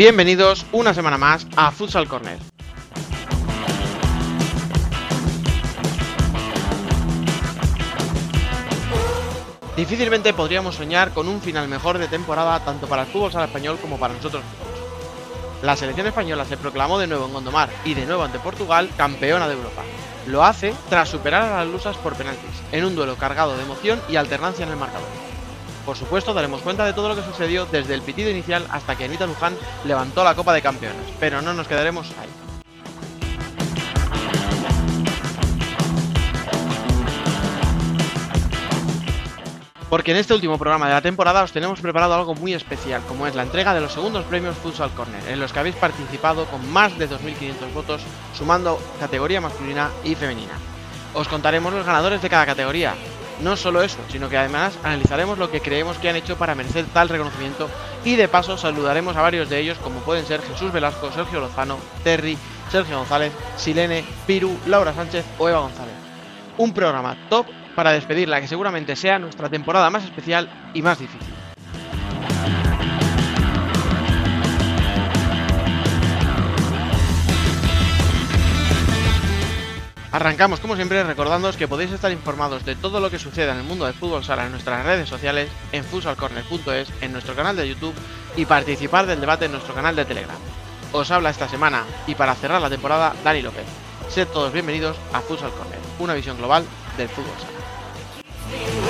Bienvenidos una semana más a Futsal Corner. Difícilmente podríamos soñar con un final mejor de temporada tanto para el fútbol sala español como para nosotros La selección española se proclamó de nuevo en Gondomar y de nuevo ante Portugal campeona de Europa. Lo hace tras superar a las lusas por penaltis, en un duelo cargado de emoción y alternancia en el marcador. Por supuesto, daremos cuenta de todo lo que sucedió desde el pitido inicial hasta que Anita Luján levantó la Copa de Campeones, pero no nos quedaremos ahí. Porque en este último programa de la temporada os tenemos preparado algo muy especial, como es la entrega de los segundos premios Futsal Corner, en los que habéis participado con más de 2.500 votos, sumando categoría masculina y femenina. Os contaremos los ganadores de cada categoría. No solo eso, sino que además analizaremos lo que creemos que han hecho para merecer tal reconocimiento y de paso saludaremos a varios de ellos como pueden ser Jesús Velasco, Sergio Lozano, Terry, Sergio González, Silene, Piru, Laura Sánchez o Eva González. Un programa top para despedir la que seguramente sea nuestra temporada más especial y más difícil. Arrancamos como siempre recordándoos que podéis estar informados de todo lo que suceda en el mundo del fútbol sala en nuestras redes sociales, en futsalcorner.es, en nuestro canal de YouTube y participar del debate en nuestro canal de Telegram. Os habla esta semana y para cerrar la temporada Dani López. Sed todos bienvenidos a Futsal Corner, una visión global del fútbol sala.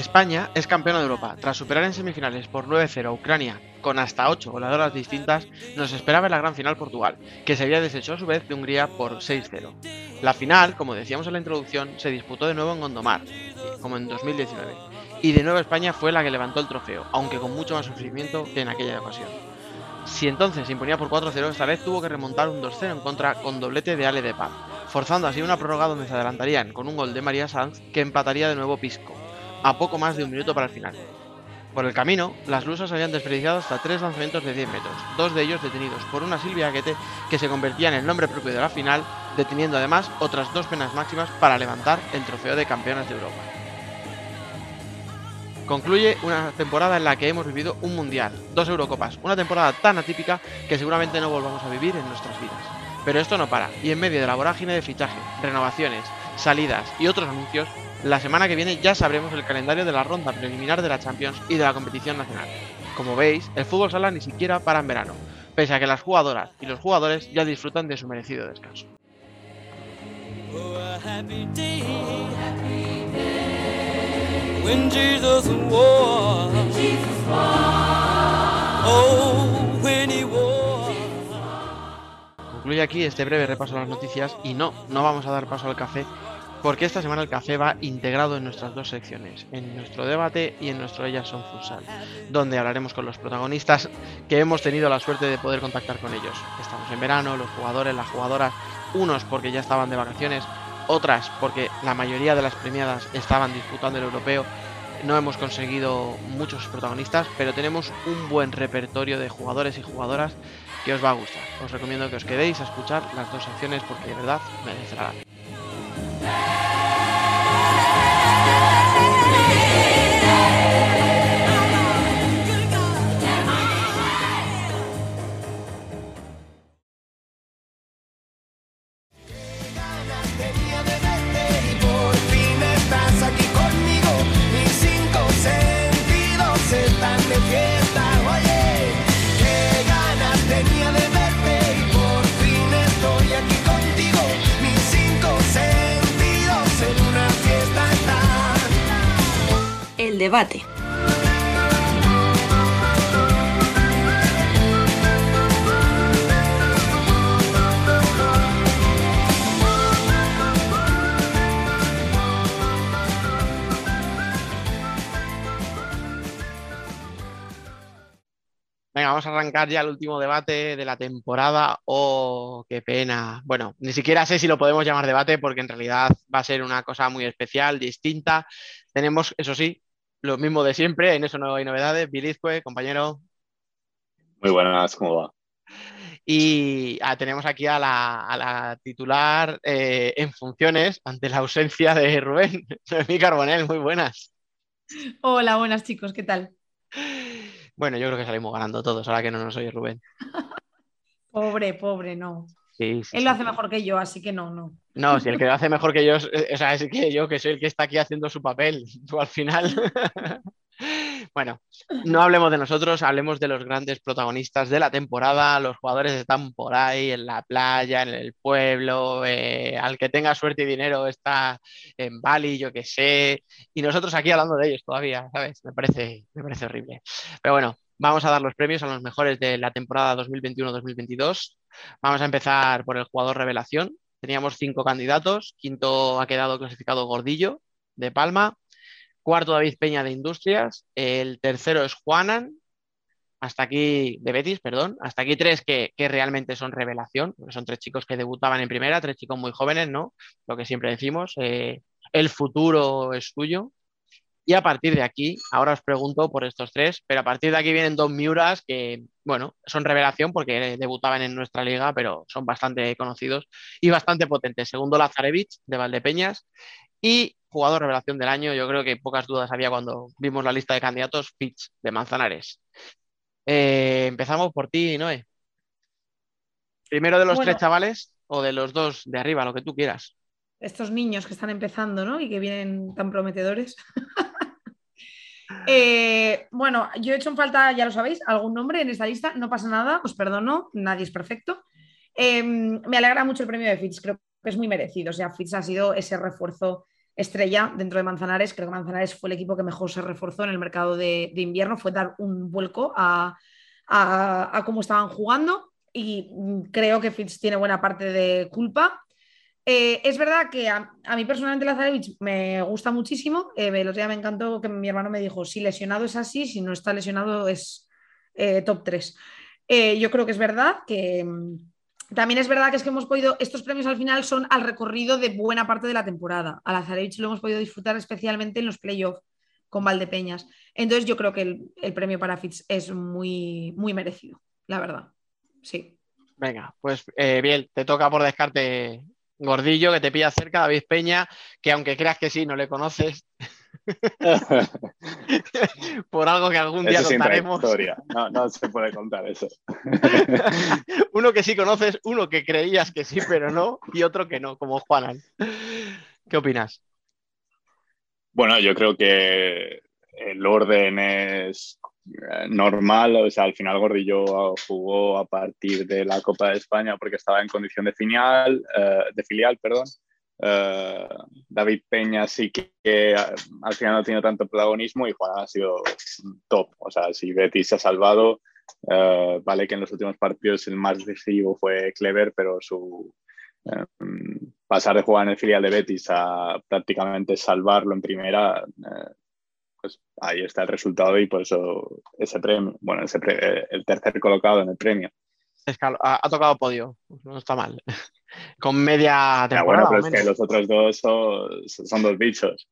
España es campeona de Europa. Tras superar en semifinales por 9-0 a Ucrania con hasta 8 goleadoras distintas, nos esperaba en la gran final Portugal, que se había deshecho a su vez de Hungría por 6-0. La final, como decíamos en la introducción, se disputó de nuevo en Gondomar, como en 2019, y de nuevo España fue la que levantó el trofeo, aunque con mucho más sufrimiento que en aquella ocasión. Si entonces se imponía por 4-0, esta vez tuvo que remontar un 2-0 en contra con doblete de Ale de Paz, forzando así una prórroga donde se adelantarían con un gol de María Sanz que empataría de nuevo Pisco, a poco más de un minuto para el final. Por el camino, las lusas habían desperdiciado hasta tres lanzamientos de 10 metros, dos de ellos detenidos por una Silvia Aguete que se convertía en el nombre propio de la final, deteniendo además otras dos penas máximas para levantar el trofeo de campeonas de Europa. Concluye una temporada en la que hemos vivido un mundial, dos Eurocopas, una temporada tan atípica que seguramente no volvamos a vivir en nuestras vidas. Pero esto no para, y en medio de la vorágine de fichaje, renovaciones, salidas y otros anuncios, la semana que viene ya sabremos el calendario de la ronda preliminar de la Champions y de la competición nacional. Como veis, el fútbol sala ni siquiera para en verano, pese a que las jugadoras y los jugadores ya disfrutan de su merecido descanso. Concluye aquí este breve repaso a las noticias y no, no vamos a dar paso al café porque esta semana el café va integrado en nuestras dos secciones, en nuestro debate y en nuestro Ellas son Futsal, donde hablaremos con los protagonistas que hemos tenido la suerte de poder contactar con ellos. Estamos en verano, los jugadores, las jugadoras, unos porque ya estaban de vacaciones, otras porque la mayoría de las premiadas estaban disputando el europeo. No hemos conseguido muchos protagonistas, pero tenemos un buen repertorio de jugadores y jugadoras que os va a gustar. Os recomiendo que os quedéis a escuchar las dos secciones porque de verdad merecerá la pena. Debate. Venga, vamos a arrancar ya el último debate de la temporada. Oh, qué pena. Bueno, ni siquiera sé si lo podemos llamar debate porque en realidad va a ser una cosa muy especial, distinta. Tenemos, eso sí, lo mismo de siempre, en eso no hay novedades. Bilizque, compañero. Muy buenas, ¿cómo va? Y ah, tenemos aquí a la, a la titular eh, en funciones ante la ausencia de Rubén. Noemí Carbonell, muy buenas. Hola, buenas chicos, ¿qué tal? Bueno, yo creo que salimos ganando todos, ahora que no nos oye Rubén. Pobre, pobre, no. Sí, sí, Él lo hace mejor que yo, así que no, no. No, si el que lo hace mejor que yo, o sea, es que yo, que soy el que está aquí haciendo su papel, tú al final. Bueno, no hablemos de nosotros, hablemos de los grandes protagonistas de la temporada. Los jugadores están por ahí, en la playa, en el pueblo. eh, al que tenga suerte y dinero está en Bali, yo qué sé. Y nosotros aquí hablando de ellos todavía, ¿sabes? Me parece, me parece horrible. Pero bueno, vamos a dar los premios a los mejores de la temporada 2021-2022. Vamos a empezar por el jugador revelación. Teníamos cinco candidatos. Quinto ha quedado clasificado Gordillo, de Palma. Cuarto, David Peña, de Industrias. El tercero es Juanan. Hasta aquí, de Betis, perdón. Hasta aquí tres que, realmente son revelación, son tres chicos que debutaban en primera, tres chicos muy jóvenes, ¿no? Lo que siempre decimos, eh, el futuro es suyo. Y a partir de aquí, ahora os pregunto por estos tres, pero a partir de aquí vienen dos Miuras que, bueno, son revelación porque debutaban en nuestra liga, pero son bastante conocidos y bastante potentes. Segundo, Lazarevich, de Valdepeñas. Y jugador revelación del año, yo creo que pocas dudas había cuando vimos la lista de candidatos, Fitch, de Manzanares. Eh, empezamos por ti, Noé. Primero de los Bueno. tres chavales o de los dos de arriba, lo que tú quieras. Estos niños que están empezando, ¿no? Y que vienen tan prometedores. Eh, bueno, yo he hecho en falta, ya lo sabéis, algún nombre en esta lista. No pasa nada, os perdono, nadie es perfecto. Eh, me alegra mucho el premio de Fitz, creo que es muy merecido. O sea, Fitz ha sido ese refuerzo estrella dentro de Manzanares. Creo que Manzanares fue el equipo que mejor se reforzó en el mercado de, invierno, fue dar un vuelco a, a, a cómo estaban jugando y mm, creo que Fitz tiene buena parte de culpa. Eh, es verdad que a, mí personalmente Lazarevich me gusta muchísimo. Eh, el otro día me encantó que mi hermano me dijo, si lesionado es así, si no está lesionado es eh, top 3. yo creo que es verdad que... mm, También es verdad que es que hemos podido, estos premios al final son al recorrido de buena parte de la temporada. A Lazarevich lo hemos podido disfrutar especialmente en los playoffs con Valdepeñas. Entonces yo creo que el, premio para Fitz es muy, muy merecido, la verdad. Sí. Venga, pues bien, te toca por descarte Gordillo, que te pilla cerca, David Peña, que aunque creas que sí, no le conoces, por algo que algún día Eso contaremos. No, no se puede contar eso. uno que sí conoces, uno que creías que sí, pero no, y otro que no, como Juanan. ¿Qué opinas? Bueno, yo creo que el orden es normal, o sea, al final Gordillo jugó a partir de la Copa de España porque estaba en condición de filial, eh, de filial, perdón. Eh, David Peña sí que, que, al final no ha tenido tanto protagonismo y Juan ha sido top. O sea, si Betis se ha salvado, eh, vale que en los últimos partidos el más decisivo fue Clever, pero su eh, pasar de jugar en el filial de Betis a prácticamente salvarlo en primera, eh, pues ahí está el resultado y por eso ese premio, bueno, ese pre el tercer colocado en el premio. Ha, ha, tocado podio, no está mal. Con media temporada. Ya, bueno, pero es que los otros dos son, son, dos bichos.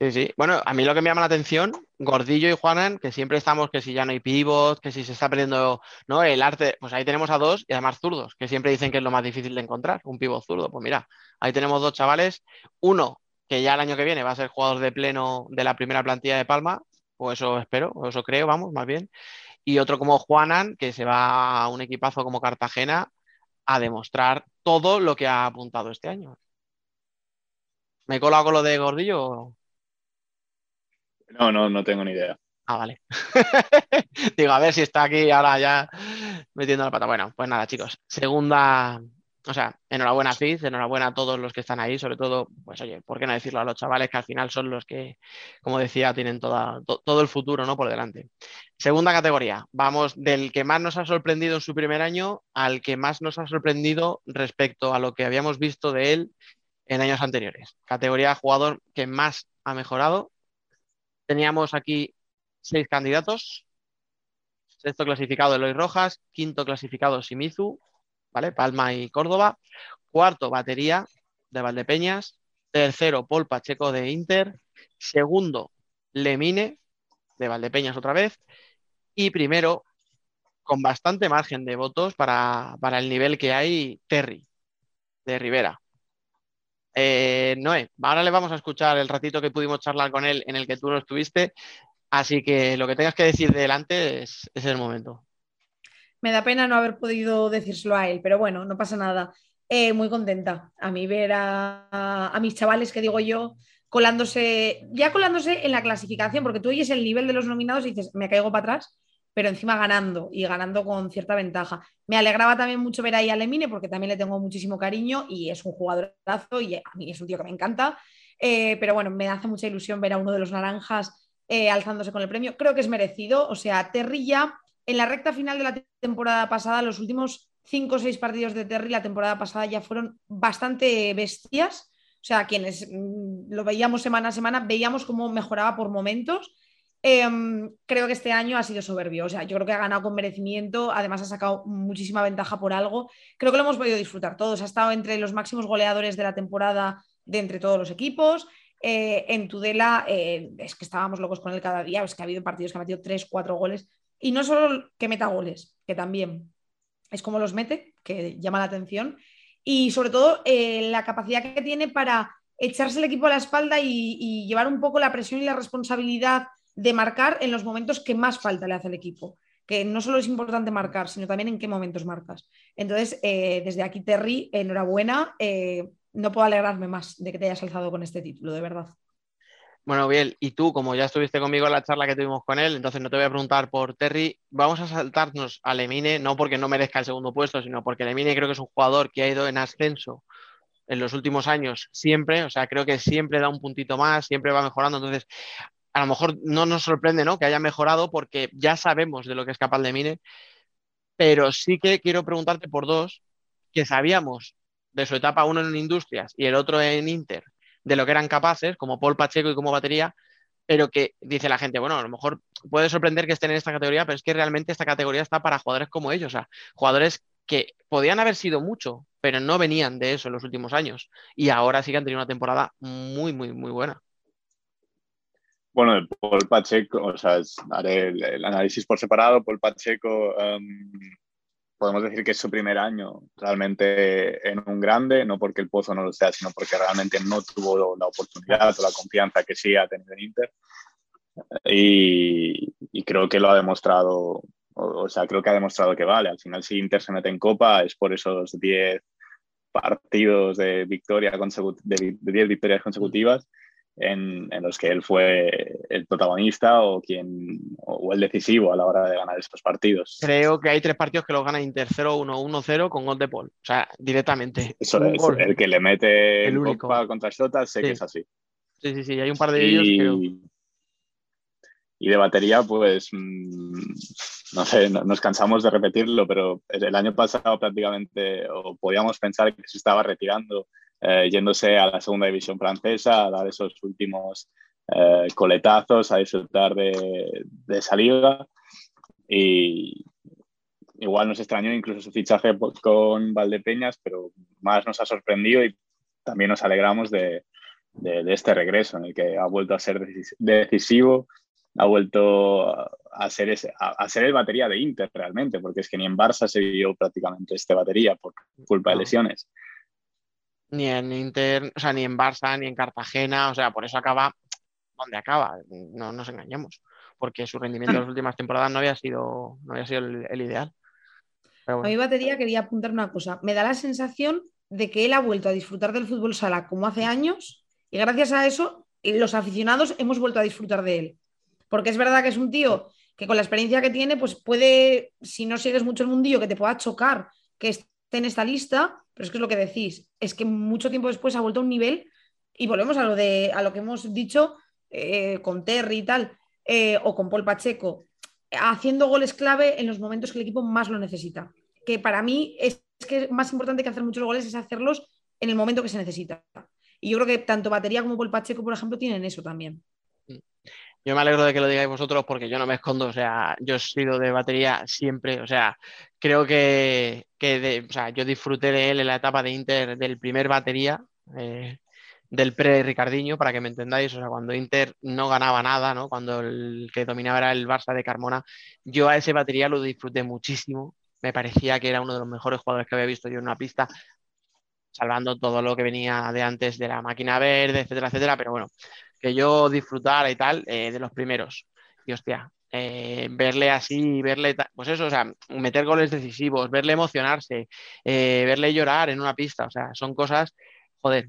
Sí, sí. Bueno, a mí lo que me llama la atención, Gordillo y Juanan, que siempre estamos que si ya no hay pivot, que si se está perdiendo ¿no? el arte, pues ahí tenemos a dos y además zurdos, que siempre dicen que es lo más difícil de encontrar, un pivot zurdo. Pues mira, ahí tenemos dos chavales, uno que ya el año que viene va a ser jugador de pleno de la primera plantilla de Palma, o eso espero, o eso creo, vamos, más bien. Y otro como Juanan, que se va a un equipazo como Cartagena a demostrar todo lo que ha apuntado este año. ¿Me he colado con lo de Gordillo? No, no, no tengo ni idea. Ah, vale. Digo, a ver si está aquí ahora ya metiendo la pata. Bueno, pues nada, chicos. Segunda, o sea, enhorabuena a enhorabuena a todos los que están ahí, sobre todo, pues oye, ¿por qué no decirlo a los chavales que al final son los que, como decía, tienen toda, to- todo el futuro, ¿no? Por delante. Segunda categoría, vamos del que más nos ha sorprendido en su primer año al que más nos ha sorprendido respecto a lo que habíamos visto de él en años anteriores. Categoría jugador que más ha mejorado. Teníamos aquí seis candidatos. Sexto clasificado Eloy Rojas, quinto clasificado Shimizu, ¿vale? Palma y Córdoba. Cuarto, batería de Valdepeñas. Tercero, Paul Pacheco de Inter. Segundo, Lemine de Valdepeñas otra vez. Y primero, con bastante margen de votos para, para el nivel que hay, Terry de Rivera. Eh, Noé, ahora le vamos a escuchar el ratito que pudimos charlar con él en el que tú no estuviste. Así que lo que tengas que decir delante es, es el momento. Me da pena no haber podido decírselo a él, pero bueno, no pasa nada. Eh, muy contenta. A mí ver a, mis chavales, que digo yo, colándose, ya colándose en la clasificación, porque tú oyes el nivel de los nominados y dices, me caigo para atrás, pero encima ganando y ganando con cierta ventaja. Me alegraba también mucho ver ahí a Lemine, porque también le tengo muchísimo cariño y es un jugadorazo y a mí es un tío que me encanta. Eh, pero bueno, me hace mucha ilusión ver a uno de los naranjas eh, alzándose con el premio. Creo que es merecido. O sea, Terry ya en la recta final de la temporada pasada, los últimos cinco o seis partidos de Terry la temporada pasada ya fueron bastante bestias. O sea, quienes mm, lo veíamos semana a semana, veíamos cómo mejoraba por momentos. Eh, creo que este año ha sido soberbio. O sea, yo creo que ha ganado con merecimiento. Además, ha sacado muchísima ventaja por algo. Creo que lo hemos podido disfrutar todos. Ha estado entre los máximos goleadores de la temporada de entre todos los equipos. Eh, en Tudela eh, es que estábamos locos con él cada día. Es que ha habido partidos que ha metido tres, cuatro goles. Y no solo que meta goles, que también es como los mete, que llama la atención. Y sobre todo eh, la capacidad que tiene para echarse el equipo a la espalda y, llevar un poco la presión y la responsabilidad de marcar en los momentos que más falta le hace al equipo. Que no solo es importante marcar, sino también en qué momentos marcas. Entonces, eh, desde aquí, Terry, enhorabuena. Eh, no puedo alegrarme más de que te hayas alzado con este título, de verdad. Bueno, bien, y tú, como ya estuviste conmigo en la charla que tuvimos con él, entonces no te voy a preguntar por Terry, vamos a saltarnos a Lemine, no porque no merezca el segundo puesto, sino porque Lemine creo que es un jugador que ha ido en ascenso en los últimos años siempre, o sea, creo que siempre da un puntito más, siempre va mejorando, entonces a lo mejor no nos sorprende, ¿no? Que haya mejorado porque ya sabemos de lo que es capaz Lemine, pero sí que quiero preguntarte por dos que sabíamos de su etapa uno en Industrias y el otro en Inter, de lo que eran capaces, como Paul Pacheco y como batería, pero que dice la gente, bueno, a lo mejor puede sorprender que estén en esta categoría, pero es que realmente esta categoría está para jugadores como ellos, o sea, jugadores que podían haber sido mucho, pero no venían de eso en los últimos años y ahora sí que han tenido una temporada muy, muy, muy buena. Bueno, Paul Pacheco, o sea, haré el, análisis por separado. Paul Pacheco, um, podemos decir que es su primer año realmente en un grande, no porque el Pozo no lo sea, sino porque realmente no tuvo la oportunidad o la confianza que sí ha tenido en Inter. Y, y creo que lo ha demostrado, o, o, sea, creo que ha demostrado que vale. Al final, si Inter se mete en Copa, es por esos 10 partidos de victoria de 10 victorias consecutivas. En, en, los que él fue el protagonista o quien o el decisivo a la hora de ganar estos partidos. Creo que hay tres partidos que los gana Inter 0-1, 1-0 con gol de Paul. O sea, directamente. Eso es, gol. el que le mete el único. Copa contra Shota, sé sí. que es así. Sí, sí, sí, hay un par de ellos y, creo. Y de batería, pues, mmm, no sé, no, nos cansamos de repetirlo, pero el año pasado prácticamente, o podíamos pensar que se estaba retirando eh, yéndose a la segunda división francesa, a dar esos últimos eh, coletazos, a disfrutar de, de, esa liga. Y igual nos extrañó incluso su fichaje con Valdepeñas, pero más nos ha sorprendido y también nos alegramos de, de, de este regreso en el que ha vuelto a ser decisivo, ha vuelto a ser, ese, a, a ser el batería de Inter realmente, porque es que ni en Barça se vio prácticamente este batería por culpa de lesiones ni en Inter, o sea, ni en Barça, ni en Cartagena, o sea, por eso acaba donde acaba, no nos engañemos, porque su rendimiento en las últimas temporadas no había sido, no había sido el, el ideal. Bueno. A mi batería quería apuntar una cosa, me da la sensación de que él ha vuelto a disfrutar del fútbol sala como hace años y gracias a eso los aficionados hemos vuelto a disfrutar de él, porque es verdad que es un tío que con la experiencia que tiene, pues puede, si no sigues mucho el mundillo, que te pueda chocar, que en esta lista, pero es que es lo que decís, es que mucho tiempo después ha vuelto a un nivel y volvemos a lo, de, a lo que hemos dicho eh, con Terry y tal, eh, o con Paul Pacheco, haciendo goles clave en los momentos que el equipo más lo necesita. Que para mí es, es que más importante que hacer muchos goles es hacerlos en el momento que se necesita. Y yo creo que tanto Batería como Paul Pacheco, por ejemplo, tienen eso también. Yo me alegro de que lo digáis vosotros porque yo no me escondo, o sea, yo he sido de batería siempre, o sea, creo que, que o sea, yo disfruté de él en la etapa de Inter del primer batería, eh, del pre-Ricardiño, para que me entendáis, o sea, cuando Inter no ganaba nada, ¿no? Cuando el que dominaba era el Barça de Carmona, yo a ese batería lo disfruté muchísimo, me parecía que era uno de los mejores jugadores que había visto yo en una pista, salvando todo lo que venía de antes de la máquina verde, etcétera, etcétera, pero bueno, que yo disfrutara y tal eh, de los primeros. Y hostia, eh, verle así, verle, pues eso, o sea, meter goles decisivos, verle emocionarse, eh, verle llorar en una pista, o sea, son cosas, joder,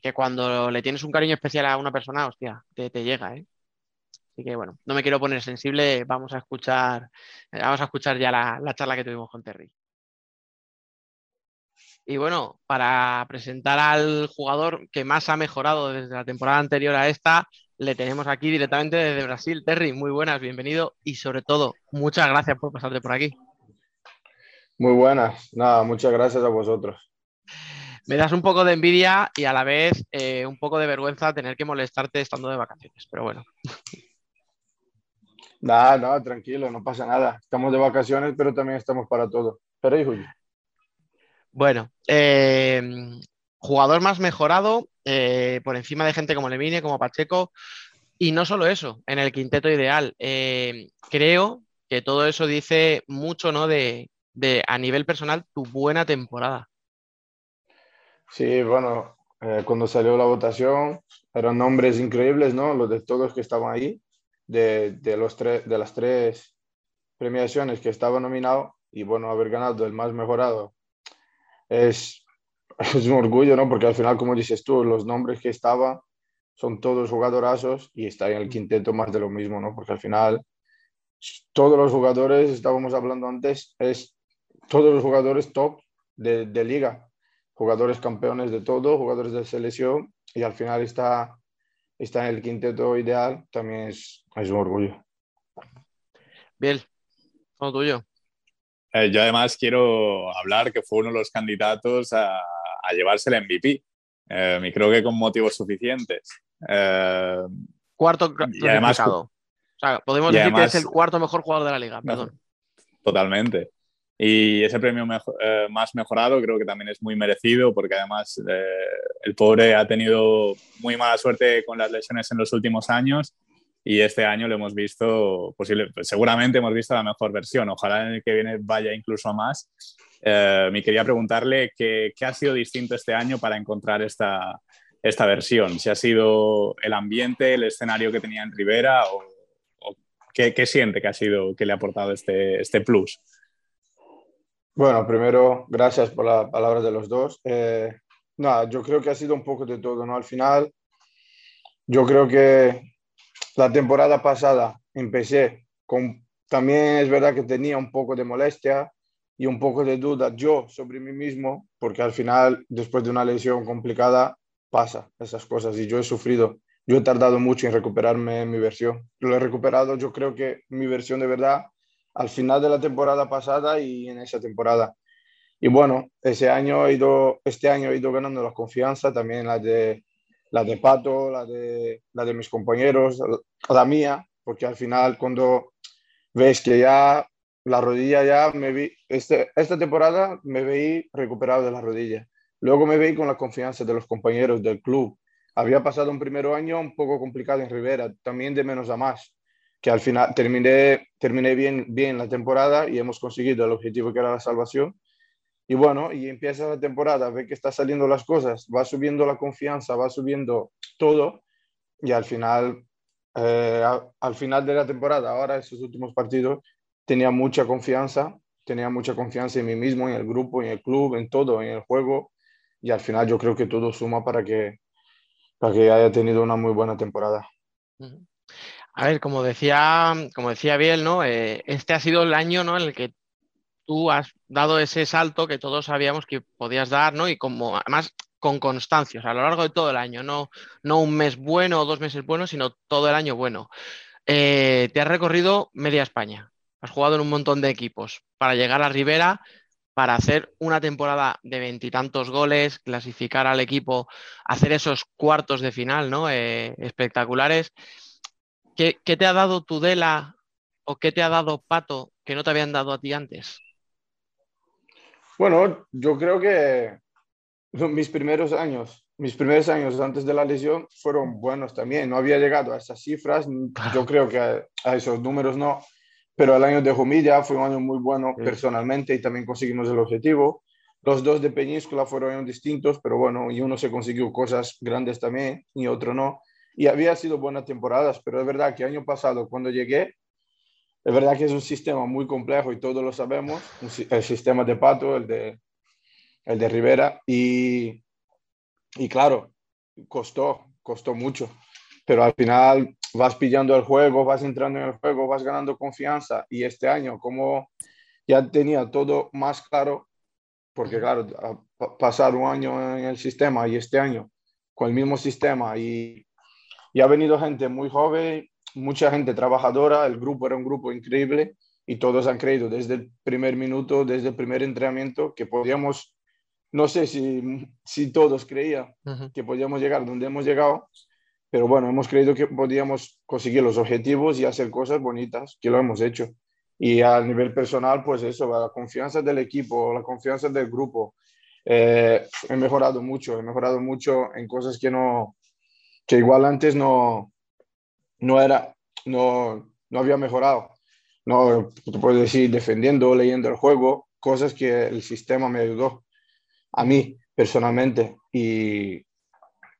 que cuando le tienes un cariño especial a una persona, hostia, te, llega, ¿eh? Así que bueno, no me quiero poner sensible, vamos a escuchar, vamos a escuchar ya la, la charla que tuvimos con Terry. Y bueno, para presentar al jugador que más ha mejorado desde la temporada anterior a esta, le tenemos aquí directamente desde Brasil. Terry, muy buenas, bienvenido y sobre todo, muchas gracias por pasarte por aquí. Muy buenas. Nada, muchas gracias a vosotros. Me das un poco de envidia y a la vez eh, un poco de vergüenza tener que molestarte estando de vacaciones, pero bueno. Nada, nada, tranquilo, no pasa nada. Estamos de vacaciones, pero también estamos para todo. Pero hijo, Bueno, eh, jugador más mejorado eh, por encima de gente como Lemine, como Pacheco, y no solo eso, en el quinteto ideal. Eh, creo que todo eso dice mucho, ¿no? De, a nivel personal, tu buena temporada. sí, bueno, cuando salió la votación eran nombres increíbles, ¿no? Los de todos que estaban ahí, de, de los tres, de las tres premiaciones que estaba nominado y bueno, haber ganado el más mejorado es, es un orgullo, ¿no? Porque al final, como dices tú, los nombres que estaban son todos jugadorazos y está en el quinteto más de lo mismo, ¿no? Porque al final todos los jugadores, estábamos hablando antes, es todos los jugadores top de, de liga, jugadores campeones de todo, jugadores de selección y al final está, está en el quinteto ideal, también es, es un orgullo. Bien, todo tuyo. Eh, yo además quiero hablar que fue uno de los candidatos a, a llevarse el MVP. Eh, y creo que con motivos suficientes. Eh, Cuarto Y además-. O sea, podemos y decir que además- es el cuarto mejor jugador de la liga, perdón. Totalmente. Y ese premio mejo- eh, más mejorado creo que también es muy merecido porque además eh, el pobre ha tenido muy mala suerte con las lesiones en los últimos años y este año lo hemos visto, posible, pues seguramente hemos visto la mejor versión. Ojalá en el que viene vaya incluso más. Eh, me quería preguntarle qué, ha sido distinto este año para encontrar esta, esta versión. Si ha sido el ambiente, el escenario que tenía en Rivera o, qué, siente que ha sido que le ha aportado este, este plus. Bueno, primero, gracias por las palabras de los dos. Eh, yo creo que ha sido un poco de todo, ¿no? Al final, yo creo que la temporada pasada empecé con, también es verdad que tenía un poco de molestia y un poco de duda yo sobre mí mismo, porque al final, después de una lesión complicada, pasa esas cosas y yo he sufrido, yo he tardado mucho en recuperarme en mi versión. Lo he recuperado, yo creo que mi versión de verdad al final de la temporada pasada y en esa temporada. Y bueno, ese año he ido, este año he ido ganando la confianza, también la de, la de Pato, la de, la de mis compañeros, la mía, porque al final cuando ves que ya la rodilla ya me vi, este, esta temporada me veí recuperado de la rodilla. Luego me veí con la confianza de los compañeros del club. Había pasado un primer año un poco complicado en Rivera, también de menos a más que al final terminé, terminé bien, bien la temporada y hemos conseguido el objetivo que era la salvación. Y bueno, y empieza la temporada, ve que está saliendo las cosas, va subiendo la confianza, va subiendo todo y al final, eh, al final de la temporada, ahora esos últimos partidos, tenía mucha confianza, tenía mucha confianza en mí mismo, en el grupo, en el club, en todo, en el juego y al final yo creo que todo suma para que, para que haya tenido una muy buena temporada. A ver, como decía, como decía Biel, ¿no? Eh, este ha sido el año, ¿no? En el que tú has dado ese salto que todos sabíamos que podías dar, ¿no? Y como además con constancia, o sea, a lo largo de todo el año, no, no un mes bueno o dos meses buenos, sino todo el año bueno. Eh, te has recorrido media España, has jugado en un montón de equipos para llegar a Rivera, para hacer una temporada de veintitantos goles, clasificar al equipo, hacer esos cuartos de final, ¿no? Eh, espectaculares. ¿Qué, qué te ha dado Tudela o qué te ha dado Pato que no te habían dado a ti antes? Bueno, yo creo que mis primeros años, mis primeros años antes de la lesión fueron buenos también. No había llegado a esas cifras, yo creo que a, a esos números no, pero el año de Jumilla fue un año muy bueno Sí. personalmente y también conseguimos el objetivo. Los dos de Peñíscola fueron años distintos, pero bueno, y uno se consiguió cosas grandes también y otro no. Y había sido buenas temporadas, pero es verdad que año pasado cuando llegué, es verdad que es un sistema muy complejo y todos lo sabemos, el sistema de Pato, el de, el de Rivera, y, y claro, costó, costó mucho, pero al final vas pillando el juego, vas entrando en el juego, vas ganando confianza, y este año como ya tenía todo más claro, porque claro, ha pa- pasado un año en el sistema y este año con el mismo sistema y, y ha venido gente muy joven, mucha gente trabajadora, el grupo era un grupo increíble y todos han creído desde el primer minuto, desde el primer entrenamiento, que podíamos, no sé si, si todos creían que podíamos llegar donde hemos llegado, pero bueno, hemos creído que podíamos conseguir los objetivos y hacer cosas bonitas, que lo hemos hecho. Y a nivel personal, pues eso, la confianza del equipo, la confianza del grupo. Eh, he mejorado mucho, he mejorado mucho en cosas que no, que igual antes no, no era, no, no había mejorado. No, te puedo decir, defendiendo, leyendo el juego, cosas que el sistema me ayudó a mí personalmente. Y,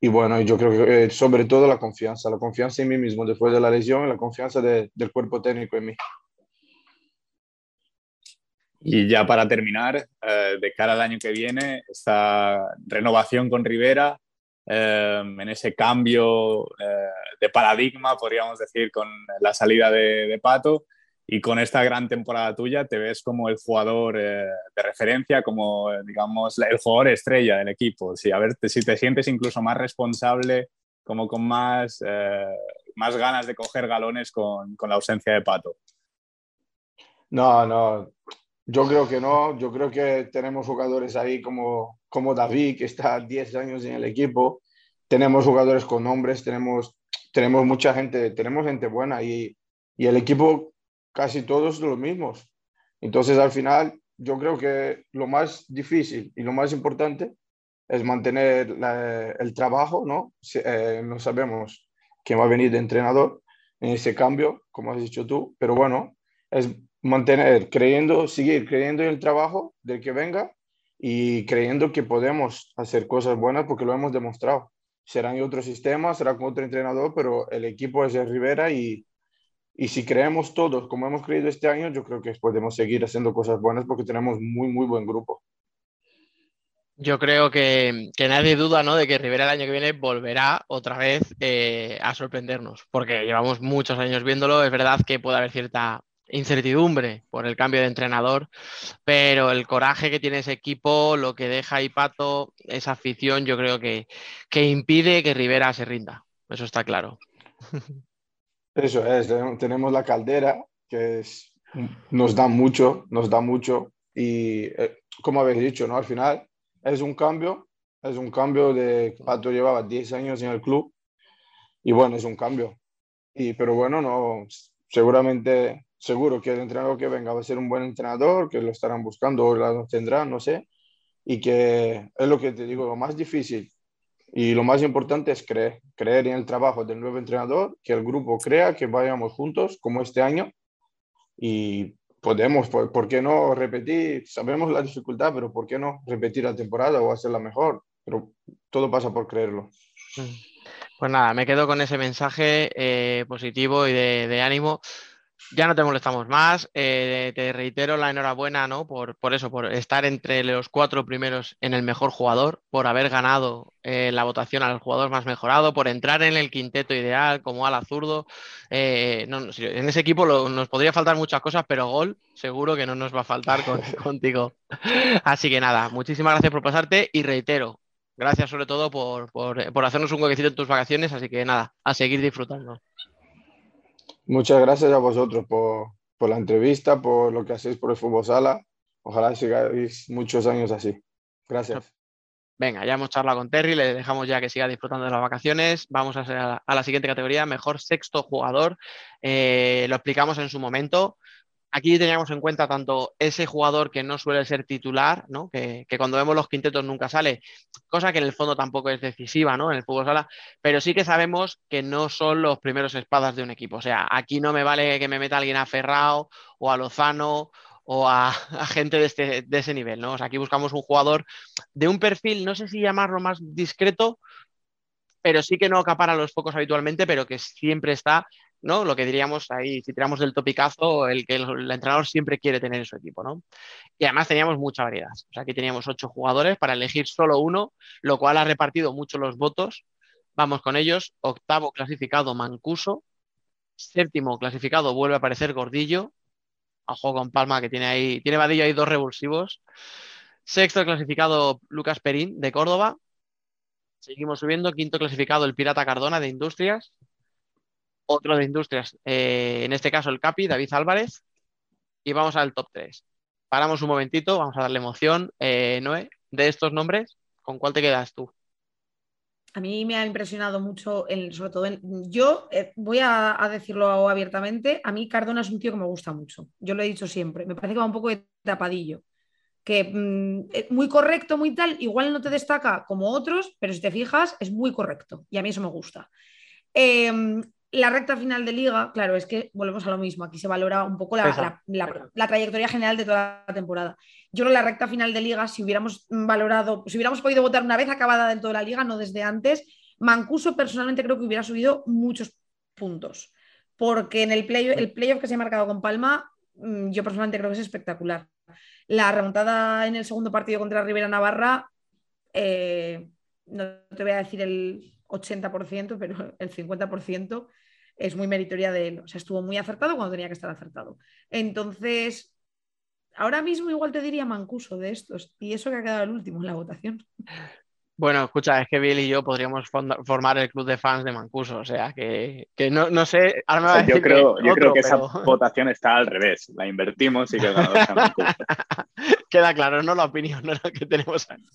y bueno, yo creo que eh, sobre todo la confianza, la confianza en mí mismo después de la lesión la confianza de- del cuerpo técnico en mí. Y ya para terminar, eh, de cara al año que viene, esta renovación con Rivera, eh, en ese cambio eh, de paradigma, podríamos decir, con la salida de, Pato y con esta gran temporada tuya, te ves como el jugador eh, de referencia, como, eh, digamos, el jugador estrella del equipo. Sí, a ver si te sientes incluso más responsable, como con más, más ganas de coger galones con, con la ausencia de Pato. No, no, yo creo que no. Yo creo que tenemos jugadores ahí como, como David, que está 10 años en el equipo. Tenemos jugadores con nombres, tenemos, tenemos mucha gente, tenemos gente buena y, y el equipo casi todos los mismos. Entonces, al final, yo creo que lo más difícil y lo más importante es mantener la- el trabajo, ¿no? Eh, no sabemos quién va a venir de entrenador en ese cambio, como has dicho tú, pero bueno, es mantener, creyendo, seguir creyendo en el trabajo del que venga y creyendo que podemos hacer cosas buenas porque lo hemos demostrado. Será en otro sistema, será con otro entrenador, pero el equipo es de Rivera y, y si creemos todos como hemos creído este año, yo creo que podemos seguir haciendo cosas buenas porque tenemos muy, muy buen grupo. Yo creo que, que nadie duda, ¿no? de que Rivera el año que viene volverá otra vez eh, a sorprendernos, porque llevamos muchos años viéndolo. Es verdad que puede haber cierta incertidumbre por el cambio de entrenador, pero el coraje que tiene ese equipo, lo que deja ahí Pato, esa afición, yo creo que, que impide que Rivera se rinda. Eso está claro. Eso es, tenemos- tenemos la caldera, que es, nos da mucho, nos da mucho. Y eh, como habéis dicho, ¿no? Al final es un cambio, es un cambio de Pato llevaba 10 años en el club y bueno, es un cambio. Y, pero bueno, no, seguramente, seguro que el entrenador que venga va a ser un buen entrenador, que lo estarán buscando o lo tendrán, no sé. Y que es lo que te digo, lo más difícil y lo más importante es creer, creer en el trabajo del nuevo entrenador, que el grupo crea, que vayamos juntos como este año y podemos, ¿por, por qué no repetir? Sabemos la dificultad, pero ¿por qué no repetir la temporada o hacerla mejor? Pero todo pasa por creerlo. Pues nada, me quedo con ese mensaje eh, positivo y de, de ánimo. Ya no te molestamos más. eh, te reitero la enhorabuena, ¿no? Por, por eso, por estar entre los cuatro primeros en el mejor jugador, por haber ganado eh, la votación al jugador más mejorado, por entrar en el quinteto ideal como ala zurdo. Eh, no, en ese equipo lo- nos podría faltar muchas cosas, pero gol seguro que no nos va a faltar con- contigo. Así que nada, muchísimas gracias por pasarte y reitero, gracias sobre todo por, por, por hacernos un huequecito en tus vacaciones. Así que nada, a seguir disfrutando. Muchas gracias a vosotros por, por la entrevista, por lo que hacéis por el fútbol sala. Ojalá sigáis muchos años así. Gracias. Venga, ya hemos charlado con Terry, le dejamos ya que siga disfrutando de las vacaciones. Vamos a, la siguiente categoría, mejor sexto jugador. Eh, lo explicamos en su momento. Aquí teníamos en cuenta tanto ese jugador que no suele ser titular, ¿no? que, cuando vemos los quintetos nunca sale, cosa que en el fondo tampoco es decisiva en el fútbol sala, pero sí que sabemos que no son los primeros espadas de un equipo. O sea, aquí no me vale que me meta alguien a Ferrao o a Lozano o a, gente de, este, ese nivel. O sea, aquí buscamos un jugador de un perfil, no sé si llamarlo más discreto, pero sí que no acapara los focos habitualmente, pero que siempre está, ¿no? Lo que diríamos ahí, si tiramos del topicazo, el que el, el, entrenador siempre quiere tener en su equipo, ¿no? Y además teníamos mucha variedad. O sea, aquí teníamos ocho jugadores para elegir solo uno, lo cual ha repartido mucho los votos. Vamos con ellos. Octavo clasificado, Mancuso. Séptimo clasificado, vuelve a aparecer Gordillo. Ojo con Palma, que tiene ahí, tiene Vadillo ahí dos revulsivos. Sexto clasificado, Lucas Perín, de Córdoba. Seguimos subiendo. Quinto clasificado, el Pirata Cardona, de Industrias. Otro de Industrias, eh, en este caso el Capi, David Álvarez. Y vamos al top 3. Paramos un momentito, vamos a darle emoción. Eh, Noé, de estos nombres, ¿con cuál te quedas tú? A mí me ha impresionado mucho, el, sobre todo, el, yo eh, voy a, decirlo abiertamente, a mí Cardona es un tío que me gusta mucho, yo lo he dicho siempre, me parece que va un poco de tapadillo, que mmm, muy correcto, muy tal, igual no te destaca como otros, pero si te fijas es muy correcto y a mí eso me gusta. Eh, la recta final de liga, claro, es que volvemos a lo mismo, aquí se valora un poco la, la, la, la, trayectoria general de toda la temporada. Yo creo que la recta final de liga, si hubiéramos valorado, si hubiéramos podido votar una vez acabada dentro de la liga, no desde antes, Mancuso personalmente creo que hubiera subido muchos puntos, porque en el playoff el play que se ha marcado con Palma, mm, yo personalmente creo que es espectacular. La remontada en el segundo partido contra Rivera Navarra, eh, no te voy a decir el 80%, pero el 50% es muy meritoria de él. O sea, estuvo muy acertado cuando tenía que estar acertado. Entonces, ahora mismo igual te diría Mancuso de estos. Y eso que ha quedado el último en la votación. Bueno, escucha, es que Bill y yo podríamos formar el club de fans de Mancuso, o sea, que, que no, no, sé, ahora me va a decir yo creo, que yo otro, creo que pero... esa votación está al revés, la invertimos y que Mancuso. Queda claro, no la opinión, no la que tenemos aquí.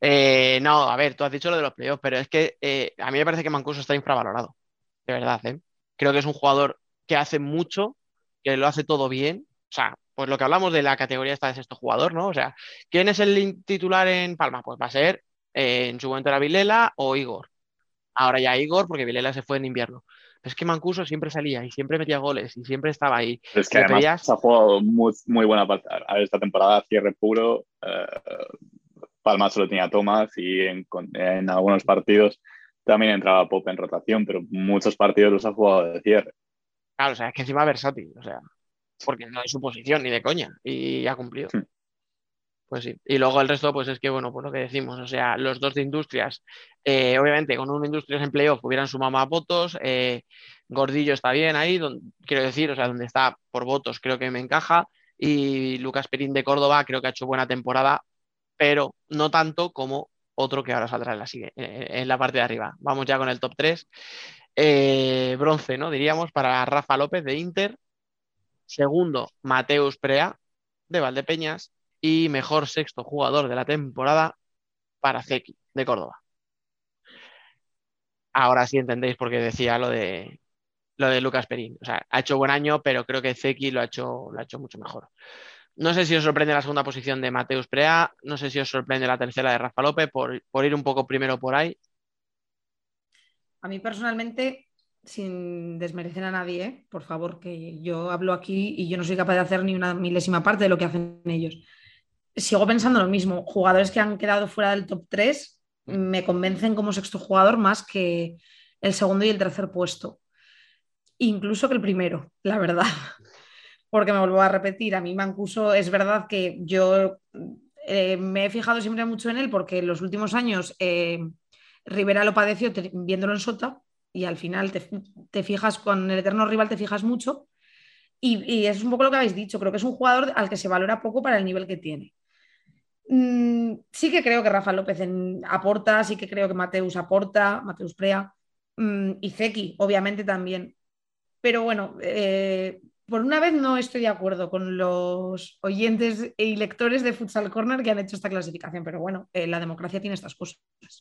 Eh, no, a ver, tú has dicho lo de los playoffs, pero es que eh, a mí me parece que Mancuso está infravalorado, de verdad. ¿eh? Creo que es un jugador que hace mucho, que lo hace todo bien. O sea, pues lo que hablamos de la categoría esta de sexto jugador, ¿no? O sea, ¿quién es el titular en Palma? Pues va a ser, eh, en su momento era Vilela o Igor. Ahora ya Igor, porque Vilela se fue en invierno. Pero es que Mancuso siempre salía y siempre metía goles y siempre estaba ahí. Es que además pedías... ha jugado muy, muy buena parte. A esta temporada cierre puro. Eh, Palma solo tenía Tomás y en, en, algunos partidos también entraba Pop en rotación, pero muchos partidos los ha jugado de cierre. Claro, o sea, es que encima versátil, o sea, porque no es su posición ni de coña y ha cumplido. Sí. Pues sí. Y luego el resto, pues es que, bueno, pues lo que decimos, o sea, los dos de industrias, eh, obviamente con un industrias en playoff hubieran sumado más votos, eh, Gordillo está bien ahí, donde, quiero decir, o sea, donde está por votos creo que me encaja, y Lucas Perín de Córdoba creo que ha hecho buena temporada, pero no tanto como otro que ahora saldrá en la, en la parte de arriba. Vamos ya con el top 3. Eh, bronce, ¿no? Diríamos, para Rafa López de Inter. Segundo, Mateus Prea de Valdepeñas. Y mejor sexto jugador de la temporada para Zeki de Córdoba. Ahora sí entendéis por qué decía lo de lo de Lucas Perín. O sea, ha hecho buen año, pero creo que Zeki lo ha hecho, lo ha hecho mucho mejor. No sé si os sorprende la segunda posición de Mateus Prea, no sé si os sorprende la tercera de Rafa López por, por, ir un poco primero por ahí. A mí personalmente, sin desmerecer a nadie, ¿eh? por favor, que yo hablo aquí y yo no soy capaz de hacer ni una milésima parte de lo que hacen ellos. Sigo pensando lo mismo, jugadores que han quedado fuera del top 3 me convencen como sexto jugador más que el segundo y el tercer puesto. incluso que el primero, la verdad. Porque me vuelvo a repetir, a mí Mancuso es verdad que yo eh, me he fijado siempre mucho en él porque en los últimos años eh, Rivera lo padeció viéndolo en Sota y al final te, te fijas con el eterno rival, te fijas mucho. Y, y es un poco lo que habéis dicho, creo que es un jugador al que se valora poco para el nivel que tiene. Mm, sí que creo que Rafa López aporta, sí que creo que Mateus aporta, Mateus Prea, mm, y Zeki, obviamente también. Pero bueno, eh, por una vez no estoy de acuerdo con los oyentes y lectores de Futsal Corner que han hecho esta clasificación, pero bueno, eh, la democracia tiene estas cosas.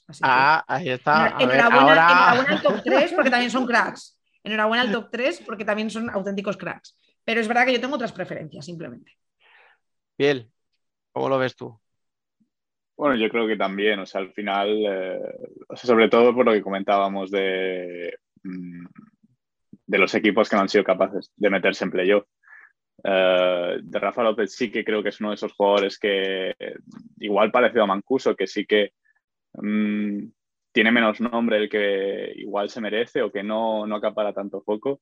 así que- Ah, ahí está. A ver, enhorabuena, ahora... enhorabuena al top 3 porque también son cracks. Enhorabuena al top 3 porque también son auténticos cracks. Pero es verdad que yo tengo otras preferencias, simplemente. Biel, ¿cómo lo ves tú? Bueno, yo creo que también, o sea, al final, eh, o sea, sobre todo por lo que comentábamos de, mm, de los equipos que no han sido capaces de meterse en playoff. Eh, de Rafa López sí que creo que es uno de esos jugadores que igual parecido a Mancuso, que sí que mm, tiene menos nombre el que igual se merece o que no, no acapara tanto foco.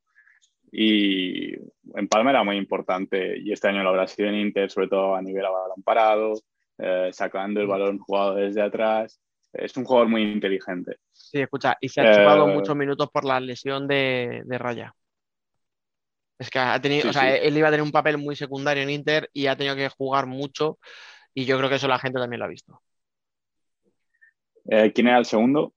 Y en Palma era muy importante y este año lo habrá sido en Inter, sobre todo a nivel a balón parado, eh, sacando el balón jugado desde atrás. Es un jugador muy inteligente. Sí, escucha, y se ha chupado Eh, muchos minutos por la lesión de, de Raya. Es que ha tenido, Sí, o sea, sí. él iba a tener un papel muy secundario en Inter y ha tenido que jugar mucho y yo creo que eso la gente también lo ha visto. Eh, ¿Quién era el segundo?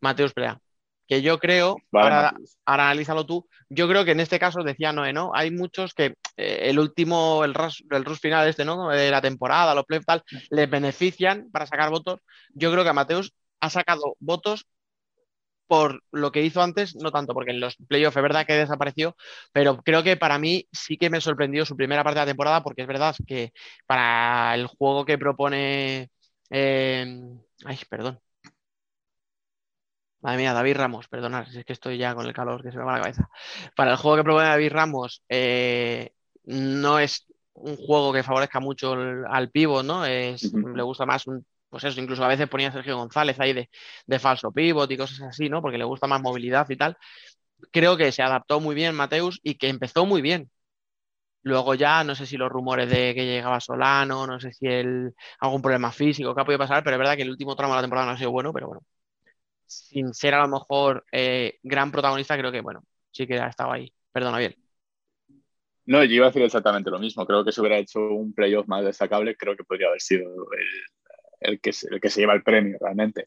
Mateus Prea, que yo creo, Vale, ahora, analízalo tú, yo creo que en este caso decía Noé, ¿no? Hay muchos que eh, el último, el rush, el rush final este, ¿no? De la temporada, los playoffs tal, les benefician para sacar votos. Yo creo que Mateus ha sacado votos por lo que hizo antes, no tanto, porque en los playoffs es verdad que desapareció, pero creo que para mí sí que me sorprendió su primera parte de la temporada, porque es verdad que para el juego que propone. eh, ay, perdón. Madre mía, David Ramos, perdonad, si es que estoy ya con el calor que se me va la cabeza. Para el juego que propone David Ramos, eh, no es un juego que favorezca mucho el- al pívot, ¿no? Es, le gusta más un, pues eso, incluso a veces ponía a Sergio González ahí de, de falso pívot y cosas así, ¿no? Porque le gusta más movilidad y tal. Creo que se adaptó muy bien Mateus y que empezó muy bien. Luego ya, no sé si los rumores de que llegaba Solano, no sé si el, algún problema físico que ha podido pasar, pero es verdad que el último tramo de la temporada no ha sido bueno, pero bueno. Sin ser a lo mejor eh, gran protagonista, creo que, bueno, sí que ha estado ahí. Perdona, bien. No, yo iba a decir exactamente lo mismo. Creo que si hubiera hecho un playoff más destacable, creo que podría haber sido el, el que, se- el que se lleva el premio realmente.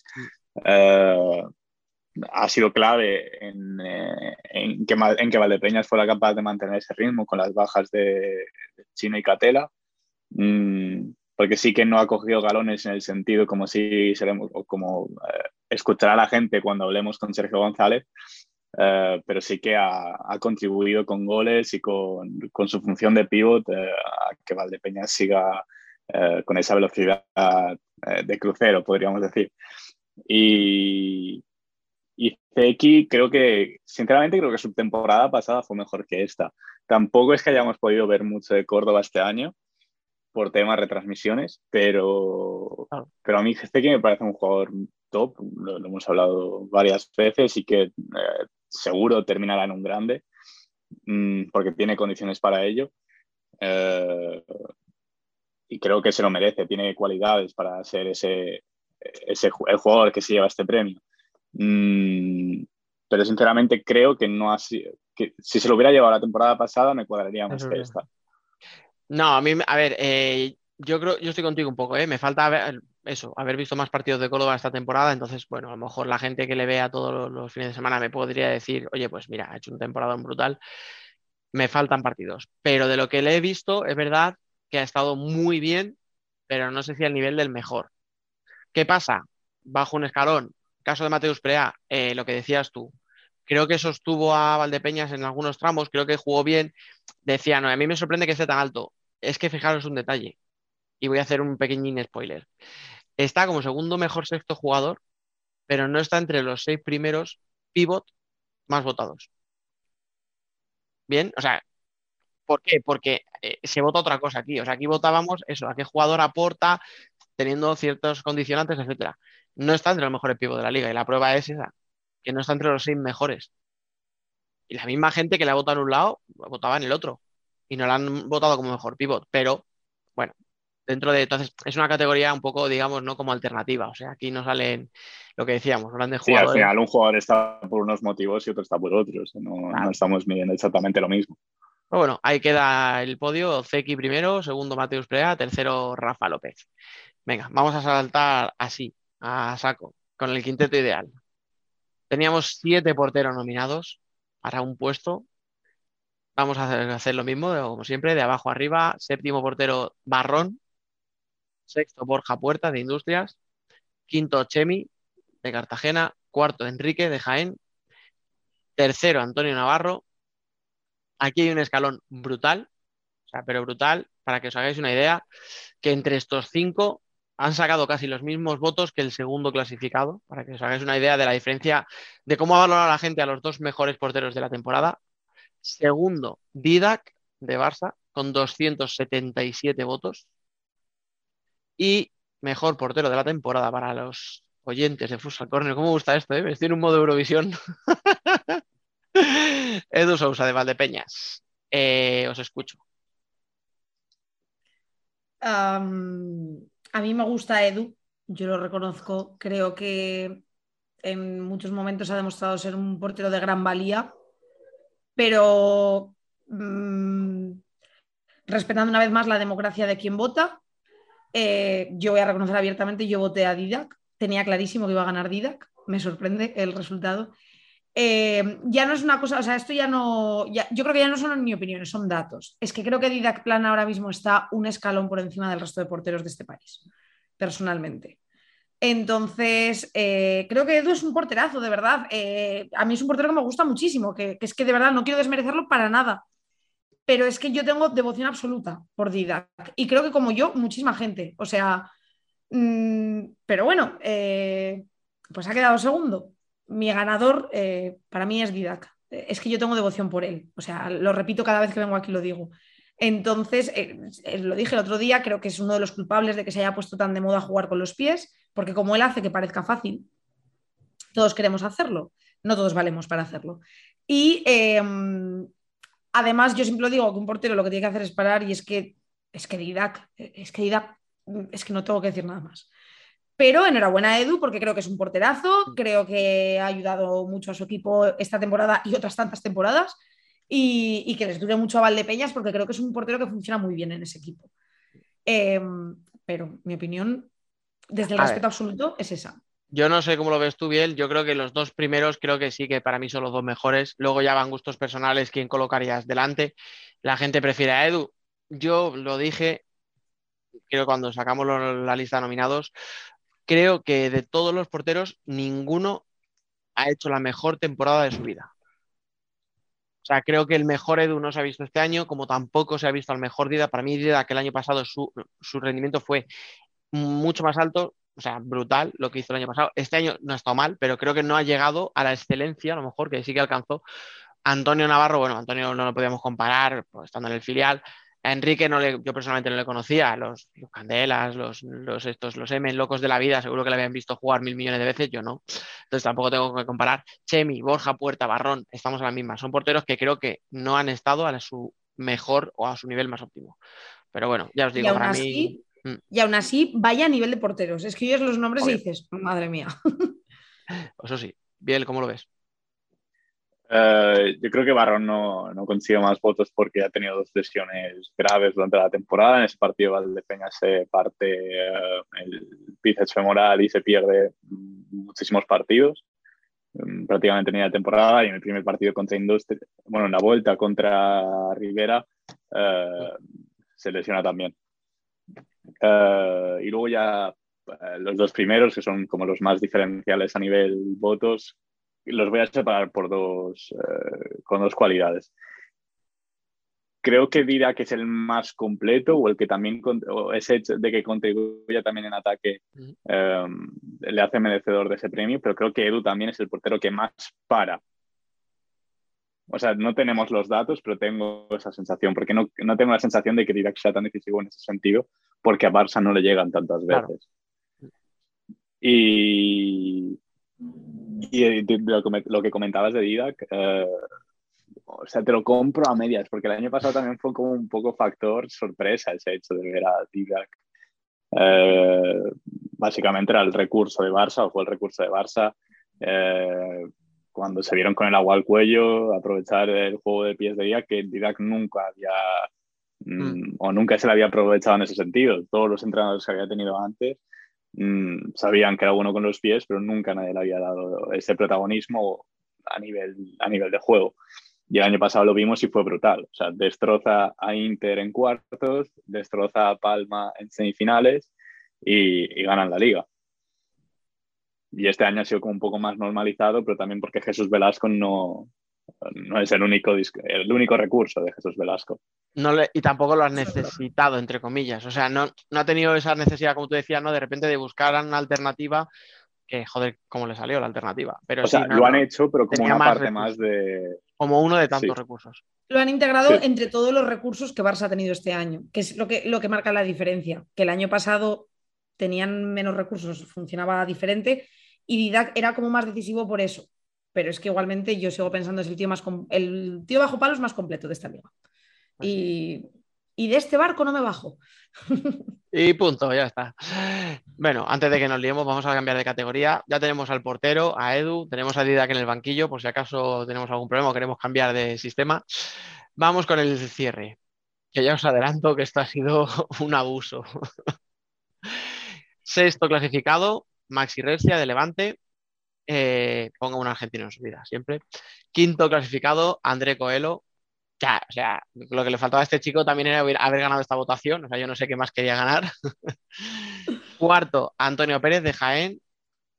Eh, ha sido clave en, eh, en, que, en que Valdepeñas fuera capaz de mantener ese ritmo con las bajas de, Chino y Catela. Mm, porque sí que no ha cogido galones en el sentido como si seremos, o como eh, escuchará la gente cuando hablemos con Sergio González, eh, pero sí que ha, ha contribuido con goles y con, con su función de pivot eh, a que Valdepeñas siga eh, con esa velocidad de crucero, podríamos decir. Y, y Zeki, creo que, sinceramente, creo que su temporada pasada fue mejor que esta. Tampoco es que hayamos podido ver mucho de Córdoba este año por temas de retransmisiones, pero, pero a mí Zeki me parece un jugador top, lo, lo hemos hablado varias veces y que eh, seguro terminará en un grande, mm, porque tiene condiciones para ello. Eh, y creo que se lo merece, tiene cualidades para ser ese, ese el jugador que se lleva este premio. Mm, pero sinceramente creo que no ha sido, que si se lo hubiera llevado la temporada pasada me cuadraría más que esta. No, a mí, a ver, eh, yo creo, yo estoy contigo un poco, ¿eh? Me falta haber- eso, haber visto más partidos de Córdoba esta temporada, entonces, bueno, a lo mejor la gente que le vea todos los, fines de semana me podría decir, oye, pues mira, ha hecho un temporada brutal, me faltan partidos, pero de lo que le he visto, es verdad que ha estado muy bien, pero no sé si al nivel del mejor. ¿Qué pasa? Bajo un escalón, caso de Mateus Prea, eh, lo que decías tú, creo que sostuvo a Valdepeñas en algunos tramos, creo que jugó bien, decía, no, a mí me sorprende que esté tan alto. Es que fijaros un detalle, y voy a hacer un pequeñín spoiler. Está como segundo mejor sexto jugador, pero no está entre los seis primeros pivot más votados. Bien, o sea, ¿por qué? Porque eh, se vota otra cosa aquí. O sea, aquí votábamos eso, a qué jugador aporta, teniendo ciertos condicionantes, etcétera. No está entre los mejores pivot de la liga, y la prueba es esa, que no está entre los seis mejores. Y la misma gente que le ha votado en un lado, votaba en el otro. Y no la han votado como mejor pivot. Pero, bueno, dentro de. Entonces, es una categoría un poco, digamos, no como alternativa. O sea, aquí no salen lo que decíamos, grandes Sí, al jugadores. final un jugador está por unos motivos y otro está por otros. No, estamos midiendo exactamente lo mismo. Pero bueno, ahí queda el podio. Zeki primero, segundo Mateus Prea, tercero Rafa López. Venga, vamos a saltar así, a saco, con el quinteto ideal. Teníamos siete porteros nominados para un puesto. Vamos a hacer, hacer lo mismo, como siempre, de abajo arriba. Séptimo portero Barrón. Sexto Borja Puerta de Industrias. Quinto Chemi de Cartagena. Cuarto Enrique de Jaén. Tercero Antonio Navarro. Aquí hay un escalón brutal, o sea, pero brutal, para que os hagáis una idea, que entre estos cinco han sacado casi los mismos votos que el segundo clasificado, para que os hagáis una idea de la diferencia de cómo ha valorado la gente a los dos mejores porteros de la temporada. Segundo, Didac de Barça, con 277 votos. Y mejor portero de la temporada para los oyentes de Futsal Corner. ¿Cómo gusta esto? Eh? Estoy en un modo Eurovisión. Edu Sousa de Valdepeñas. Eh, os escucho. A mí me gusta Edu, yo lo reconozco. Creo que en muchos momentos ha demostrado ser un portero de gran valía, pero mm, respetando una vez más la democracia de quien vota, eh, yo voy a reconocer abiertamente, yo voté a Didac, tenía clarísimo que iba a ganar Didac, me sorprende el resultado. Eh, ya no es una cosa, o sea, esto ya no, yo creo que ya no son ni opiniones, son datos. Es que creo que Didac Plan ahora mismo está un escalón por encima del resto de porteros de este país, personalmente. Entonces, eh, creo que Edu es un porterazo, de verdad. A mí es un portero que me gusta muchísimo, que es que de verdad no quiero desmerecerlo para nada. Pero es que yo tengo devoción absoluta por Didac. Y creo que como yo, muchísima gente. O sea, mm, pero bueno, eh, pues ha quedado segundo. Mi ganador eh, para mí es Didac. Eh, Es que yo tengo devoción por él. O sea, lo repito cada vez que vengo aquí, lo digo. Entonces, lo dije el otro día, creo que es uno de los culpables de que se haya puesto tan de moda jugar con los pies, porque como él hace que parezca fácil, todos queremos hacerlo, no todos valemos para hacerlo. Y eh, además, yo siempre lo digo que un portero lo que tiene que hacer es parar y es que es que Didac, es que Didac, es que no tengo que decir nada más. Pero enhorabuena a Edu, porque creo que es un porterazo, creo que ha ayudado mucho a su equipo esta temporada y otras tantas temporadas, y, y que les dure mucho a Valdepeñas, porque creo que es un portero que funciona muy bien en ese equipo. Eh, pero mi opinión, desde el A respeto ver. absoluto, es esa. Yo no sé cómo lo ves tú, Biel. Yo creo que los dos primeros, creo que sí, que para mí son los dos mejores. Luego ya van gustos personales, quién colocarías delante. La gente prefiere a Edu. Yo lo dije, creo cuando sacamos la lista de nominados, creo que de todos los porteros, ninguno ha hecho la mejor temporada de su vida. O sea, creo que el mejor Edu no se ha visto este año, como tampoco se ha visto al mejor Dida. Para mí, Dida, que el año pasado su, su rendimiento fue mucho más alto, o sea, brutal lo que hizo el año pasado. Este año no ha estado mal, pero creo que no ha llegado a la excelencia, a lo mejor, que sí que alcanzó. Antonio Navarro, bueno, Antonio no lo podíamos comparar, pues, estando en el filial. A Enrique no le, yo personalmente no le conocía, los, los Candelas, los, los estos, los M locos de la vida, seguro que le habían visto jugar mil millones de veces, yo no. Entonces tampoco tengo que comparar. Chemi, Borja, Puerta, Barrón, estamos a la misma. Son porteros que creo que no han estado a su mejor o a su nivel más óptimo. Pero bueno, ya os digo, para así, mí. Mm, y aún así, vaya a nivel de porteros. Es que oyes los nombres Obvio. y dices, madre mía. Eso sí. Biel, ¿cómo lo ves? Eh, yo creo que Barron no, no consigue más votos porque ha tenido dos lesiones graves durante la temporada. En ese partido Valdepeña se parte eh, el bíceps femoral y se pierde muchísimos partidos. Mm, Prácticamente ni la temporada y en el primer partido contra Industria, bueno, en la vuelta contra Rivera, eh, se lesiona también. Eh, y luego ya eh, los dos primeros, que son como los más diferenciales a nivel votos, los voy a separar por dos, eh, con dos cualidades. Creo que dirá que es el más completo o el que también, o ese hecho de que contribuya también en ataque eh, le hace merecedor de ese premio, pero creo que Edu también es el portero que más para. O sea, no tenemos los datos, pero tengo esa sensación, porque no, no tengo la sensación de que Didac sea tan decisivo en ese sentido, porque a Barça no le llegan tantas Claro. veces. Y, y de lo, que lo que comentabas de Didac, eh, o sea, te lo compro a medias, porque el año pasado también fue como un poco factor sorpresa ese hecho de ver a Didac. Eh, básicamente era el recurso de Barça, o fue el recurso de Barça. eh, cuando se vieron con el agua al cuello, aprovechar el juego de pies de día que Didac nunca había mm, o nunca se le había aprovechado en ese sentido. Todos los entrenadores que había tenido antes mm, sabían que era bueno con los pies, pero nunca nadie le había dado ese protagonismo a nivel, a nivel de juego. Y el año pasado lo vimos y fue brutal. O sea, destroza a Inter en cuartos, destroza a Palma en semifinales y, y ganan la liga. Y este año ha sido como un poco más normalizado, pero también porque Jesús Velasco no, no es el único, el único recurso de Jesús Velasco. No le- y tampoco lo has necesitado, entre comillas. O sea, no, no ha tenido esa necesidad, como tú decías, ¿no? De repente de buscar una alternativa, que joder, cómo le salió la alternativa. Pero O sea, no, lo han no, hecho, pero como una más parte recursos. más de... como uno de tantos Sí. recursos. Lo han integrado Sí. entre todos los recursos que Barça ha tenido este año, que es lo que, lo que marca la diferencia. Que el año pasado tenían menos recursos, funcionaba diferente y Didac era como más decisivo por eso. Pero es que igualmente yo sigo pensando es el tío más el tío bajo palos más completo de esta liga. Y, y de este barco no me bajo. Y punto, ya está. Bueno, antes de que nos liemos, vamos a cambiar de categoría. Ya tenemos al portero, a Edu, tenemos a Didac en el banquillo, por si acaso tenemos algún problema o queremos cambiar de sistema. Vamos con el cierre, que ya os adelanto que esto ha sido un abuso. Sexto clasificado, Maxi Recia de Levante. Eh, ponga un argentino en su vida, siempre. Quinto clasificado, André Coelho. Ya, o sea, lo que le faltaba a este chico también era haber, ganado esta votación. O sea, yo no sé qué más quería ganar. Cuarto, Antonio Pérez de Jaén.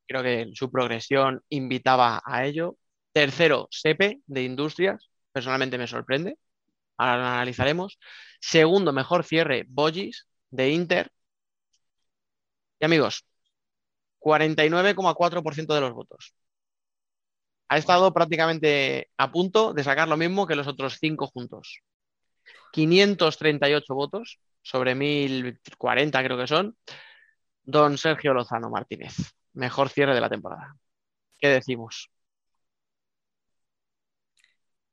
Creo que su progresión invitaba a ello. Tercero, Sepe de Industrias. Personalmente me sorprende. Ahora lo analizaremos. Segundo, mejor cierre, Bollis de Inter. Y amigos, 49,4% de los votos. Ha estado prácticamente a punto de sacar lo mismo que los otros cinco juntos. 538 votos sobre 1040 creo que son. Don Sergio Lozano Martínez, mejor cierre de la temporada. ¿Qué decimos?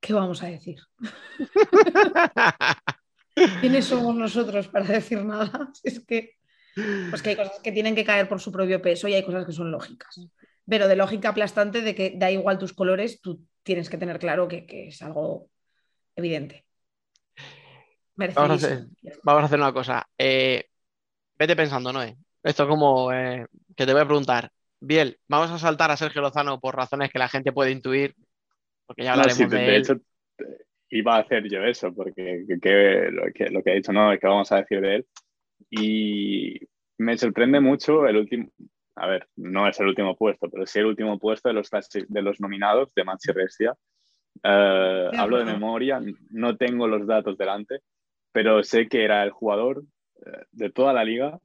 ¿Qué vamos a decir? ¿Quiénes somos nosotros para decir nada? Es que, pues que hay cosas que tienen que caer por su propio peso y hay cosas que son lógicas. Pero de lógica aplastante de que da igual tus colores, tú tienes que tener claro que, que es algo evidente. Vamos a hacer, vamos a hacer una cosa. Eh, vete pensando, Noé. Esto como eh, que te voy a preguntar. Biel, vamos a saltar a Sergio Lozano por razones que la gente puede intuir, porque ya No, hablaremos sí, de, de él. hecho, iba a hacer yo eso, porque que- que lo, que, lo que ha dicho no es que vamos a decir de él. Y me sorprende mucho el último, a ver, no es el último puesto, pero sí el último puesto de los, de los nominados de Maxi Restia. Eh, De hablo de memoria, no tengo los datos delante, pero sé que era el jugador eh, de toda la liga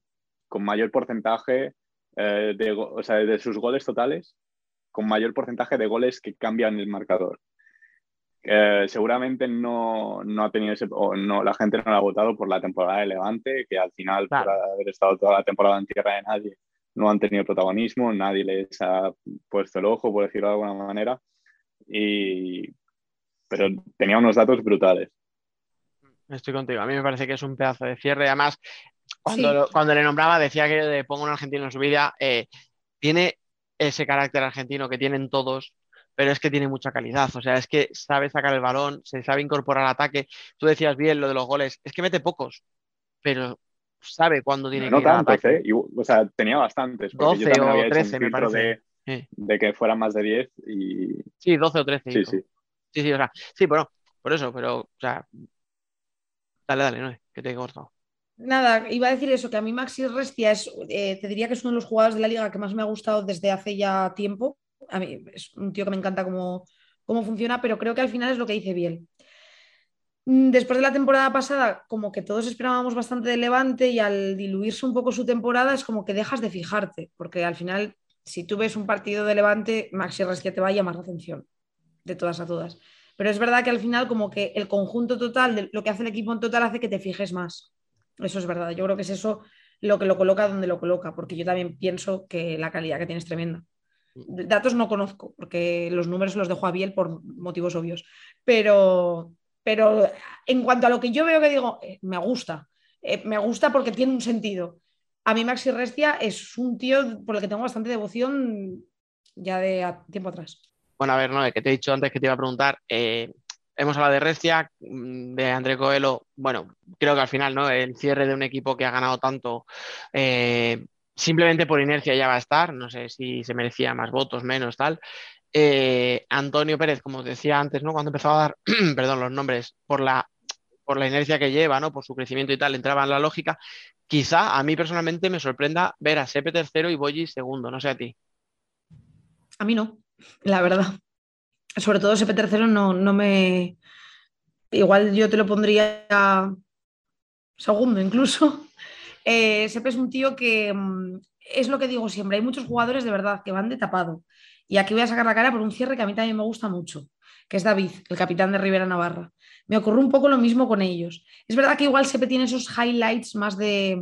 con mayor porcentaje eh, de, o sea, de sus goles totales, con mayor porcentaje de goles que cambian el marcador. Eh, seguramente no, no ha tenido ese, o no, la gente no lo ha votado por la temporada de Levante, que al final, Claro. por haber estado toda la temporada en tierra de nadie, no han tenido protagonismo, nadie les ha puesto el ojo, por decirlo de alguna manera. Y, pero tenía unos datos brutales. Estoy contigo. A mí me parece que es un pedazo de cierre. Además, cuando, Sí. lo- cuando le nombraba, decía que le pongo un argentino en su vida. eh, tiene ese carácter argentino que tienen todos, pero es que tiene mucha calidad. O sea, es que sabe sacar el balón, se sabe incorporar al ataque. Tú decías bien lo de los goles. Es que mete pocos, pero sabe cuándo tiene no que ir al tantos. ¿eh? Y, o sea, tenía bastantes. Porque 12 yo también o había hecho 13, un me parece. de, Sí. de que fueran más de 10 y Sí, 12 o 13. sí, hizo. sí. Sí, sí, o sea, sí, bueno, por eso, pero, o sea, dale, dale, no, que te he cortado. Nada, iba a decir eso, que a mí Maxi Restia es, eh, te diría que es uno de los jugadores de la liga que más me ha gustado desde hace ya tiempo. A mí es un tío que me encanta cómo, cómo funciona, pero creo que al final es lo que dice Biel. Mm, Después de la temporada pasada, como que todos esperábamos bastante de Levante y al diluirse un poco su temporada es como que dejas de fijarte, porque al final, si tú ves un partido de Levante, Maxi Restia te va a llamar la atención, de todas a todas. Pero es verdad que al final como que el conjunto total de lo que hace el equipo en total hace que te fijes más. Eso es verdad. Yo creo que es eso lo que lo coloca donde lo coloca, porque yo también pienso que la calidad que tiene es tremenda. Datos no conozco, porque los números los dejo a Biel por motivos obvios. Pero, pero en cuanto a lo que yo veo que digo, eh, me gusta. Eh, me gusta porque tiene un sentido. A mí Maxi Restia es un tío por el que tengo bastante devoción ya de tiempo atrás. Bueno, a ver, no, que te he dicho antes que te iba a preguntar. eh, hemos hablado de Restia, mm, de André Coelho. Bueno, creo que al final, ¿no? El cierre de un equipo que ha ganado tanto, simplemente por inercia ya va a estar. No sé si se merecía más votos, menos, tal. Eh, Antonio Pérez, como os decía antes, ¿no? Cuando empezaba a dar, perdón, los nombres, por la, por la inercia que lleva, ¿no? Por su crecimiento y tal, entraba en la lógica. Quizá a mí personalmente me sorprenda ver a Sepe tercero y Boyi segundo, no sé a ti. A mí no, la verdad. Sobre todo ese tercero no, no me. Igual yo te lo pondría segundo incluso. Eh, Sepe es un tío que mm, es lo que digo siempre. Hay muchos jugadores de verdad que van de tapado. Y aquí voy a sacar la cara por un cierre que a mí también me gusta mucho, que es David, el capitán de Rivera Navarra. Me ocurre un poco lo mismo con ellos. Es verdad que igual Sepe tiene esos highlights más de,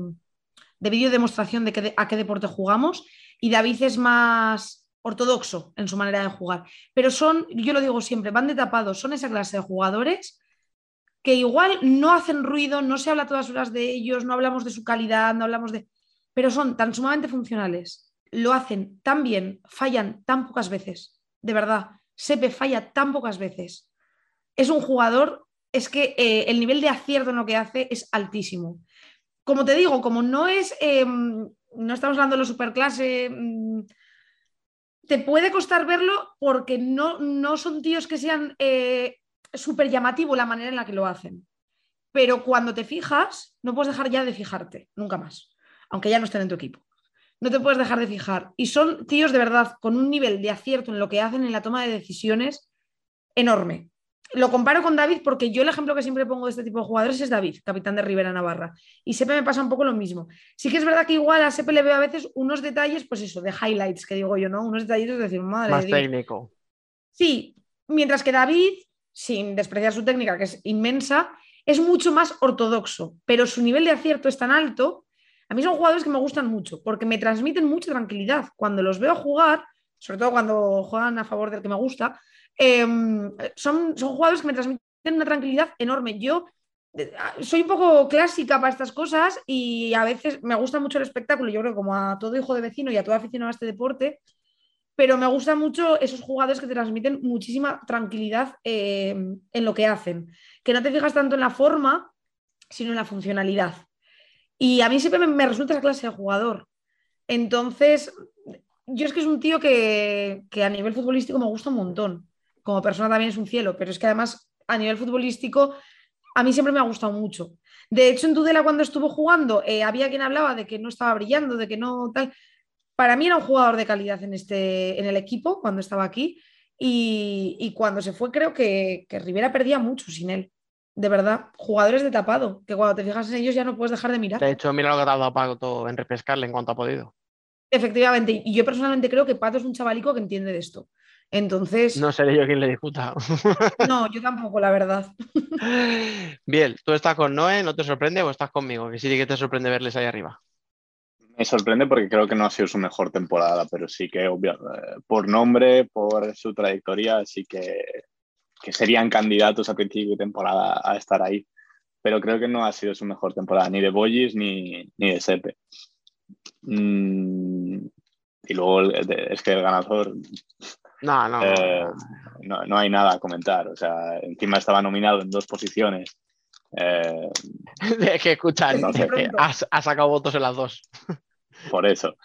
de vídeo demostración de, a qué deporte jugamos y David es más ortodoxo en su manera de jugar. Pero son, yo lo digo siempre, van de tapados, son esa clase de jugadores que igual no hacen ruido, no se habla todas horas de ellos, no hablamos de su calidad, no hablamos de... Pero son tan sumamente funcionales, lo hacen tan bien, fallan tan pocas veces, de verdad, Sepe falla tan pocas veces. Es un jugador, es que eh, el nivel de acierto en lo que hace es altísimo. Como te digo, como no es, eh, no estamos hablando de lo superclase, mm, te puede costar verlo porque no, no son tíos que sean eh, súper llamativo la manera en la que lo hacen. Pero cuando te fijas, no puedes dejar ya de fijarte, nunca más, aunque ya no estén en tu equipo. No te puedes dejar de fijar. Y son tíos de verdad con un nivel de acierto en lo que hacen en la toma de decisiones enorme. Lo comparo con David porque yo el ejemplo que siempre pongo de este tipo de jugadores es David, capitán de Rivera Navarra. Y Sepe me pasa un poco lo mismo. Sí que es verdad que igual a Sepe le veo a veces unos detalles, pues eso, de highlights, que digo yo, ¿no? Unos detallitos de decir, madre Más de Dios. técnico. Sí, mientras que David, sin despreciar su técnica, que es inmensa, es mucho más ortodoxo, pero su nivel de acierto es tan alto. A mí son jugadores que me gustan mucho, porque me transmiten mucha tranquilidad. Cuando los veo jugar, sobre todo cuando juegan a favor del que me gusta, eh, son, son jugadores que me transmiten una tranquilidad enorme. Yo eh, soy un poco clásica para estas cosas y a veces me gusta mucho el espectáculo, yo creo como a todo hijo de vecino y a todo aficionado a este deporte, pero me gustan mucho esos jugadores que te transmiten muchísima tranquilidad eh, en lo que hacen, que no te fijas tanto en la forma, sino en la funcionalidad. Y a mí siempre me, resulta esa clase de jugador. Entonces, yo es que es un tío que, que a nivel futbolístico me gusta un montón. Como persona también es un cielo, pero es que además a nivel futbolístico a mí siempre me ha gustado mucho. De hecho, en Tudela cuando estuvo jugando, eh, había quien hablaba de que no estaba brillando, de que no tal. Para mí era un jugador de calidad en, este, en el equipo cuando estaba aquí y, y cuando se fue creo que, que Rivera perdía mucho sin él. De verdad, jugadores de tapado, que cuando te fijas en ellos ya no puedes dejar de mirar. De hecho, mira lo que ha dado Pato en repescarle en cuanto ha podido. Efectivamente, y yo personalmente creo que Pato es un chavalico que entiende de esto. Entonces, no, No seré yo quien le discuta. yo tampoco, la verdad. Bien, ¿tú estás con Noé? ¿No te sorprende o estás conmigo? Que sí que te sorprende verles ahí arriba. Me sorprende porque creo que no ha sido su mejor temporada, pero sí que obvio, eh, por nombre, por su trayectoria, sí que, que serían candidatos a principio de temporada a estar ahí. Pero creo que no ha sido su mejor temporada, ni de Boyis ni, ni de Sepe. Mm, y luego es que el ganador No, no. eh, no, no hay nada a comentar. O sea, encima estaba nominado en dos posiciones. Eh, Es que escucha, No sé. que has, has sacado votos en las dos. Por eso.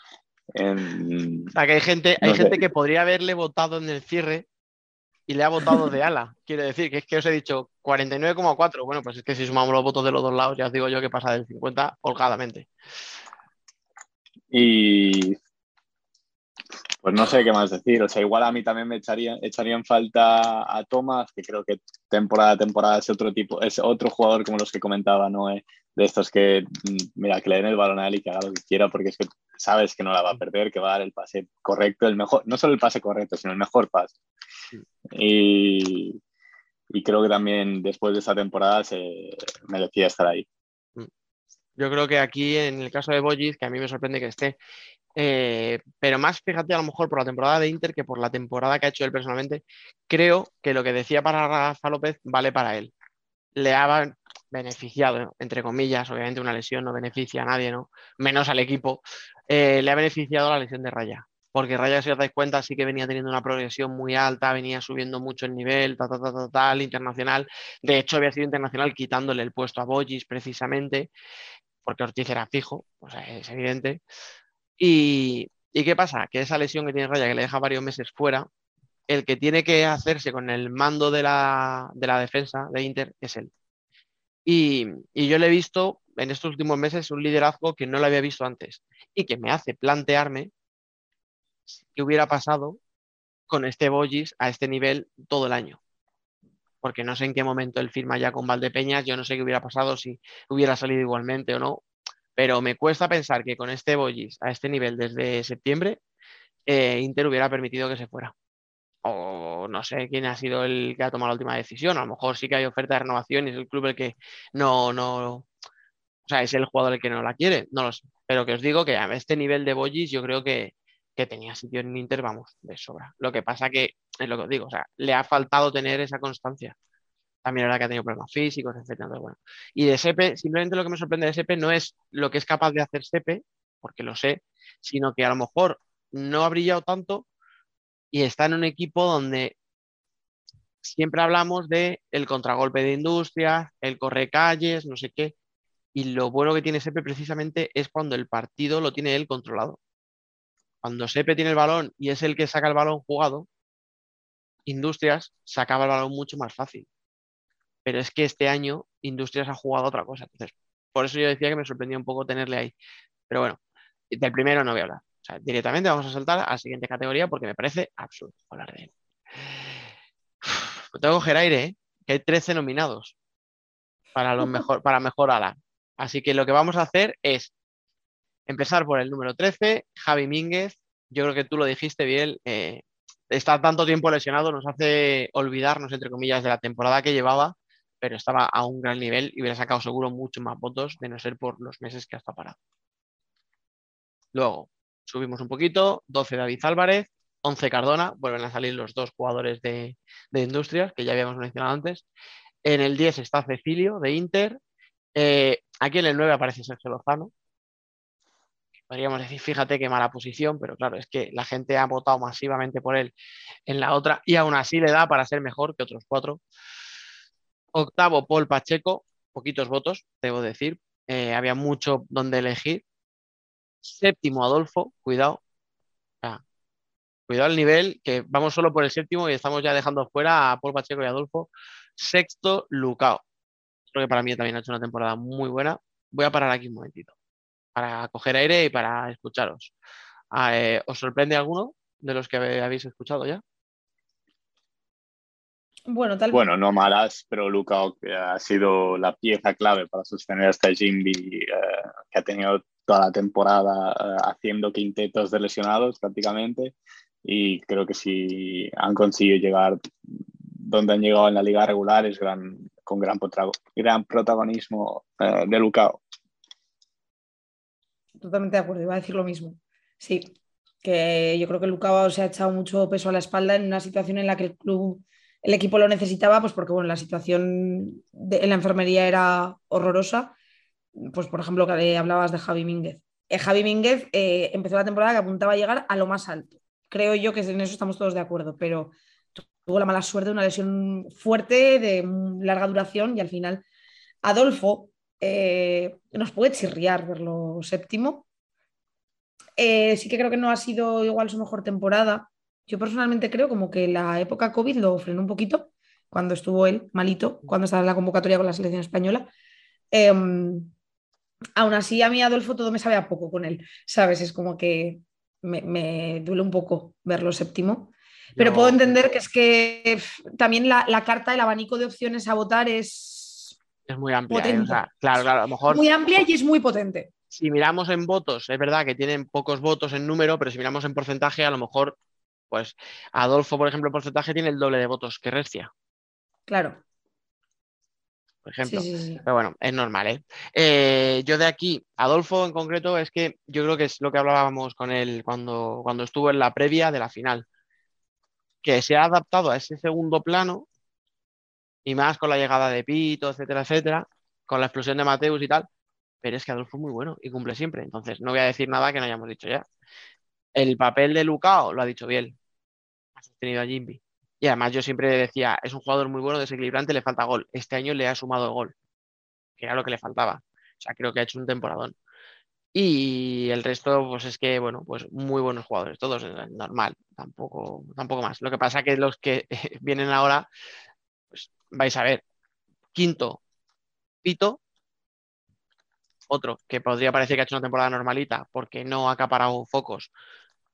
En- O sea, que hay gente, hay No sé. gente que podría haberle votado en el cierre y le ha votado de ala. Quiero decir, que es que os he dicho 49,4. Bueno, pues es que si sumamos los votos de los dos lados, ya os digo yo que pasa del 50 holgadamente. Y pues no sé qué más decir. O sea, igual a mí también me echaría, echaría en falta a Thomas, que creo que temporada a temporada es otro tipo, es otro jugador como los que comentaba, ¿no? Eh, de estos que, mm, mira, que le den el balón a él y que haga lo que quiera, porque es que sabes que no la va a perder, que va a dar el pase correcto, el mejor, no solo el pase correcto, sino el mejor pase. Y, y creo que también después de esa temporada se merecía estar ahí. Yo creo que aquí, en el caso de Boyis, que a mí me sorprende que esté, eh, pero más fíjate a lo mejor por la temporada de Inter que por la temporada que ha hecho él personalmente, creo que lo que decía para Rafa López vale para él. Le ha beneficiado, entre comillas, obviamente una lesión no beneficia a nadie, ¿no? Menos al equipo, eh, le ha beneficiado la lesión de Raya. Porque Raya, si os dais cuenta, sí que venía teniendo una progresión muy alta, venía subiendo mucho el nivel, tal, tal, tal, tal, internacional. De hecho, había sido internacional quitándole el puesto a Boyis precisamente, porque Ortiz era fijo, es evidente. Y, ¿y qué pasa? Que esa lesión que tiene Raya, que le deja varios meses fuera, el que tiene que hacerse con el mando de la, de la defensa de Inter es él. Y, y, yo le he visto en estos últimos meses un liderazgo que no lo había visto antes y que me hace plantearme qué hubiera pasado con este Boyis a este nivel todo el año. Porque no sé en qué momento él firma ya con Valdepeñas, yo no sé qué hubiera pasado si hubiera salido igualmente o no, pero me cuesta pensar que con este Boyis a este nivel desde septiembre, eh, Inter hubiera permitido que se fuera. O no sé quién ha sido el que ha tomado la última decisión. A lo mejor sí que hay oferta de renovación y es el club el que no, no, o sea, es el jugador el que no la quiere, no lo sé. Pero que os digo que a este nivel de Boyis yo creo que, que tenía sitio en Inter, vamos, de sobra. Lo que pasa que, es lo que os digo, o sea, le ha faltado tener esa constancia. También era que ha tenido problemas físicos, etcétera. Bueno. Y de Sepe, simplemente lo que me sorprende de Sepe no es lo que es capaz de hacer Sepe, porque lo sé, sino que a lo mejor no ha brillado tanto y está en un equipo donde siempre hablamos de el contragolpe de industria, el corre calles, no sé qué. Y lo bueno que tiene Sepe precisamente es cuando el partido lo tiene él controlado. Cuando Sepe tiene el balón y es el que saca el balón jugado, Industrias sacaba el balón mucho más fácil. Pero es que este año Industrias ha jugado otra cosa. Entonces, por eso yo decía que me sorprendió un poco tenerle ahí. Pero bueno, del primero no voy a hablar. O sea, directamente vamos a saltar a la siguiente categoría porque me parece absurdo hablar de él. Uf, tengo que coger aire, ¿eh? que hay 13 nominados para, mejor, para mejor ala. Así que lo que vamos a hacer es empezar por el número 13, Javi Mínguez. Yo creo que tú lo dijiste bien. Eh, está tanto tiempo lesionado, nos hace olvidarnos, entre comillas, de la temporada que llevaba, pero estaba a un gran nivel y hubiera sacado seguro mucho más votos de no ser por los meses que ha estado parado. Luego, subimos un poquito, 12 David Álvarez, 11 Cardona, vuelven a salir los dos jugadores de, de Industrias que ya habíamos mencionado antes. En el 10 está Cecilio de Inter. Eh, aquí en el 9 aparece Sergio Lozano. Podríamos decir, fíjate qué mala posición, pero claro, es que la gente ha votado masivamente por él en la otra y aún así le da para ser mejor que otros cuatro. Octavo, Paul Pacheco, poquitos votos, debo decir. Eh, había mucho donde elegir. Séptimo, Adolfo, cuidado. cuidado el nivel, que vamos solo por el séptimo y estamos ya dejando fuera a Paul Pacheco y Adolfo. Sexto, Lucao. Creo que para mí también ha hecho una temporada muy buena. Voy a parar aquí un momentito para coger aire y para escucharos. Ah, eh, ¿Os sorprende alguno de los que habéis escuchado ya? Bueno, tal Bueno, no malas, pero Luca ha sido la pieza clave para sostener a este Jimby eh, que ha tenido toda la temporada eh, haciendo quintetos de lesionados prácticamente y creo que si han conseguido llegar donde han llegado en la liga regular es gran, con gran, gran protagonismo eh, de Lucao. Totalmente de acuerdo, iba a decir lo mismo. Sí, que yo creo que Lucao se ha echado mucho peso a la espalda en una situación en la que el club, el equipo lo necesitaba, pues porque bueno, la situación en la enfermería era horrorosa. Pues por ejemplo, que hablabas de Javi Mínguez. Eh, Javi Mínguez eh, empezó la temporada que apuntaba a llegar a lo más alto. Creo yo que en eso estamos todos de acuerdo, pero tuvo la mala suerte de una lesión fuerte de larga duración y al final Adolfo eh, nos puede chirriar verlo séptimo. Eh, sí que creo que no ha sido igual su mejor temporada. Yo personalmente creo como que la época COVID lo frenó un poquito cuando estuvo él malito, cuando estaba en la convocatoria con la selección española. Eh, aún así, a mí Adolfo todo me sabe a poco con él, ¿sabes? Es como que me, me duele un poco verlo séptimo. Pero puedo entender que es que también la, la carta, el abanico de opciones a votar es Es muy amplia. ¿eh? O sea, claro, claro, a lo mejor muy amplia y es muy potente. si miramos en votos, es verdad que tienen pocos votos en número, pero si miramos en porcentaje, a lo mejor, pues Adolfo, por ejemplo, en porcentaje tiene el doble de votos que Restia. Claro. por ejemplo. Sí, sí, sí. Pero bueno, es normal, ¿eh? Eh, Yo de aquí, Adolfo en concreto, es que yo creo que es lo que hablábamos con él cuando, cuando estuvo en la previa de la final, que se ha adaptado a ese segundo plano y más con la llegada de Pito, etcétera, etcétera, con la explosión de Mateus y tal, pero es que Adolfo es muy bueno y cumple siempre, entonces no voy a decir nada que no hayamos dicho ya. El papel de Lucao lo ha dicho bien, ha sostenido a Jimby. Y además yo siempre decía, es un jugador muy bueno, desequilibrante, le falta gol. Este año le ha sumado gol, que era lo que le faltaba. O sea, creo que ha hecho un temporadón. Y el resto, pues es que, bueno, pues muy buenos jugadores, todos normal, tampoco, tampoco más. Lo que pasa que los que vienen ahora, pues vais a ver, quinto, Pito, otro que podría parecer que ha hecho una temporada normalita porque no ha acaparado focos,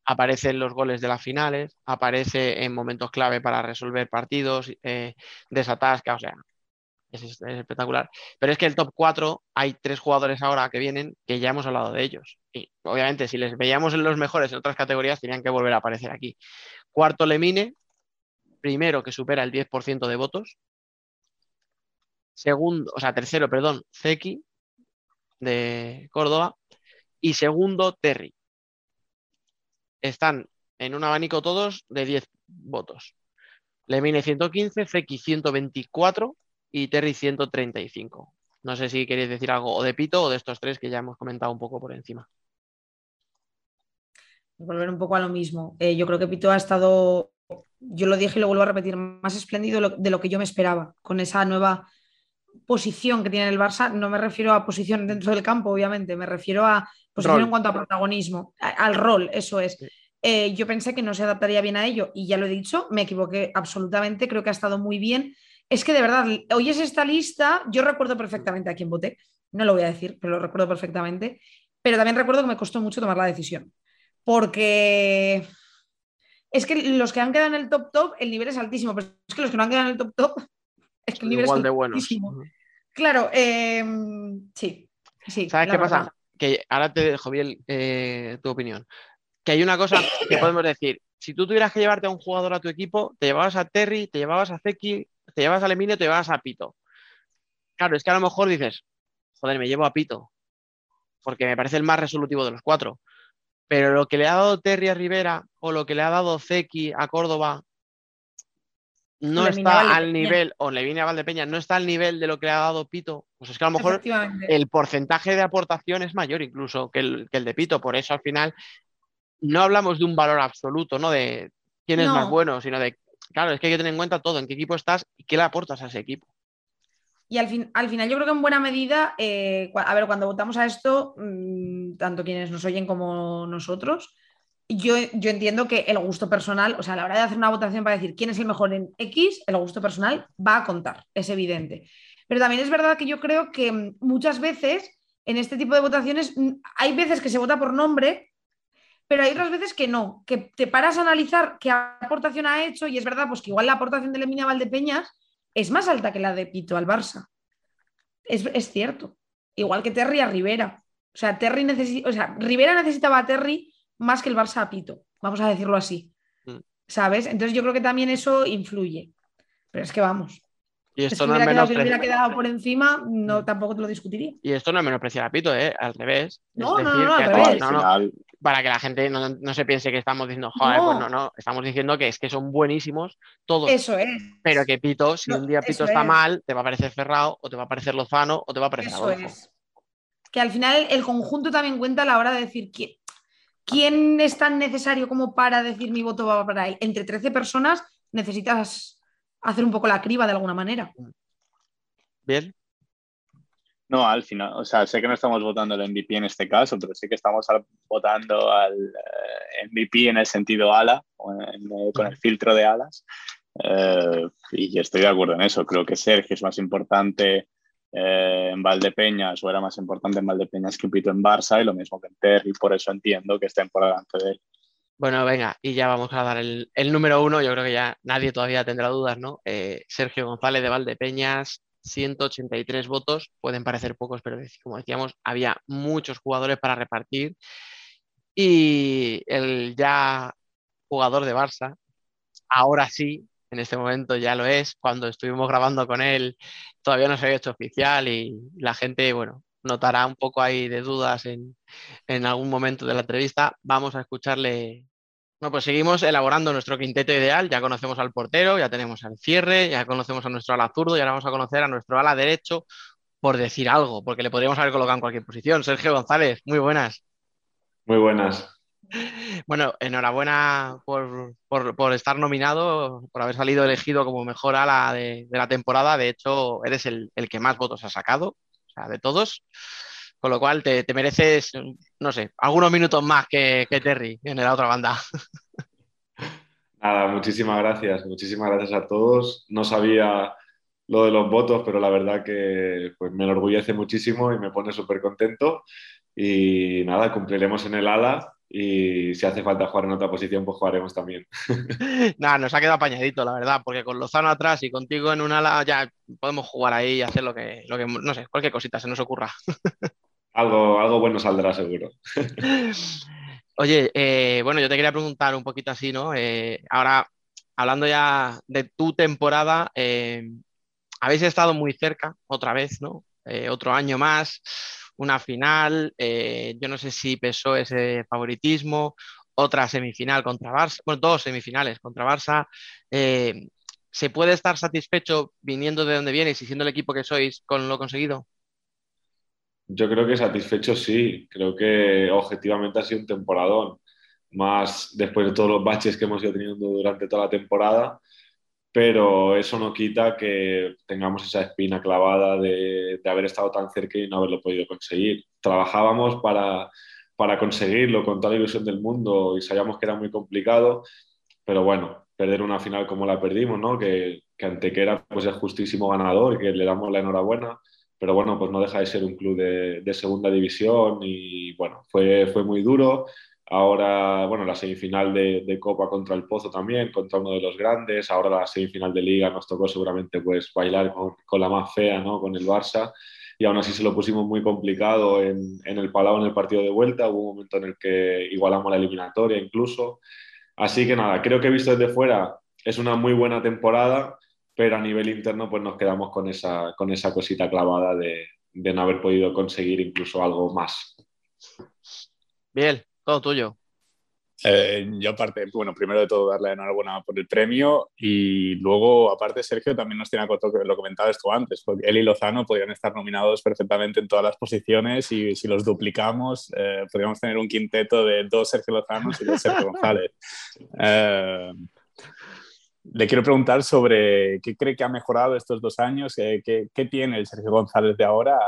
aparece en los goles de las finales, aparece en momentos clave para resolver partidos, eh, desatasca, o sea, es, es espectacular. Pero es que el top 4 hay tres jugadores ahora que vienen que ya hemos hablado de ellos. Y obviamente, si les veíamos en los mejores en otras categorías, tenían que volver a aparecer aquí. Cuarto, Lemine, primero que supera el 10% de votos. Segundo, o sea, tercero, perdón, Zeki de Córdoba. Y segundo, Terry. Están en un abanico todos de 10 votos. Lemine 115, Zeki 124 y Terry 135. No sé si queréis decir algo o de Pito o de estos tres que ya hemos comentado un poco por encima. Volver un poco a lo mismo. Eh, yo creo que Pito ha estado, yo lo dije y lo vuelvo a repetir, más espléndido de lo, que yo me esperaba con esa nueva posición que tiene el Barça. No me refiero a posición dentro del campo, obviamente, me refiero a posición Rol. en cuanto a protagonismo, al rol, eso es. Eh, yo pensé que no se adaptaría bien a ello y ya lo he dicho, me equivoqué absolutamente, creo que ha estado muy bien. Es que de verdad, oyes esta lista, yo recuerdo perfectamente a quién voté, no lo voy a decir, pero lo recuerdo perfectamente, pero también recuerdo que me costó mucho tomar la decisión, porque es que los que han quedado en el top top, el nivel es altísimo, pero es que los que no han quedado en el top top, es que el nivel Igual es de buenos. altísimo. Claro, eh, sí, sí. ¿Sabes qué verdad. pasa? Que ahora te dejo bien eh, tu opinión. Que hay una cosa que podemos decir. Si tú tuvieras que llevarte a un jugador a tu equipo, te llevabas a Terry, te llevabas a Zeki, te llevabas a Lemine, te llevabas a Pito. Claro, es que a lo mejor dices, joder, me llevo a Pito, porque me parece el más resolutivo de los cuatro. Pero lo que le ha dado Terry a Rivera o lo que le ha dado Zeki a Córdoba no está al nivel, o Levine a Valdepeña, no está al nivel de lo que le ha dado Pito. Pues es que a lo mejor el porcentaje de aportación es mayor incluso que el, que el de Pito. Por eso al final no hablamos de un valor absoluto, ¿no? De quién es No. más bueno, sino de, claro, es que hay que tener en cuenta todo, en qué equipo estás y qué le aportas a ese equipo. Y al, fin, al final yo creo que en buena medida, eh, a ver, cuando votamos a esto, mm, tanto quienes nos oyen como nosotros, yo, yo entiendo que el gusto personal, o sea, a la hora de hacer una votación para decir quién es el mejor en X, el gusto personal va a contar, es evidente. Pero también es verdad que yo creo que mm, muchas veces en este tipo de votaciones mm, hay veces que se vota por nombre, pero hay otras veces que no, que te paras a analizar qué aportación ha hecho y es verdad pues que igual la aportación de Lemina Valdepeñas es más alta que la de Pito al Barça. Es, es cierto. Igual que Terry a Rivera. O sea, Terry necesi- o sea, Rivera necesitaba a Terry más que el Barça a Pito. Vamos a decirlo así. Mm. ¿Sabes? Entonces yo creo que también eso influye. Pero es que vamos. Y Es esto que no hubiera quedado, menospreciar- hubiera quedado por encima, no, tampoco te lo discutiría. y esto no es menospreciar a Pito, ¿eh? Al revés. No, es no, decir, no, al revés. al final, para que la gente no, no se piense que estamos diciendo, joder, No. pues no, estamos diciendo que es que son buenísimos todos. Eso es. Pero que Pito, si No, un día Pito está es. mal, te va a parecer Ferrao, o te va a parecer Lozano, o te va a parecer Eso Adolfo. es. Que al final el conjunto también cuenta a la hora de decir quién, quién es tan necesario como para decir mi voto va para ahí. Entre 13 personas necesitas hacer un poco la criba de alguna manera. Bien. No, al final, o sea, sé que no estamos votando el MVP en este caso, pero sí que estamos votando al eh, MVP en el sentido ala, eh, con el filtro de alas. Eh, y estoy de acuerdo en eso. Creo que Sergio es más importante eh, en Valdepeñas o era más importante en Valdepeñas que Pito en Barça y lo mismo que en Terry. Por eso entiendo que estén por delante de él. Bueno, venga, y ya vamos a dar el, número uno. Yo creo que ya nadie todavía tendrá dudas, ¿no? Sergio González de Valdepeñas, 183 votos. Pueden parecer pocos, pero como decíamos, había muchos jugadores para repartir. Y el ya jugador de Barça, ahora sí, en este momento ya lo es. Cuando estuvimos grabando con él todavía no se había hecho oficial y la gente, bueno, notará un poco ahí de dudas en, en algún momento de la entrevista. Vamos a escucharle. Bueno, pues seguimos elaborando nuestro quinteto ideal. Ya conocemos al portero, ya tenemos al cierre, ya conocemos a nuestro ala zurdo y ahora vamos a conocer a nuestro ala derecho por decir algo, porque le podríamos haber colocado en cualquier posición. Sergio González, muy buenas. Muy buenas. Bueno, enhorabuena por, por- por estar nominado, por haber salido elegido como mejor ala de, de la temporada. De hecho, eres el, el que más votos ha sacado, o sea, de todos. Con lo cual te, te mereces, no sé, algunos minutos más que, que Terry en la otra banda. Nada, muchísimas gracias. Muchísimas gracias a todos. No sabía lo de los votos, pero la verdad que pues, me enorgullece muchísimo y me pone súper contento. Y nada, cumpliremos en el ala y si hace falta jugar en otra posición, pues jugaremos también. Nada, nos ha quedado apañadito, la verdad, porque con Lozano atrás y contigo en un ala ya podemos jugar ahí y hacer lo que, lo que, no sé, cualquier cosita se nos ocurra. Algo, algo bueno saldrá seguro. Oye, eh, bueno, yo te quería preguntar un poquito así, ¿no? Eh, ahora, hablando ya de tu temporada, eh, habéis estado muy cerca otra vez, ¿no? Otro año más, una final, yo no sé si pesó ese favoritismo, otra semifinal contra Barça, bueno, dos semifinales contra Barça. ¿se puede estar satisfecho viniendo de donde vienes y siendo el equipo que sois con lo conseguido? Yo creo que satisfecho sí. Creo que objetivamente ha sido un temporadón. Más después de todos los baches que hemos ido teniendo durante toda la temporada. Pero eso no quita que tengamos esa espina clavada de, de haber estado tan cerca y no haberlo podido conseguir. Trabajábamos para, para conseguirlo con toda la ilusión del mundo y sabíamos que era muy complicado. Pero bueno, perder una final como la perdimos, ¿no? Que, que Antequera pues, es justísimo ganador y que le damos la enhorabuena pero bueno, pues no deja de ser un club de, segunda división y bueno, fue, fue muy duro. Ahora, bueno, la semifinal de, Copa contra el Pozo también, contra uno de los grandes. Ahora la semifinal de Liga nos tocó seguramente pues bailar con, la más fea, ¿no? Con el Barça. Y aún así se lo pusimos muy complicado en, el Palau en el partido de vuelta. Hubo un momento en el que igualamos la eliminatoria incluso. Así que nada, creo que visto desde fuera es una muy buena temporada pero a nivel interno pues nos quedamos con esa, con esa cosita clavada de, de no haber podido conseguir incluso algo más. Bien, todo tuyo. Eh, yo aparte, bueno, primero de todo darle enhorabuena por el premio y luego aparte Sergio también nos tiene a coto que lo comentabas tú antes, porque él y Lozano podrían estar nominados perfectamente en todas las posiciones y si los duplicamos eh, podríamos tener un quinteto de dos Sergio Lozanos y dos Sergio González. Eh, le quiero preguntar sobre qué cree que ha mejorado estos dos años, qué, qué, tiene el Sergio González de ahora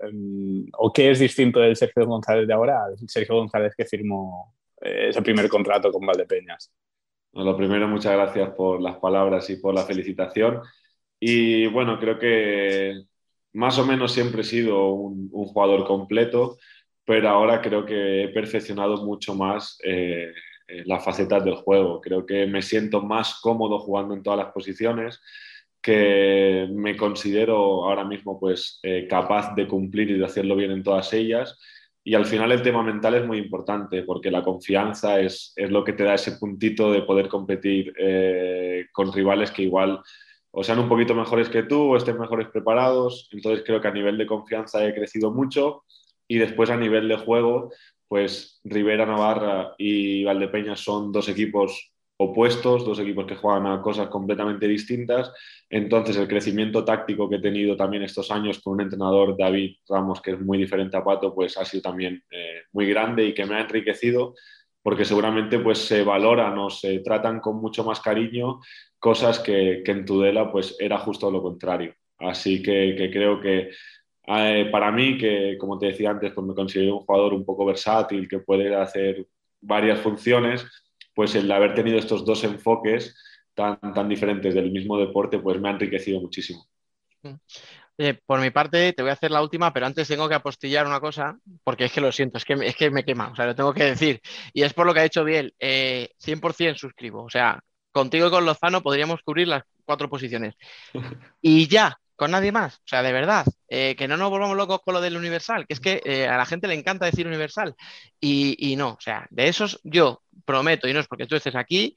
um, o qué es distinto del Sergio González de ahora al Sergio González que firmó eh, ese primer contrato con Valdepeñas. Lo primero, muchas gracias por las palabras y por la felicitación. Y bueno, creo que más o menos siempre he sido un, un jugador completo, pero ahora creo que he perfeccionado mucho más. Eh, las facetas del juego. Creo que me siento más cómodo jugando en todas las posiciones, que me considero ahora mismo pues eh, capaz de cumplir y de hacerlo bien en todas ellas. Y al final el tema mental es muy importante porque la confianza es, es lo que te da ese puntito de poder competir eh, con rivales que igual o sean un poquito mejores que tú o estén mejores preparados. Entonces creo que a nivel de confianza he crecido mucho y después a nivel de juego pues Rivera Navarra y Valdepeñas son dos equipos opuestos, dos equipos que juegan a cosas completamente distintas. Entonces, el crecimiento táctico que he tenido también estos años con un entrenador, David Ramos, que es muy diferente a Pato, pues ha sido también eh, muy grande y que me ha enriquecido porque seguramente pues se valoran o se tratan con mucho más cariño cosas que, en Tudela pues era justo lo contrario. Así que creo que eh, para mí, que como te decía antes, pues me considero un jugador un poco versátil, que puede hacer varias funciones, pues el haber tenido estos dos enfoques tan, tan diferentes del mismo deporte, pues me ha enriquecido muchísimo. Oye, por mi parte, te voy a hacer la última, pero antes tengo que apostillar una cosa, porque es que lo siento, es que, es que me quema, o sea, lo tengo que decir. Y es por lo que ha dicho Biel, eh, 100% suscribo, o sea, contigo y con Lozano podríamos cubrir las cuatro posiciones. Y ya, con nadie más. O sea, de verdad, eh, que no nos volvamos locos con lo del universal, que es que eh, a la gente le encanta decir universal y, no, o sea, de esos yo prometo, y no es porque tú estés aquí,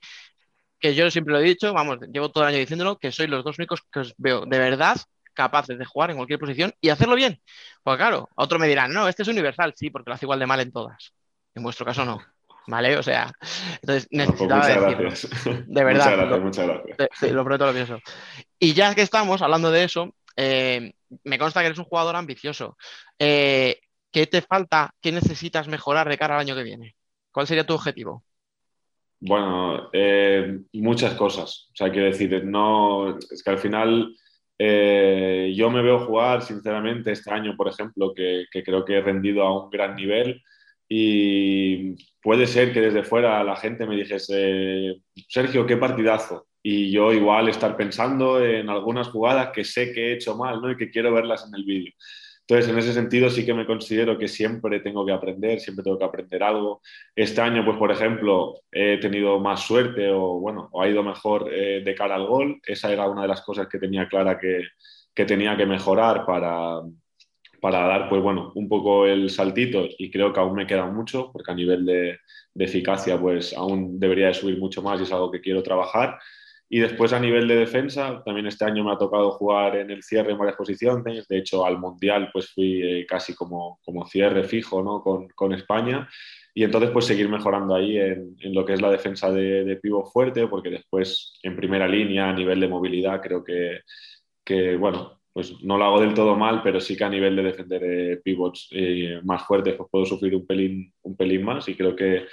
que yo siempre lo he dicho, vamos, llevo todo el año diciéndolo, que sois los dos únicos que os veo de verdad capaces de jugar en cualquier posición y hacerlo bien. Porque claro, otro me dirán, no, este es universal, sí, porque lo hace igual de mal en todas. En vuestro caso no. ¿Vale? O sea, entonces No, pues necesitaba muchas decirlo. gracias. De verdad. Muchas gracias, lo- muchas gracias. te- lo prometo, lo pienso. Y ya que estamos hablando de eso, eh, me consta que eres un jugador ambicioso. Eh, ¿qué te falta? ¿Qué necesitas mejorar de cara al año que viene? ¿Cuál sería tu objetivo? Bueno, eh, muchas cosas. O sea, quiero decir, no, es que al final yo me veo jugar, sinceramente, este año, por ejemplo, que, que creo que he rendido a un gran nivel y puede ser que desde fuera la gente me dijese, Sergio, qué partidazo. Y yo igual estar pensando en algunas jugadas que sé que he hecho mal, ¿no? Y que quiero verlas en el vídeo. Entonces, en ese sentido sí que me considero que siempre tengo que aprender, siempre tengo que aprender algo. Este año, pues, por ejemplo, he tenido más suerte o, bueno, o ha ido mejor eh, de cara al gol. Esa era una de las cosas que tenía clara que, que tenía que mejorar para, para dar, pues, bueno, un poco el saltito y creo que aún me queda mucho porque a nivel de, de eficacia, pues, aún debería de subir mucho más y es algo que quiero trabajar. Y después a nivel de defensa, también este año me ha tocado jugar en el cierre en varias posiciones. De hecho, al Mundial pues fui eh, casi como, como cierre fijo ¿no? con, con España. Y entonces pues seguir mejorando ahí en, en lo que es la defensa de, de pivot fuerte, porque después en primera línea, a nivel de movilidad, creo que, que bueno, pues no lo hago del todo mal, pero sí que a nivel de defender eh, pivots eh, más fuertes pues puedo sufrir un pelín, un pelín más y creo que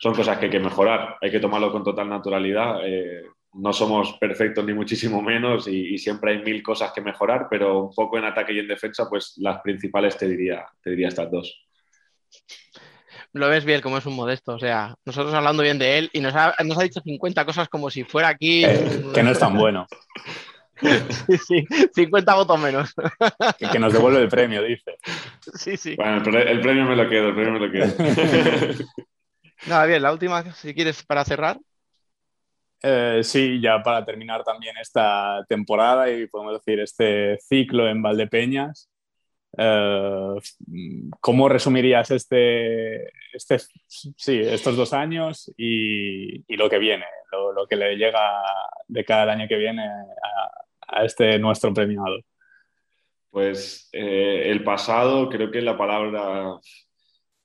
son cosas que hay que mejorar. Hay que tomarlo con total naturalidad. Eh, no somos perfectos ni muchísimo menos y, y, siempre hay mil cosas que mejorar, pero un poco en ataque y en defensa, pues las principales te diría, te diría estas dos. Lo ves bien como es un modesto, o sea, nosotros hablando bien de él y nos ha, nos ha dicho 50 cosas como si fuera aquí... Eh, que no es tan bueno. sí, sí, 50 votos menos. que, que, nos devuelve el premio, dice. Sí, sí. Bueno, el, el premio me lo quedo, el premio me lo quedo. Nada, bien, la última, si quieres, para cerrar. Eh, sí, ya para terminar también esta temporada y podemos decir este ciclo en Valdepeñas, eh, ¿cómo resumirías este, este, sí, estos dos años y, lo que viene, lo, que le llega de cada año que viene a, a este nuestro premiado? Pues eh, el pasado, creo que la palabra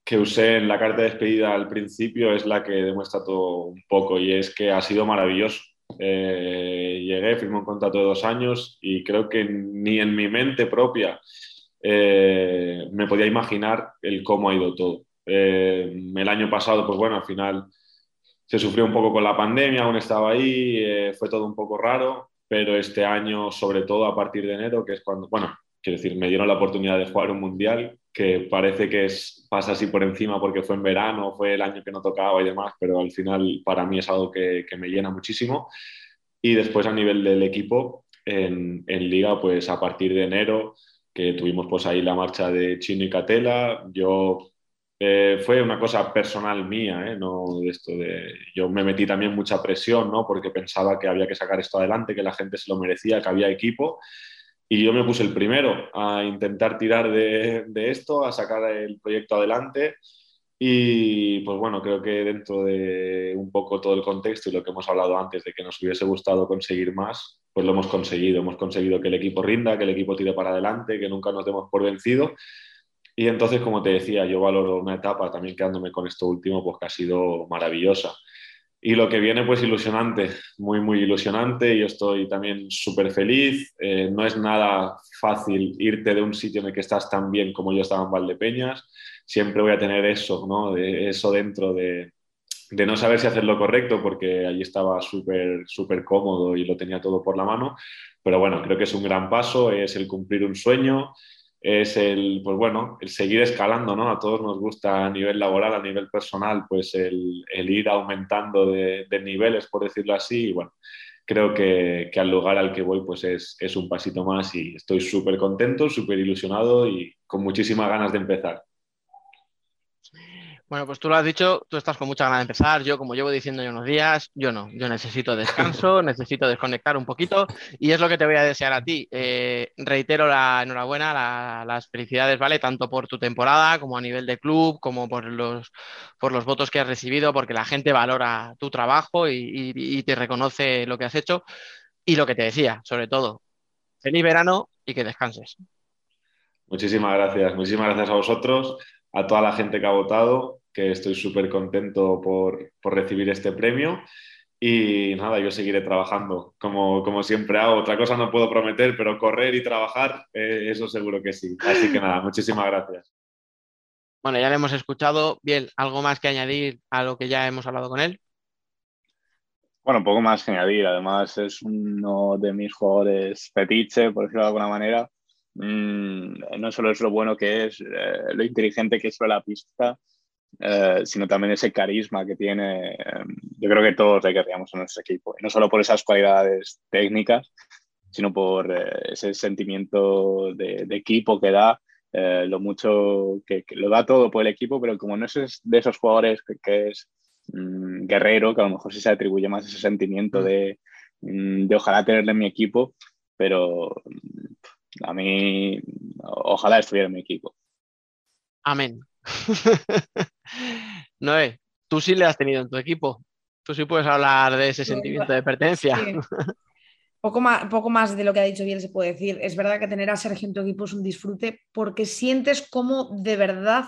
que usé en la carta de despedida al principio es la que demuestra todo un poco y es que ha sido maravilloso. Eh, llegué, firmé un contrato de dos años y creo que ni en mi mente propia eh, me podía imaginar el cómo ha ido todo. Eh, el año pasado, pues bueno, al final se sufrió un poco con la pandemia, aún estaba ahí, eh, fue todo un poco raro, pero este año, sobre todo a partir de enero, que es cuando, bueno, quiero decir, me dieron la oportunidad de jugar un mundial que parece que es, pasa así por encima porque fue en verano, fue el año que no tocaba y demás, pero al final para mí es algo que, que me llena muchísimo. Y después a nivel del equipo, en, en, liga, pues a partir de enero, que tuvimos pues ahí la marcha de Chino y Catela, yo... Eh, fue una cosa personal mía, ¿eh? no esto de... Yo me metí también mucha presión, ¿no? Porque pensaba que había que sacar esto adelante, que la gente se lo merecía, que había equipo y yo me puse el primero a intentar tirar de, de, esto, a sacar el proyecto adelante. Y pues bueno, creo que dentro de un poco todo el contexto y lo que hemos hablado antes de que nos hubiese gustado conseguir más, pues lo hemos conseguido. Hemos conseguido que el equipo rinda, que el equipo tire para adelante, que nunca nos demos por vencido. Y entonces, como te decía, yo valoro una etapa también quedándome con esto último, pues que ha sido maravillosa. Y lo que viene, pues ilusionante, muy, muy ilusionante. Yo estoy también súper feliz. Eh, no es nada fácil irte de un sitio en el que estás tan bien como yo estaba en Valdepeñas. Siempre voy a tener eso, ¿no? De, eso dentro de, de no saber si hacer lo correcto, porque allí estaba súper, súper cómodo y lo tenía todo por la mano. Pero bueno, creo que es un gran paso, es el cumplir un sueño es el, pues bueno, el seguir escalando, ¿no? A todos nos gusta a nivel laboral, a nivel personal, pues el, el ir aumentando de, niveles, por decirlo así, y bueno, creo que, que, al lugar al que voy, pues es, es un pasito más y estoy súper contento, súper ilusionado y con muchísimas ganas de empezar. Bueno, pues tú lo has dicho, tú estás con mucha ganas de empezar. Yo, como llevo diciendo ya unos días, yo no. Yo necesito descanso, necesito desconectar un poquito y es lo que te voy a desear a ti. Eh, reitero la enhorabuena, la- las felicidades, ¿vale? Tanto por tu temporada como a nivel de club, como por los, por los votos que has recibido, porque la gente valora tu trabajo y, y- y te reconoce lo que has hecho. Y lo que te decía, sobre todo, feliz verano y que descanses. Muchísimas gracias, muchísimas gracias a vosotros, a toda la gente que ha votado, que estoy súper contento por, por recibir este premio. Y nada, yo seguiré trabajando como, como siempre hago. Otra cosa no puedo prometer, pero correr y trabajar, eh, eso seguro que sí. Así que nada, muchísimas gracias. Bueno, ya le hemos escuchado. Bien, ¿algo más que añadir a lo que ya hemos hablado con él? Bueno, poco más que añadir. Además, es uno de mis jugadores fetiche, por decirlo de alguna manera. Mm, no solo es lo bueno que es, eh, lo inteligente que es sobre la pista, eh, sino también ese carisma que tiene. eh, yo creo que todos le querríamos en nuestro equipo. Y no solo por esas cualidades técnicas, sino por eh, ese sentimiento de, de equipo que da, eh, lo mucho que, que lo da todo por el equipo, pero como no es de esos jugadores que, que es mm, guerrero, que a lo mejor sí se atribuye más ese sentimiento Mm. de, mm, de ojalá tenerle en mi equipo, pero mm, a mí ojalá estuviera en mi equipo. Amén. Noé, tú sí le has tenido en tu equipo. Tú sí puedes hablar de ese Sí, sentimiento de pertenencia. Sí. Poco más, poco más de lo que ha dicho bien se puede decir. Es verdad que tener a Sergio en tu equipo es un disfrute porque sientes como de verdad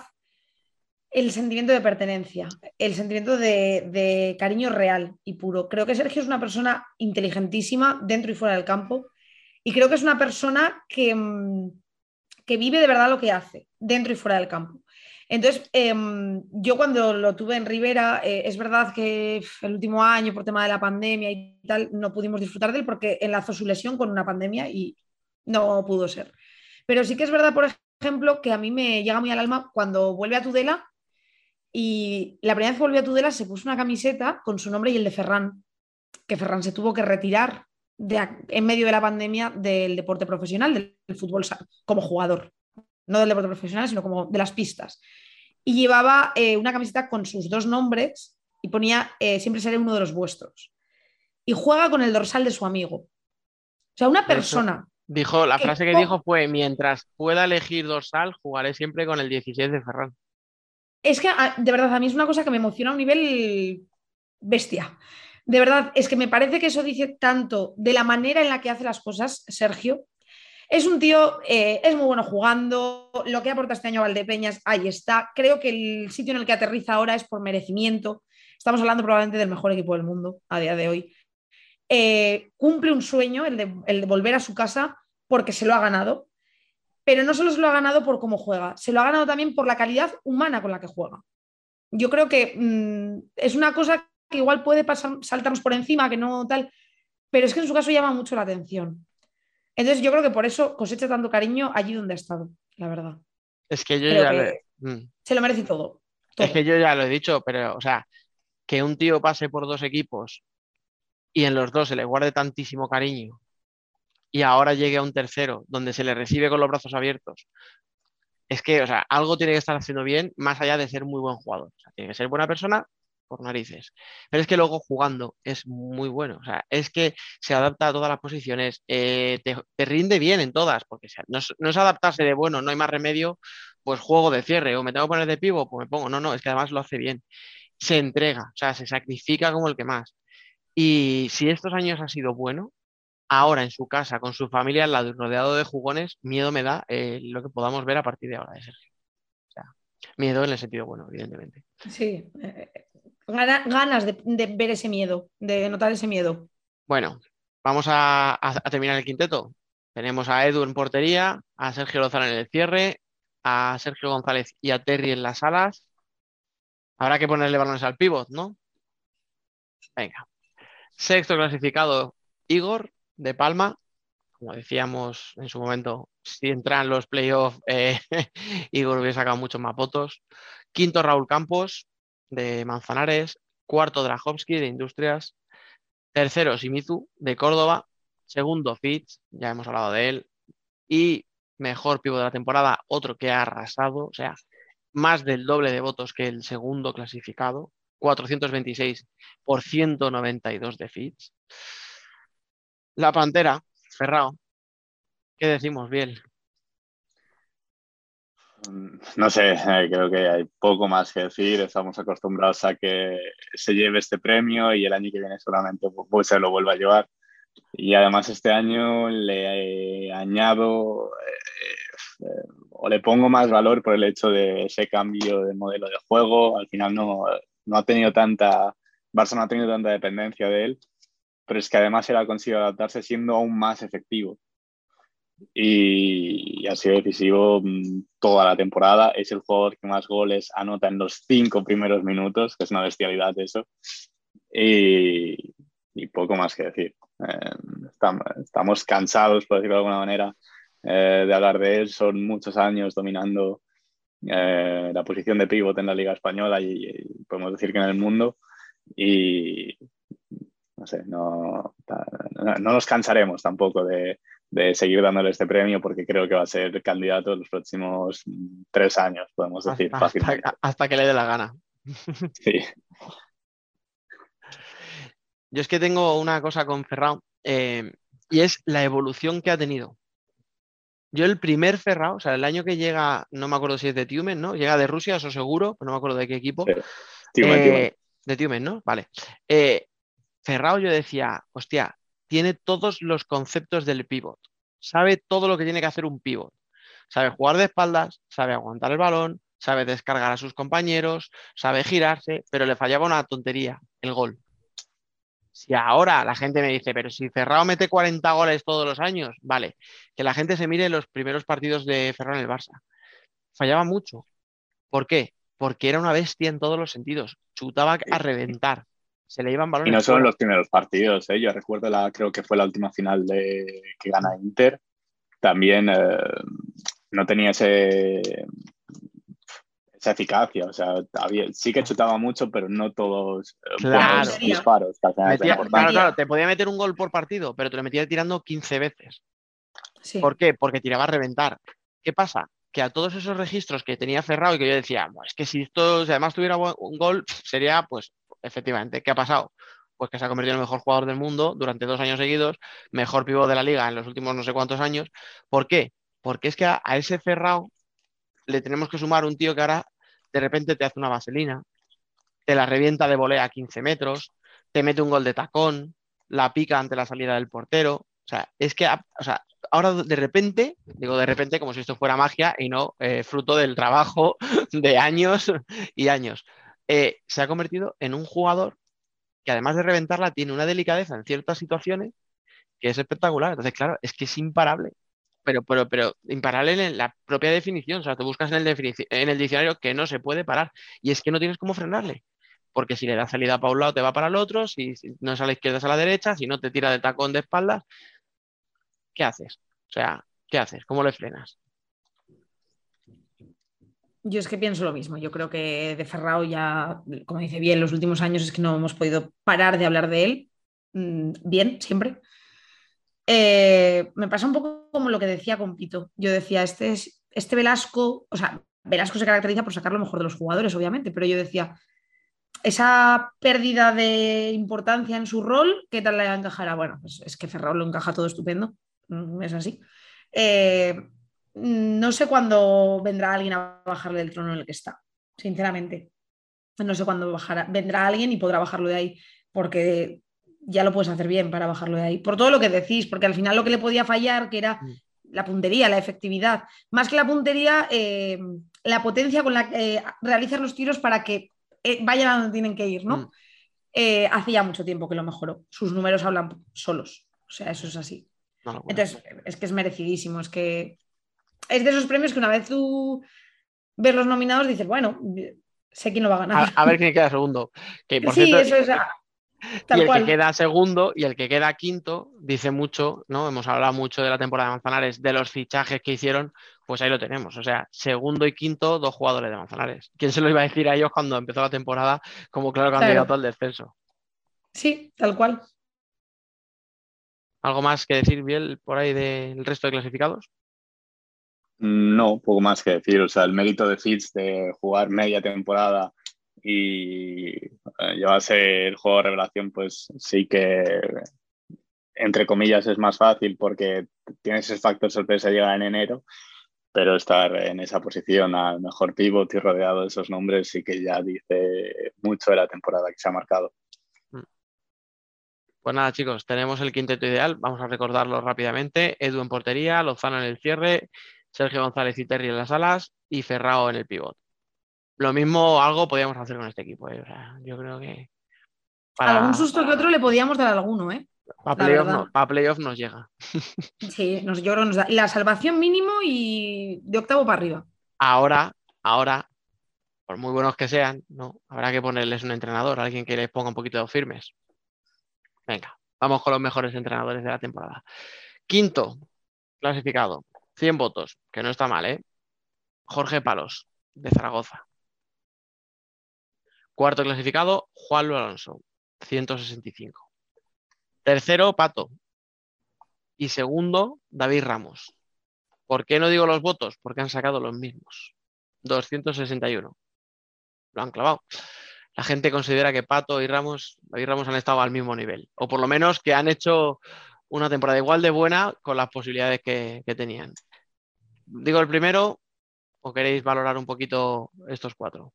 el sentimiento de pertenencia, el sentimiento de, de cariño real y puro. Creo que Sergio es una persona inteligentísima dentro y fuera del campo y creo que es una persona que, mm, que vive de verdad lo que hace dentro y fuera del campo. Entonces, em, yo cuando lo tuve en Rivera, eh, es verdad que el último año, por tema de la pandemia y tal, no pudimos disfrutar de él porque enlazó su lesión con una pandemia y no pudo ser. Pero sí que es verdad, por ejemplo, que a mí me llega muy al alma cuando vuelve a Tudela y la primera vez que volvió a Tudela se puso una camiseta con su nombre y el de Ferran, que Ferran se tuvo que retirar de en medio de la pandemia del deporte profesional, del, fútbol como jugador, no del deporte profesional, sino como de las pistas. Y llevaba eh, una camiseta con sus dos nombres y ponía eh, siempre seré uno de los vuestros. Y juega con el dorsal de su amigo. O sea, una persona Dijo, la Que frase que dijo fue, mientras pueda elegir dorsal, jugaré siempre con el 16 de Ferran. Es que a- de verdad a mí es una cosa que me emociona a un nivel bestia. De verdad, es que me parece que eso dice tanto de la manera en la que hace las cosas, Sergio. Es un tío, eh, es muy bueno jugando, lo que aporta este año Valdepeñas, ahí está. Creo que el sitio en el que aterriza ahora es por merecimiento. Estamos hablando probablemente del mejor equipo del mundo a día de hoy. Eh, cumple un sueño, el de, el de volver a su casa, porque se lo ha ganado pero no solo se lo ha ganado por cómo juega, se lo ha ganado también por la calidad humana con la que juega. Yo creo que mm, es una cosa que igual puede pasar, saltarnos por encima, que no tal, pero es que en su caso llama mucho la atención. Entonces yo creo que por eso cosecha tanto cariño allí donde ha estado, la verdad. Es que yo Creo ya que- Mm. Se lo merece todo. todo. Es que yo ya lo he dicho, pero, o sea, que un tío pase por dos equipos y en los dos se le guarde tantísimo cariño y ahora llegue a un tercero donde se le recibe con los brazos abiertos, es que, o sea, algo tiene que estar haciendo bien más allá de ser muy buen jugador. O sea, tiene que ser buena persona por narices. Pero es que luego jugando es muy bueno. O sea, es que se adapta a todas las posiciones, eh, te, rinde bien en todas, porque no es adaptarse de, bueno, no hay más remedio, pues juego de cierre o me tengo que poner de pivo, pues me pongo. No, no, es que además lo hace bien. Se entrega, o sea, se sacrifica como el que más. Y si estos años ha sido bueno, ahora en su casa, con su familia al lado y rodeado de jugones, miedo me da eh, lo que podamos ver a partir de ahora de Sergio. O sea, miedo en el sentido bueno, evidentemente. Sí, eh, gana- ganas de, ver ese miedo, de notar ese miedo. Bueno, vamos a terminar el quinteto. Tenemos a Edu en portería, a Sergio Lozano en el cierre, a Sergio González y a Terry en las alas. Habrá que ponerle balones al pívot, ¿no? Venga. Sexto clasificado, Igor de Palma. Como decíamos en su momento, si entran los playoffs, eh, Igor hubiera sacado muchos más votos. Quinto, Raúl Campos de Manzanares. Cuarto, Drahovski de Industrias. Tercero, Shimizu de Córdoba. Segundo, Fitz, ya hemos hablado de él. Y mejor pivo de la temporada, otro que ha arrasado. O sea, más del doble de votos que el segundo clasificado, 426 por 192 de Fitz. La Pantera, Ferrao, ¿qué decimos, Biel? No sé, eh, creo que hay poco más que decir. Estamos acostumbrados a que se lleve este premio y el año que viene solamente pues, se lo vuelva a llevar. Y además este año le añado eh, eh, o le pongo más valor por el hecho de ese cambio de modelo de juego. Al final no, no ha tenido tanta, Barça no ha tenido tanta dependencia de él, pero es que además él ha conseguido adaptarse siendo aún más efectivo y, ha sido decisivo mm, toda la temporada. Es el jugador que más goles anota en los cinco primeros minutos, que es una bestialidad eso. Y, poco más que decir. Eh, estamos, cansados, por decirlo de alguna manera, eh, de hablar de él. Son muchos años dominando eh, la posición de pívot en la Liga Española y, podemos decir que en el mundo. Y no sé, no, no nos cansaremos tampoco de, de seguir dándole este premio porque creo que va a ser candidato en los próximos tres años, podemos decir hasta, fácilmente. Hasta, que le dé la gana. Sí. Yo es que tengo una cosa con Ferrao eh, y es la evolución que ha tenido. Yo el primer Ferrao, o sea, el año que llega, no me acuerdo si es de Tiumen, ¿no? Llega de Rusia, eso seguro, pero no me acuerdo de qué equipo. Eh, de Tiumen, ¿no? Vale. Eh, Ferrao yo decía, hostia, tiene todos los conceptos del pivot. Sabe todo lo que tiene que hacer un pivot. Sabe jugar de espaldas, sabe aguantar el balón, sabe descargar a sus compañeros, sabe girarse, pero le fallaba una tontería, el gol. Si ahora la gente me dice, pero si Ferrao mete 40 goles todos los años, vale, que la gente se mire los primeros partidos de Ferrao en el Barça. Fallaba mucho. ¿Por qué? Porque era una bestia en todos los sentidos. Chutaba a reventar. Se le iban balones. Y no son los primeros partidos, ¿eh? yo recuerdo, la, creo que fue la última final de, que gana Inter. También eh, no tenía ese, esa eficacia. O sea, sí que chutaba mucho, pero no todos eh, claro. disparos. claro, claro, te podía meter un gol por partido, pero te lo metía tirando 15 veces. ¿Por qué? Porque tiraba a reventar. ¿Qué pasa? Que a todos esos registros que tenía cerrado y que yo decía, es que si esto, además tuviera un gol, sería pues efectivamente. ¿Qué ha pasado? Pues que se ha convertido en el mejor jugador del mundo durante dos años seguidos, mejor pivot de la liga en los últimos no sé cuántos años. ¿Por qué? Porque es que a, ese cerrado le tenemos que sumar un tío que ahora de repente te hace una vaselina, te la revienta de volea a 15 metros, te mete un gol de tacón, la pica ante la salida del portero. O sea, es que o sea, ahora de repente, digo de repente como si esto fuera magia y no eh, fruto del trabajo de años y años. Eh, se ha convertido en un jugador que además de reventarla tiene una delicadeza en ciertas situaciones que es espectacular. Entonces, claro, es que es imparable. Pero, pero, pero imparable en la propia definición. O sea, te buscas en el, en el diccionario que no se puede parar. Y es que no tienes cómo frenarle. Porque si le das salida para un lado, te va para el otro. Si, no es a la izquierda, es a la derecha. Si no, te tira de tacón de espaldas. ¿Qué haces? O sea, ¿qué haces? ¿Cómo le frenas? Yo es que pienso lo mismo. Yo creo que de Ferrao ya, como dice bien, los últimos años es que no hemos podido parar de hablar de él. Mm, bien, siempre. Eh, me pasa un poco como lo que decía con Pito. Yo decía, este, es, este Velasco, o sea, Velasco se caracteriza por sacar lo mejor de los jugadores, obviamente, pero yo decía, esa pérdida de importancia en su rol, ¿qué tal le encajará? Bueno, pues es que Ferrao lo encaja todo estupendo, mm, es así. Eh, no sé cuándo vendrá alguien a bajarle del trono en el que está, sinceramente. No sé cuándo bajará. Vendrá alguien y podrá bajarlo de ahí, porque ya lo puedes hacer bien para bajarlo de ahí. Por todo lo que decís, porque al final lo que le podía fallar, que era mm. la puntería, la efectividad, más que la puntería, eh, la potencia con la que eh, realizar los tiros para que eh, vayan a donde tienen que ir, ¿no? Mm. hacía mucho tiempo que lo mejoró. Sus números hablan solos. O sea, eso es así. Entonces, es que es merecidísimo. Es que es de esos premios que una vez tú ves los nominados dices, bueno, sé quién lo va a ganar. A, ver quién queda segundo. sí, eso es. y el que queda segundo y el que queda quinto dice mucho, ¿no? Hemos hablado mucho de la temporada de Manzanares, de los fichajes que hicieron, pues ahí lo tenemos. O sea, segundo y quinto, dos jugadores de Manzanares. ¿Quién se lo iba a decir a ellos cuando empezó la temporada como claro candidato al descenso? Sí, tal cual. ¿Algo más que decir, Biel, por ahí del resto de clasificados? No, poco más que decir. O sea, el mérito de Fitz de jugar media temporada y eh, llevarse el juego de revelación, pues sí que, entre comillas, es más fácil porque tienes ese factor sorpresa llega en enero, pero estar en esa posición al mejor pivot y rodeado de esos nombres sí que ya dice mucho de la temporada que se ha marcado. Pues nada, chicos, tenemos el quinteto ideal. Vamos a recordarlo rápidamente. Edu en portería, Lozano en el cierre, Sergio González y Terry en las alas y Ferrao en el pivot. Lo mismo, algo podíamos hacer con este equipo. ¿eh? O sea, yo creo que. Algún susto que otro le podíamos dar a alguno, ¿eh? Para playoff, no- para playoff nos llega. Sí, nos, yo creo que nos da la salvación mínimo y de octavo para arriba. Ahora, ahora, por muy buenos que sean, ¿no? Habrá que ponerles un entrenador, alguien que les ponga un poquito de firmes. Venga, vamos con los mejores entrenadores de la temporada. Quinto, clasificado, 100 votos, que no está mal, ¿eh? Jorge Palos, de Zaragoza. Cuarto clasificado, Juan Luis Alonso, 165. Tercero, Pato. Y segundo, David Ramos. ¿Por qué no digo los votos? Porque han sacado los mismos. 261. Lo han clavado. La gente considera que Pato y Ramos, David Ramos han estado al mismo nivel. O por lo menos que han hecho una temporada igual de buena con las posibilidades que, que tenían. Digo el primero, o queréis valorar un poquito estos cuatro.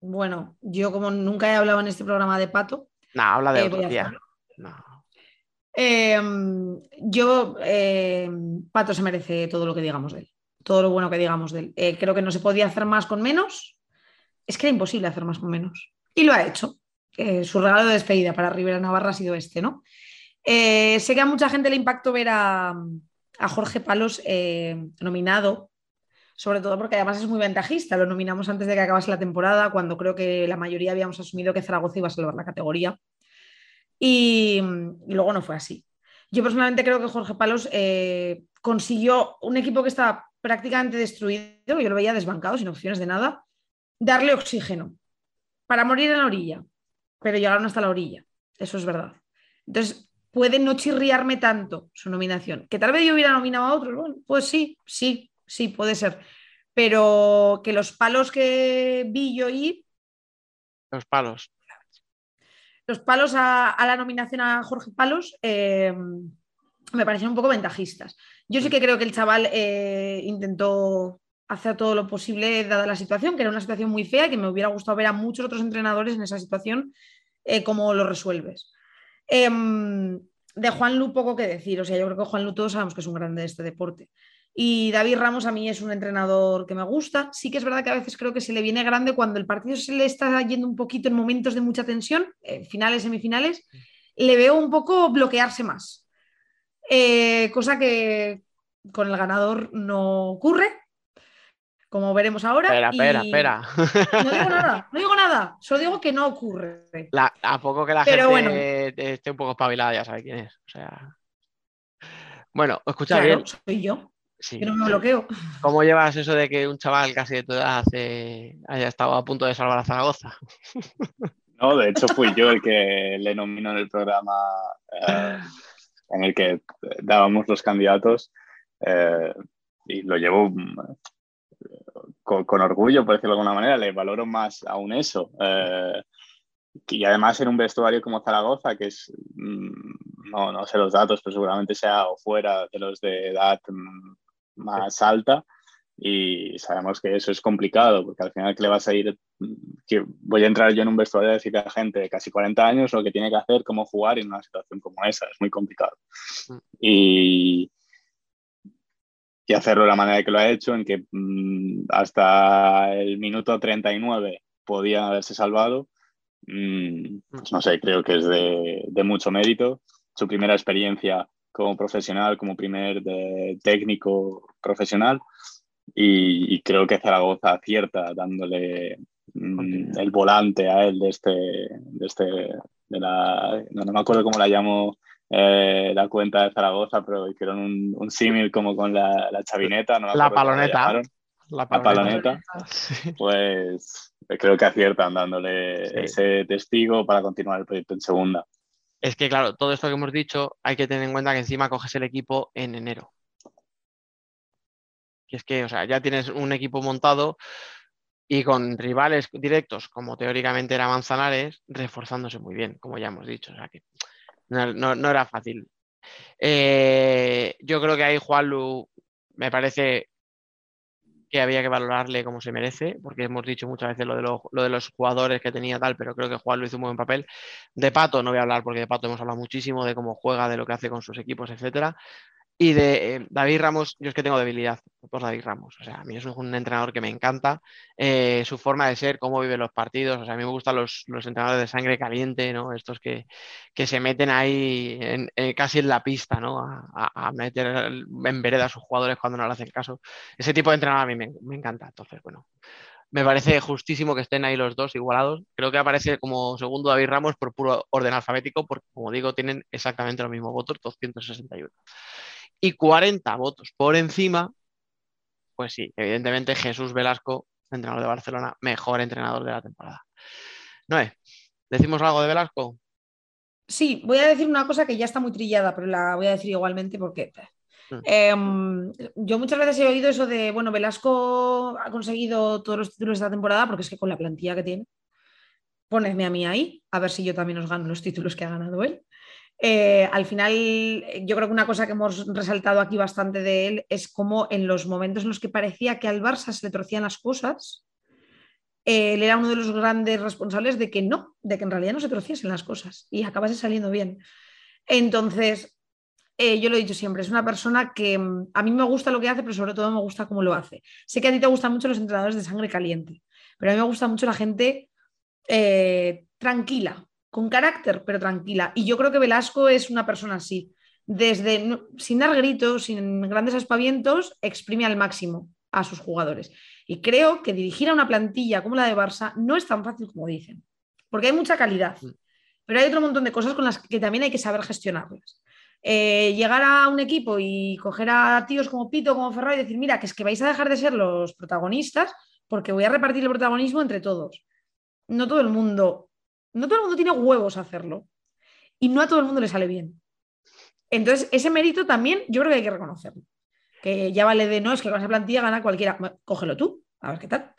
Bueno, yo como nunca he hablado en este programa de Pato, Nah, habla de Eh, otro día. No. eh, yo, eh, Pato se merece todo lo que digamos de él, todo lo bueno que digamos de él. Eh, creo que no se podía hacer más con menos. Es que era imposible hacer más con menos. Y lo ha hecho. Eh, su regalo de despedida para Rivera Navarra ha sido este, ¿no? Eh, sé que a mucha gente le impactó ver a, Jorge Palos eh, nominado, sobre todo porque además es muy ventajista. Lo nominamos antes de que acabase la temporada, cuando creo que la mayoría habíamos asumido que Zaragoza iba a salvar la categoría. Y, luego no fue así. Yo personalmente creo que Jorge Palos consiguió un equipo que estaba prácticamente destruido, yo lo veía desbancado, sin opciones de nada, darle oxígeno para morir en la orilla, pero llegaron hasta la orilla, eso es verdad. Entonces, puede no chirriarme tanto su nominación, que tal vez yo hubiera nominado a otros, bueno, pues sí, sí, sí, puede ser, pero que los palos que vi yo ir Los palos. los palos a, a la nominación a Jorge Palos eh, me parecieron un poco ventajistas. Yo sí que creo que el chaval eh, intentó hacer todo lo posible dada la situación, que era una situación muy fea y que me hubiera gustado ver a muchos otros entrenadores en esa situación, eh, cómo lo resuelves. Em, de Juan Lu poco que decir, o sea, yo creo que Juan Lu todos sabemos que es un grande de este deporte. Y David Ramos a mí es un entrenador que me gusta. Sí que es verdad que a veces creo que se le viene grande cuando el partido se le está yendo un poquito en momentos de mucha tensión, finales, semifinales, le veo un poco bloquearse más. Eh, cosa que con el ganador no ocurre, como veremos ahora. Espera, y- espera, espera. No digo nada, no digo nada, solo digo que no ocurre. La- a poco que la Pero gente bueno. esté un poco espabilada, ya sabe quién es. O sea. Bueno, escucha Claro, bien. soy yo, Sí. que no me bloqueo. ¿Cómo llevas eso de que un chaval casi de tu edad eh, haya estado a punto de salvar a Zaragoza? No, de hecho fui yo el que le nominó en el programa eh, en el que dábamos los candidatos eh, y lo llevo con, con orgullo, por decirlo de alguna manera, le valoro más aún eso. Eh, y además en un vestuario como Zaragoza, que es, mm, no, no sé los datos, pero seguramente sea o fuera de los de edad mm, más alta. Y sabemos que eso es complicado, porque al final que le vas a ir, mm, que voy a entrar yo en un vestuario a decirle a la gente de casi 40 años lo que tiene que hacer, cómo jugar en una situación como esa, es muy complicado. Y, y hacerlo de la manera que lo ha hecho, en que mm, hasta el minuto 39 podían haberse salvado, mm, pues no sé, creo que es de, de mucho mérito. Su primera experiencia como profesional, como primer de- técnico profesional, y, y creo que Zaragoza acierta dándole mm, el volante a él de este, de este, de la, no, no me acuerdo cómo la llamo eh, la cuenta de Zaragoza, pero hicieron un, un símil como con la, la chavineta, no La paloneta. La La paloneta. Sí. Pues creo que aciertan dándole Sí. ese testigo para continuar el proyecto en segunda. Es que, claro, todo esto que hemos dicho, hay que tener en cuenta que encima coges el equipo en enero. Que es que, o sea, ya tienes un equipo montado y con rivales directos, como teóricamente era Manzanares, reforzándose muy bien, como ya hemos dicho. O sea que no, era fácil. Eh, yo creo que ahí Juanlu me parece que había que valorarle como se merece, porque hemos dicho muchas veces lo de, los, lo de los jugadores que tenía tal, pero creo que Juan lo hizo un buen papel. De Pato no voy a hablar porque de Pato hemos hablado muchísimo de cómo juega, de lo que hace con sus equipos, etcétera. Y de eh, David Ramos, yo es que tengo debilidad por David Ramos. O sea, a mí es un entrenador que me encanta, eh, su forma de ser, cómo vive los partidos. O sea, a mí me gustan los, los entrenadores de sangre caliente, ¿no? Estos que, que se meten ahí eh, casi en la pista, ¿no? A meter en vereda a sus jugadores cuando no le hacen caso. Ese tipo de entrenador a mí me, me encanta. Entonces, bueno, me parece justísimo que estén ahí los dos igualados. Creo que aparece como segundo David Ramos por puro orden alfabético, porque como digo, tienen exactamente los mismos votos, 261. Y 40 votos por encima, pues sí, evidentemente Jesús Velasco, entrenador de Barcelona, mejor entrenador de la temporada. Noé, ¿decimos algo de Velasco? Sí, voy a decir una cosa que ya está muy trillada, pero la voy a decir igualmente porque Mm. em, yo muchas veces he oído eso de, bueno, Velasco ha conseguido todos los títulos de esta temporada porque es que con la plantilla que tiene, ponedme a mí ahí, a ver si yo también os gano los títulos que ha ganado él. Eh, al final, yo creo que una cosa que hemos resaltado aquí bastante de él es cómo en los momentos en los que parecía que al Barça se le torcían las cosas, eh, él era uno de los grandes responsables de que no, de que en realidad no se torciesen las cosas y acabase saliendo bien. Entonces, eh, yo lo he dicho siempre, es una persona que mm, a mí me gusta lo que hace, pero sobre todo me gusta cómo lo hace. Sé que a ti te gustan mucho los entrenadores de sangre caliente, pero a mí me gusta mucho la gente eh, tranquila, con carácter, pero tranquila. Y yo creo que Velasco es una persona así. Desde, sin dar gritos, sin grandes aspavientos, exprime al máximo a sus jugadores. Y creo que dirigir a una plantilla como la de Barça no es tan fácil como dicen, porque hay mucha calidad, pero hay otro montón de cosas con las que también hay que saber gestionarlas. Eh, llegar a un equipo y coger a tíos como Pito, como Ferrari y decir, mira, que es que vais a dejar de ser los protagonistas porque voy a repartir el protagonismo entre todos. No todo el mundo, no todo el mundo tiene huevos a hacerlo y no a todo el mundo le sale bien. Entonces, ese mérito también yo creo que hay que reconocerlo. Que ya vale de no, es que con esa plantilla gana cualquiera. Cógelo tú, a ver qué tal.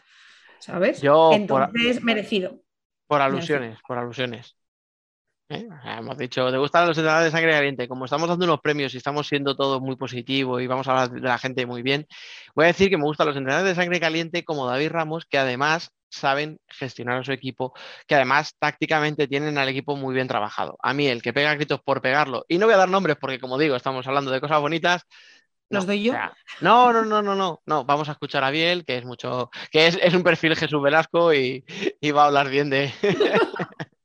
¿Sabes? Yo, por- Entonces, merecido. Por alusiones, por alusiones. ¿Eh? Hemos dicho, ¿te gustan los entrenadores de sangre caliente? Como estamos dando unos premios y estamos siendo todo muy positivo y vamos a hablar de la gente muy bien, voy a decir que me gustan los entrenadores de sangre caliente como David Ramos, que además saben gestionar a su equipo, que además tácticamente tienen al equipo muy bien trabajado. A mí, el que pega gritos por pegarlo, y no voy a dar nombres porque, como digo, estamos hablando de cosas bonitas. ¿Los doy yo? o sea, no, no, no, no, no, no. Vamos a escuchar a Biel, que es mucho, que es, es un perfil Jesús Velasco y, y va a hablar bien de,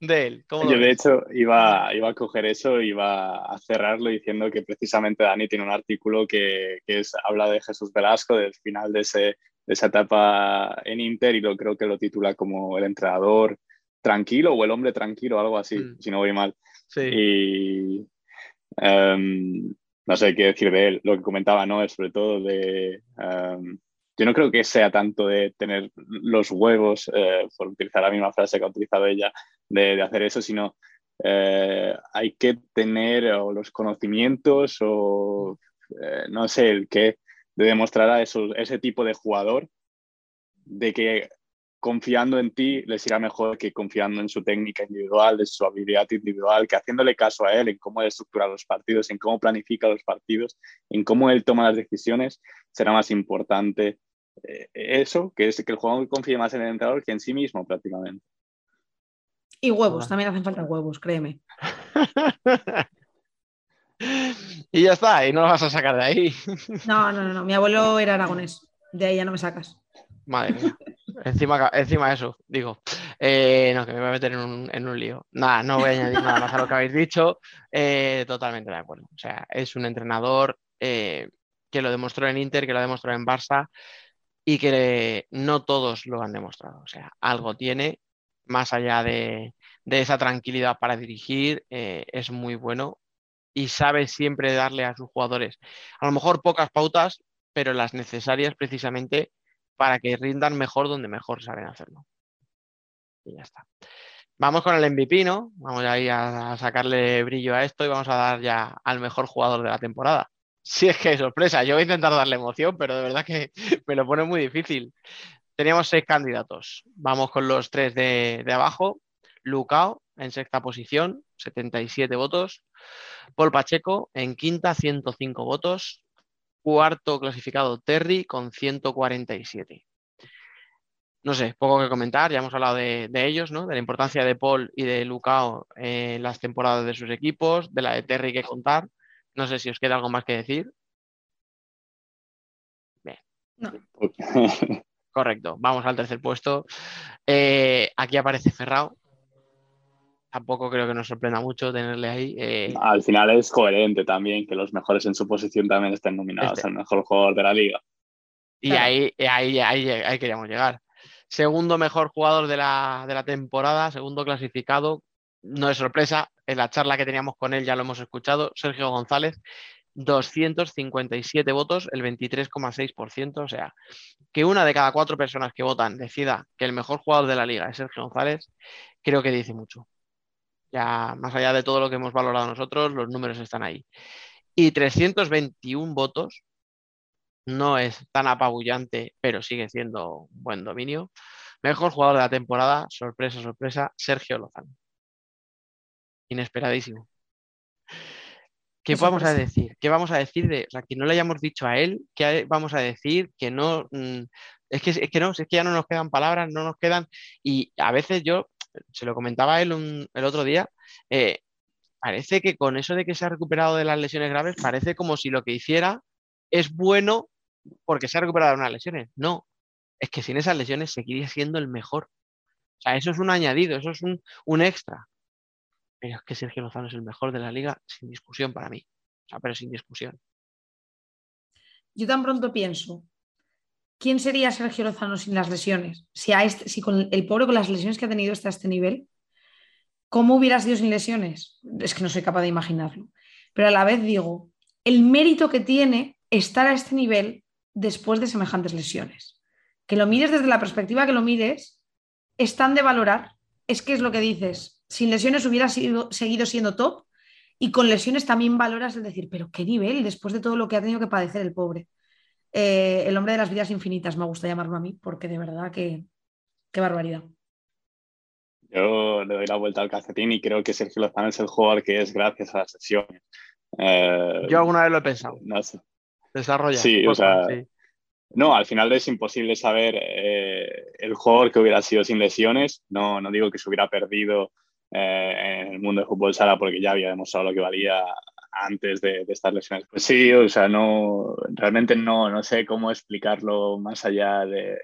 de él. ¿Cómo lo Yo, de hecho, iba, iba a coger eso, iba a cerrarlo diciendo que precisamente Dani tiene un artículo que, que es, habla de Jesús Velasco, del final de, ese, de esa etapa en Inter, y lo creo que lo titula como el entrenador tranquilo o el hombre tranquilo, algo así, Mm. si no voy mal. Sí. Y em, no sé qué decir de él. Lo que comentaba, ¿no? Es sobre todo de. em, yo no creo que sea tanto de tener los huevos, eh, por utilizar la misma frase que ha utilizado ella, de, de hacer eso, sino eh, hay que tener o los conocimientos o eh, no sé el qué, de demostrar a esos- ese tipo de jugador de que confiando en ti les irá mejor que confiando en su técnica individual, de su habilidad individual, que haciéndole caso a él en cómo estructura los partidos, en cómo planifica los partidos, en cómo él toma las decisiones, será más importante eh, eso, que es que el jugador confíe más en el entrenador que en sí mismo prácticamente. Y huevos, también hacen falta huevos, créeme. y ya está, y no lo vas a sacar de ahí. No, no, no, no. Mi abuelo era aragonés. De ahí ya no me sacas. Madre mía. Encima, encima de eso, digo, eh, no, que me voy a meter en un, en un lío. Nada, no voy a añadir nada más a lo que habéis dicho. Eh, totalmente de acuerdo. O sea, es un entrenador eh, que lo demostró en Inter, que lo demostró en Barça y que no todos lo han demostrado. O sea, algo tiene, más allá de, de esa tranquilidad para dirigir, es muy bueno y sabe siempre darle a sus jugadores, a lo mejor pocas pautas, pero las necesarias precisamente para que rindan mejor donde mejor saben hacerlo. Y ya está. Vamos con el MVP, ¿no? Vamos ahí a, sacarle brillo a esto y vamos a dar ya al mejor jugador de la temporada. Sí, es que sorpresa. Yo voy a intentar darle emoción, pero de verdad que me lo pone muy difícil. Teníamos seis candidatos. Vamos con los tres de, de abajo. Lucao en sexta posición, 77 votos. Paul Pacheco en quinta, 105 votos. Cuarto clasificado Terry con 147. No sé, poco que comentar, ya hemos hablado de, de ellos, ¿no? De la importancia de Paul y de Lucao en las temporadas de sus equipos, de la de Terry que contar. No sé si os queda algo más que decir. Correcto, vamos al tercer puesto. Eh, aquí aparece Ferrao. Tampoco creo que nos sorprenda mucho tenerle ahí. eh, Al final es coherente también que los mejores en su posición también estén nominados Este. al mejor jugador de la liga. y Claro. ahí, ahí, ahí, ahí queríamos llegar. Segundo mejor jugador de la, de la temporada, segundo clasificado. No es sorpresa, en la charla que teníamos con él ya lo hemos escuchado. Sergio González, 257 votos, el 23,6%. O sea, que una de cada cuatro personas que votan decida que el mejor jugador de la liga es Sergio González, creo que dice mucho. Ya más allá de todo lo que hemos valorado nosotros, los números están ahí. Y 321 votos, no es tan apabullante, pero sigue siendo un buen dominio. Mejor jugador de la temporada, sorpresa, sorpresa, Sergio Lozano. Inesperadísimo. ¿Qué vamos a decir? ¿Qué vamos a decir de, o sea, que no le hayamos dicho a él? ¿Qué vamos a decir? Que no, mm, es que, es que no, es que ya no nos quedan palabras, no nos quedan, y a veces yo, se lo comentaba él el otro día, eh, parece que con eso de que se ha recuperado de las lesiones graves, parece como si lo que hiciera es bueno porque se ha recuperado de unas lesiones. No, es que sin esas lesiones seguiría siendo el mejor. O sea, eso es un añadido, eso es un, un extra. Pero es que Sergio Lozano es el mejor de la liga sin discusión para mí. O sea, pero sin discusión. Yo tan pronto pienso, ¿quién sería Sergio Lozano sin las lesiones? Este, si con el pobre con las lesiones que ha tenido hasta este nivel, ¿cómo hubiera sido sin lesiones? Es que no soy capaz de imaginarlo. Pero a la vez digo, el mérito que tiene estar a este nivel después de semejantes lesiones. Que lo mires desde la perspectiva que lo mires, es tan de valorar, es que es lo que dices, sin lesiones hubiera sido, seguido siendo top y con lesiones también valoras el decir, pero qué nivel después de todo lo que ha tenido que padecer el pobre. Eh, el hombre de las vidas infinitas me gusta llamarlo a mí, porque de verdad que qué barbaridad. Yo le doy la vuelta al calcetín y creo que Sergio Lozano es el jugador que es gracias a las sesiones. Eh, Yo alguna vez lo he pensado. no sé. Desarrolla. Sí, o sea, sí. No, al final es imposible saber eh, el jugador que hubiera sido sin lesiones. No, no digo que se hubiera perdido eh, en el mundo del fútbol sala porque ya había demostrado lo que valía antes de, de estas lesiones. Pues sí, o sea, no, realmente no, no sé cómo explicarlo más allá de,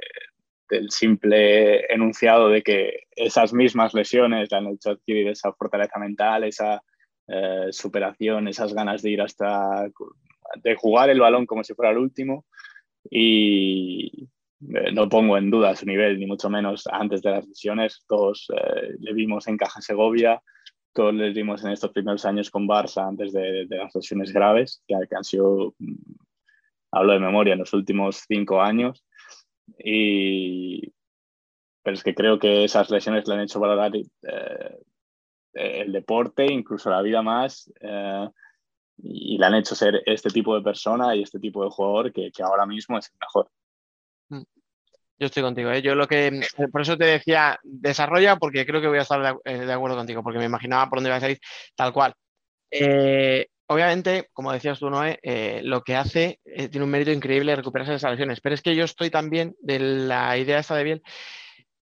del simple enunciado de que esas mismas lesiones le han hecho adquirir esa fortaleza mental, esa eh, superación, esas ganas de ir hasta, de jugar el balón como si fuera el último y eh, no pongo en duda su nivel, ni mucho menos antes de las lesiones. Todos eh, le vimos en Caja Segovia, todos le vimos en estos primeros años con Barça antes de, de las lesiones graves, que, que, han sido, mm, hablo de memoria, en los últimos cinco años. Y, pero es que creo que esas lesiones le han hecho valorar eh, el deporte, incluso la vida más. Eh, y le han hecho ser este tipo de persona y este tipo de jugador que, que ahora mismo es el mejor. Yo estoy contigo, ¿eh? Yo lo que, por eso te decía, desarrolla, porque creo que voy a estar de, eh, acuerdo contigo, porque me imaginaba por dónde ibas a ir, tal cual. Eh, obviamente, como decías tú, Noé, eh, lo que hace eh, tiene un mérito increíble recuperarse de esas lesiones, pero es que yo estoy también de la idea esta de Biel,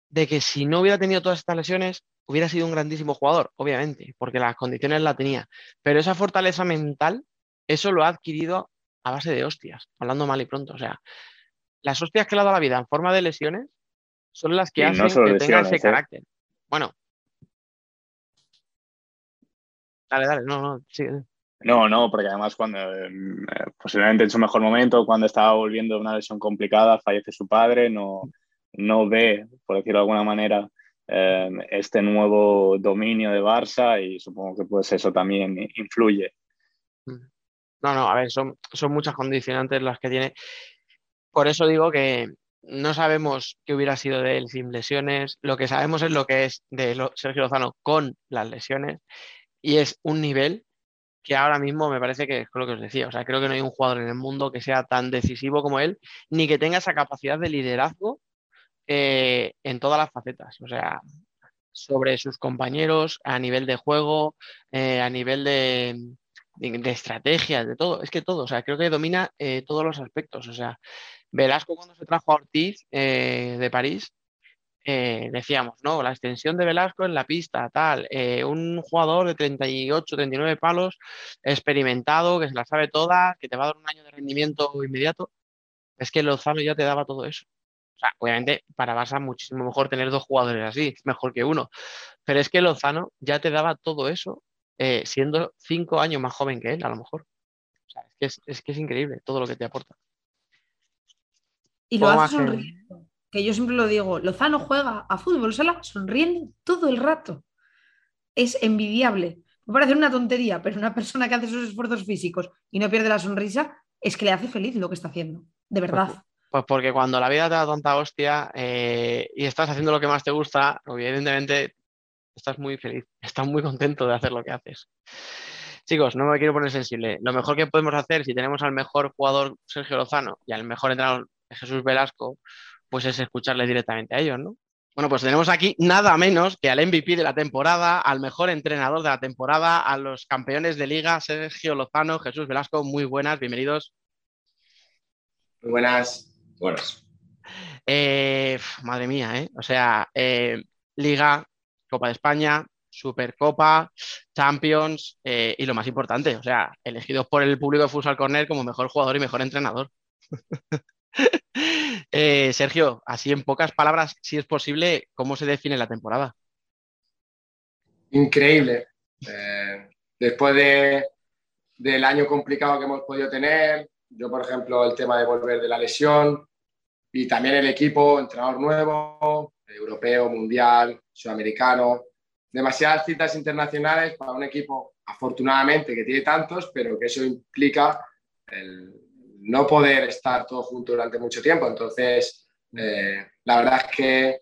de que si no hubiera tenido todas estas lesiones, hubiera sido un grandísimo jugador, obviamente, porque las condiciones la tenía, pero esa fortaleza mental, eso lo ha adquirido a base de hostias, hablando mal y pronto, o sea, las hostias que le ha dado la vida en forma de lesiones son las que Y hacen no que tenga ese ¿eh? carácter. Bueno. Dale, dale, no, no, sí. No, no, porque además cuando eh, posiblemente en su mejor momento, cuando estaba volviendo de una lesión complicada, fallece su padre, no, no ve, por decirlo de alguna manera, eh, este nuevo dominio de Barça y supongo que pues eso también influye. No, no, a ver, son, son muchas condicionantes las que tiene. Por eso digo que no sabemos qué hubiera sido de él sin lesiones. Lo que sabemos es lo que es de Sergio Lozano con las lesiones. Y es un nivel que ahora mismo me parece que es lo que os decía. O sea, creo que no hay un jugador en el mundo que sea tan decisivo como él, ni que tenga esa capacidad de liderazgo eh, en todas las facetas. O sea, sobre sus compañeros, a nivel de juego, eh, a nivel de, de, de estrategias, de todo. Es que todo. O sea, creo que domina eh, todos los aspectos. O sea, Velasco cuando se trajo a Ortiz eh, de París, eh, decíamos, ¿no? La extensión de Velasco en la pista, tal, eh, un jugador de 38, 39 palos, experimentado, que se la sabe toda, que te va a dar un año de rendimiento inmediato. Es que Lozano ya te daba todo eso. O sea, obviamente para Barça muchísimo mejor tener dos jugadores así, mejor que uno. Pero es que Lozano ya te daba todo eso siendo cinco años más joven que él, a lo mejor. O sea, es que es, es que es increíble todo lo que te aporta. Y lo hace sonriendo. Que yo siempre lo digo, Lozano juega a fútbol sala sonriendo todo el rato. Es envidiable. Me parece una tontería, pero una persona que hace esos esfuerzos físicos y no pierde la sonrisa, es que le hace feliz lo que está haciendo. De verdad. Pues porque cuando la vida te da tanta hostia eh, y estás haciendo lo que más te gusta, evidentemente estás muy feliz, estás muy contento de hacer lo que haces. Chicos, no me quiero poner sensible. Lo mejor que podemos hacer si tenemos al mejor jugador Sergio Lozano y al mejor entrenador Jesús Velasco, pues es escucharle directamente a ellos, ¿no? Bueno, pues tenemos aquí nada menos que al MVP de la temporada, al mejor entrenador de la temporada, a los campeones de liga, Sergio Lozano, Jesús Velasco, muy buenas, bienvenidos. Muy buenas. Buenas. Eh, madre mía, ¿eh? O sea, eh, Liga, Copa de España, Supercopa, Champions eh, y lo más importante, o sea, elegidos por el público de Futsal Corner como mejor jugador y mejor entrenador. Eh, Sergio, así en pocas palabras, si es posible, ¿cómo se define la temporada? Increíble. Eh, después de, del año complicado que hemos podido tener, yo, por ejemplo, el tema de volver de la lesión y también el equipo, entrenador nuevo, europeo, mundial, sudamericano, demasiadas citas internacionales para un equipo, afortunadamente, que tiene tantos, pero que eso implica el no poder estar todos juntos durante mucho tiempo. Entonces, eh, la verdad es que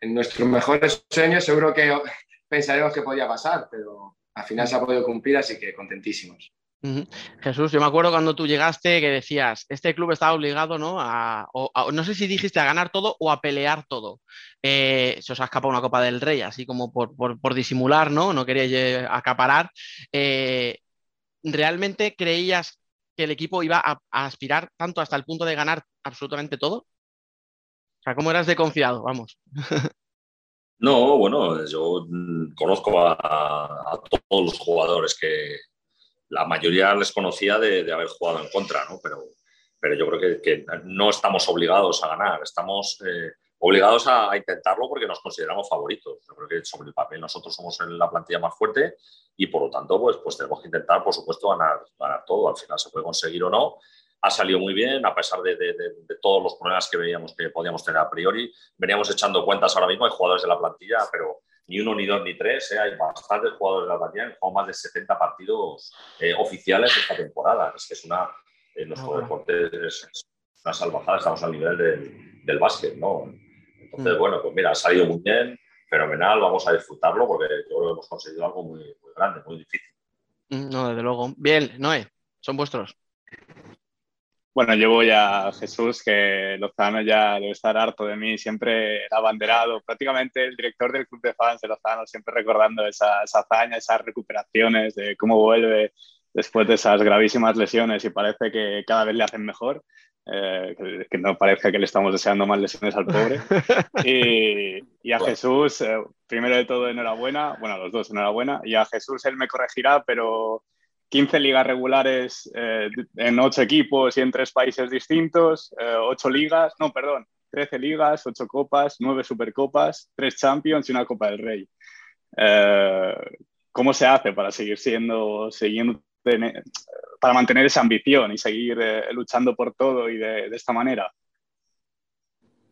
en nuestros mejores sueños seguro que pensaremos que podía pasar, pero al final se ha podido cumplir, así que contentísimos. Jesús, yo me acuerdo cuando tú llegaste que decías, este club está obligado, ¿no? A, no sé si dijiste a ganar todo o a pelear todo. Eh, se os ha escapado una Copa del Rey, así como por, por- por disimular, ¿no? No queríais eh, acaparar. Eh, ¿realmente creías que el equipo iba a, aspirar tanto hasta el punto de ganar absolutamente todo? O sea, ¿cómo eras de confiado? Vamos. No, bueno, yo conozco a, todos los jugadores que la mayoría les conocía de, haber jugado en contra, ¿no? Pero, pero yo creo que, que no estamos obligados a ganar, estamos eh, obligados a, a intentarlo porque nos consideramos favoritos. Yo creo que sobre el papel nosotros somos la plantilla más fuerte y por lo tanto pues, pues tenemos que intentar, por supuesto, ganar, ganar todo. Al final se puede conseguir o no. Ha salido muy bien, a pesar de, de- de- de todos los problemas que veíamos que podíamos tener a priori. Veníamos echando cuentas ahora mismo, hay jugadores de la plantilla, pero ni uno, ni dos, ni tres. ¿eh? Hay bastantes jugadores de la plantilla, han jugado más de 70 partidos eh, oficiales esta temporada. Es que es una. En nuestro Ajá. deporte es una salvajada, estamos al nivel del, del básquet, ¿no? Entonces, Mm. bueno, pues mira, ha salido muy bien, fenomenal, vamos a disfrutarlo porque yo creo que hemos conseguido algo muy, muy grande, muy difícil. Mm, No, desde luego. Bien, Noé, son vuestros. Bueno, yo voy a Jesús, que Lozano ya debe estar harto de mí, siempre era abanderado, prácticamente el director del club de fans de Lozano, siempre recordando esa, esa hazaña, esas recuperaciones, de cómo vuelve después de esas gravísimas lesiones y parece que cada vez le hacen mejor, eh, que, que no parezca que le estamos deseando más lesiones al pobre. Y, y a. Jesús, eh, primero de todo, enhorabuena, bueno, a los dos, enhorabuena, y a Jesús él me corregirá, pero 15 ligas regulares eh, en 8 equipos y en 3 países distintos, eh, 8 ligas, no, perdón, 13 ligas, 8 copas, 9 supercopas, 3 champions y una Copa del Rey. ¿Cómo se hace para seguir siendo, siguiendo, para mantener esa ambición y seguir eh, luchando por todo y de, de esta manera?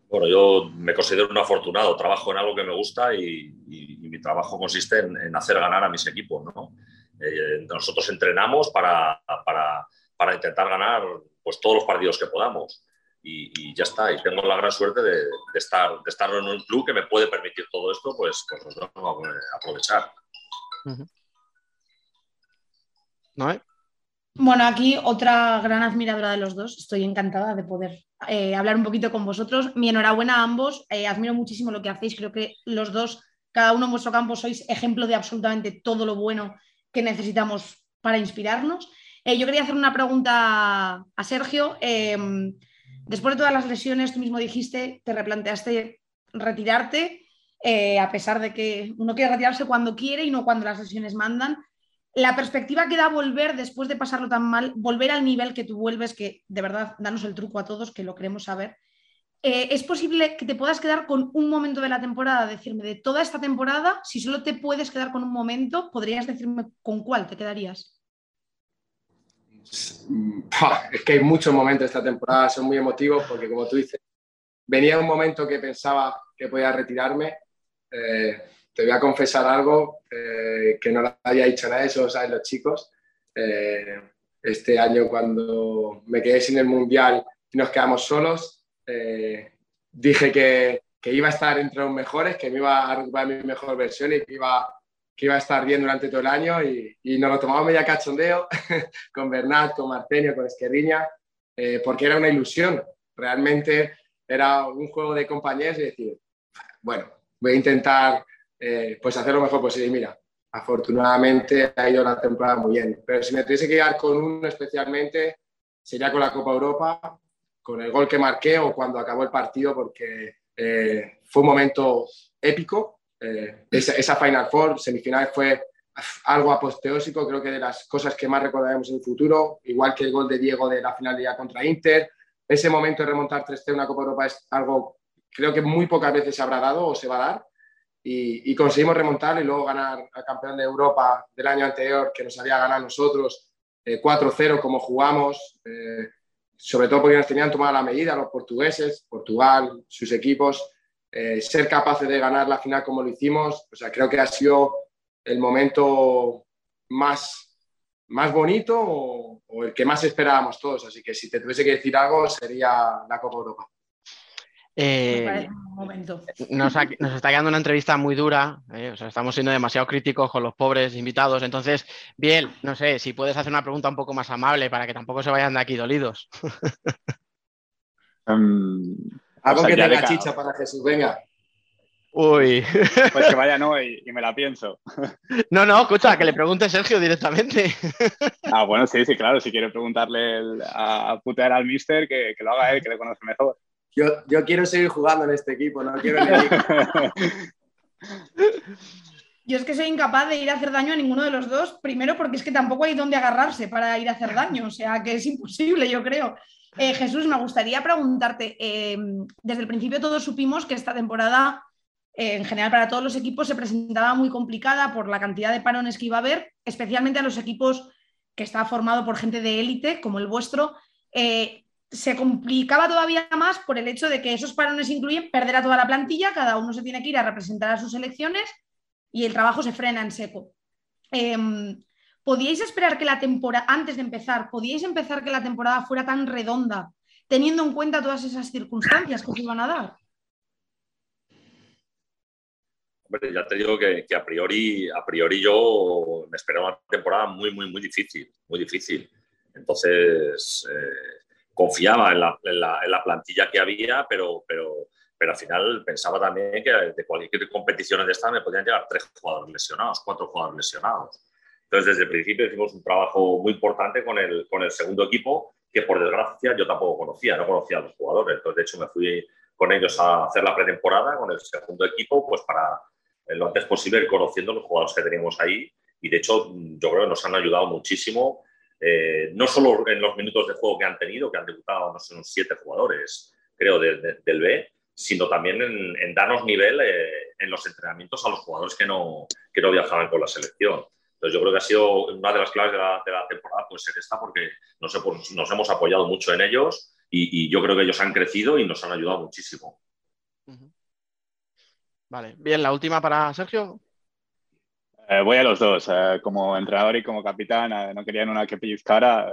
Bueno, yo me considero un afortunado, trabajo en algo que me gusta y, y- y mi trabajo consiste en, en hacer ganar a mis equipos, ¿no? Eh, nosotros entrenamos para, para- para intentar ganar pues, todos los partidos que podamos y, y ya está. Y tengo la gran suerte de, de estar, de estar en un club que me puede permitir todo esto, pues, pues lo tengo que aprovechar. ¿No? Bueno, aquí otra gran admiradora de los dos. Estoy encantada de poder eh, hablar un poquito con vosotros. Mi enhorabuena a ambos. Eh, admiro muchísimo lo que hacéis. Creo que los dos, cada uno en vuestro campo, sois ejemplo de absolutamente todo lo bueno que necesitamos para inspirarnos. Eh, yo quería hacer una pregunta a Sergio. Eh, después de todas las lesiones, tú mismo dijiste, te replanteaste retirarte, eh, a pesar de que uno quiere retirarse cuando quiere y no cuando las lesiones mandan. La perspectiva que da volver después de pasarlo tan mal, volver al nivel que tú vuelves, que de verdad, danos el truco a todos, que lo queremos saber. Eh, ¿Es posible que te puedas quedar con un momento de la temporada? Decirme, de toda esta temporada, si solo te puedes quedar con un momento, ¿podrías decirme con cuál te quedarías? Es que hay muchos momentos esta temporada, son muy emotivos porque como tú dices, venía un momento que pensaba que podía retirarme. Eh, te voy a confesar algo eh, que no lo había dicho a nadie, eso lo saben los chicos. Eh, este año cuando me quedé sin el Mundial y nos quedamos solos, eh, dije que, que iba a estar entre los mejores, que me iba a recuperar mi mejor versión y que iba, que iba a estar bien durante todo el año y, y nos lo tomamos media cachondeo con Bernat, con Martenio, con Esquerriña, eh, porque era una ilusión. Realmente era un juego de compañeros y decir, bueno, voy a intentar eh, pues hacer lo mejor posible. Y mira, afortunadamente ha ido la temporada muy bien. Pero si me tuviese que quedar con uno especialmente, sería con la Copa Europa, con el gol que marqué o cuando acabó el partido, porque eh, fue un momento épico. Eh, esa, Final Four, semifinal, fue algo apoteósico, creo que de las cosas que más recordaremos en el futuro, igual que el gol de Diego de la final de Liga contra Inter. Ese momento de remontar 3-0 una Copa Europa es algo creo que muy pocas veces se habrá dado o se va a dar. Y, y conseguimos remontar y luego ganar al campeón de Europa del año anterior, que nos había ganado nosotros, eh, 4-0 como jugamos, eh, sobre todo porque nos tenían tomada la medida los portugueses, Portugal, sus equipos, eh, ser capaces de ganar la final como lo hicimos, o sea, creo que ha sido el momento más, más bonito o, o el que más esperábamos todos. Así que si te tuviese que decir algo, sería la Copa Europa. Eh, nos, ha- nos está quedando una entrevista muy dura, eh, o sea, estamos siendo demasiado críticos con los pobres invitados. Entonces, bien, no sé, si puedes hacer una pregunta un poco más amable para que tampoco se vayan de aquí dolidos. Em, Algo sea, que tenga chicha para Jesús, venga. Uy, Pues que vaya, no, y, y me la pienso. no, no, escucha, que le pregunte Sergio directamente. Ah, bueno, sí, sí, claro, si quiere preguntarle el- a putear al mister, que, que lo haga él, que le conoce mejor. Yo, quiero seguir jugando en este equipo, no quiero en el equipo. Yo es que soy incapaz de ir a hacer daño a ninguno de los dos, primero porque es que tampoco hay dónde agarrarse para ir a hacer daño, o sea que es imposible, yo creo. Eh, Jesús, me gustaría preguntarte, eh, desde el principio todos supimos que esta temporada, eh, en general para todos los equipos, se presentaba muy complicada por la cantidad de parones que iba a haber, especialmente a los equipos que está formado por gente de élite, como el vuestro. Se complicaba todavía más por el hecho de que esos parones incluyen perder a toda la plantilla, cada uno se tiene que ir a representar a sus selecciones y el trabajo se frena en seco. Em, ¿Podíais esperar que la temporada, antes de empezar, podíais empezar que la temporada fuera tan redonda, teniendo en cuenta todas esas circunstancias que os iban a dar? Hombre, ya te digo que, que a, priori, a priori yo me esperaba una temporada muy, muy, muy difícil, muy difícil. Entonces, eh, confiaba en la, en, la, plantilla que había, pero, pero, pero al final pensaba también que de cualquier competición de esta me podían llegar tres jugadores lesionados, cuatro jugadores lesionados. Entonces, desde el principio hicimos un trabajo muy importante con el, con el segundo equipo, que por desgracia yo tampoco conocía, no conocía a los jugadores. Entonces, de hecho, me fui con ellos a hacer la pretemporada con el segundo equipo, pues para lo antes posible ir conociendo los jugadores que teníamos ahí. Y de hecho, yo creo que nos han ayudado muchísimo, eh, no solo en los minutos de juego que han tenido, que han debutado, no sé, unos siete jugadores, creo, de, de, del B, sino también en, darnos nivel eh, en los entrenamientos a los jugadores que no, que no viajaban con la selección. Entonces yo creo que ha sido una de las claves de la, de la temporada, puede ser esta, porque nos, hemos, nos hemos apoyado mucho en ellos y, yo creo que ellos han crecido y nos han ayudado muchísimo. Vale, bien, la última para Sergio. Eh, voy a los dos, eh, como entrenador y como capitán, eh, no querían una que pellizcara.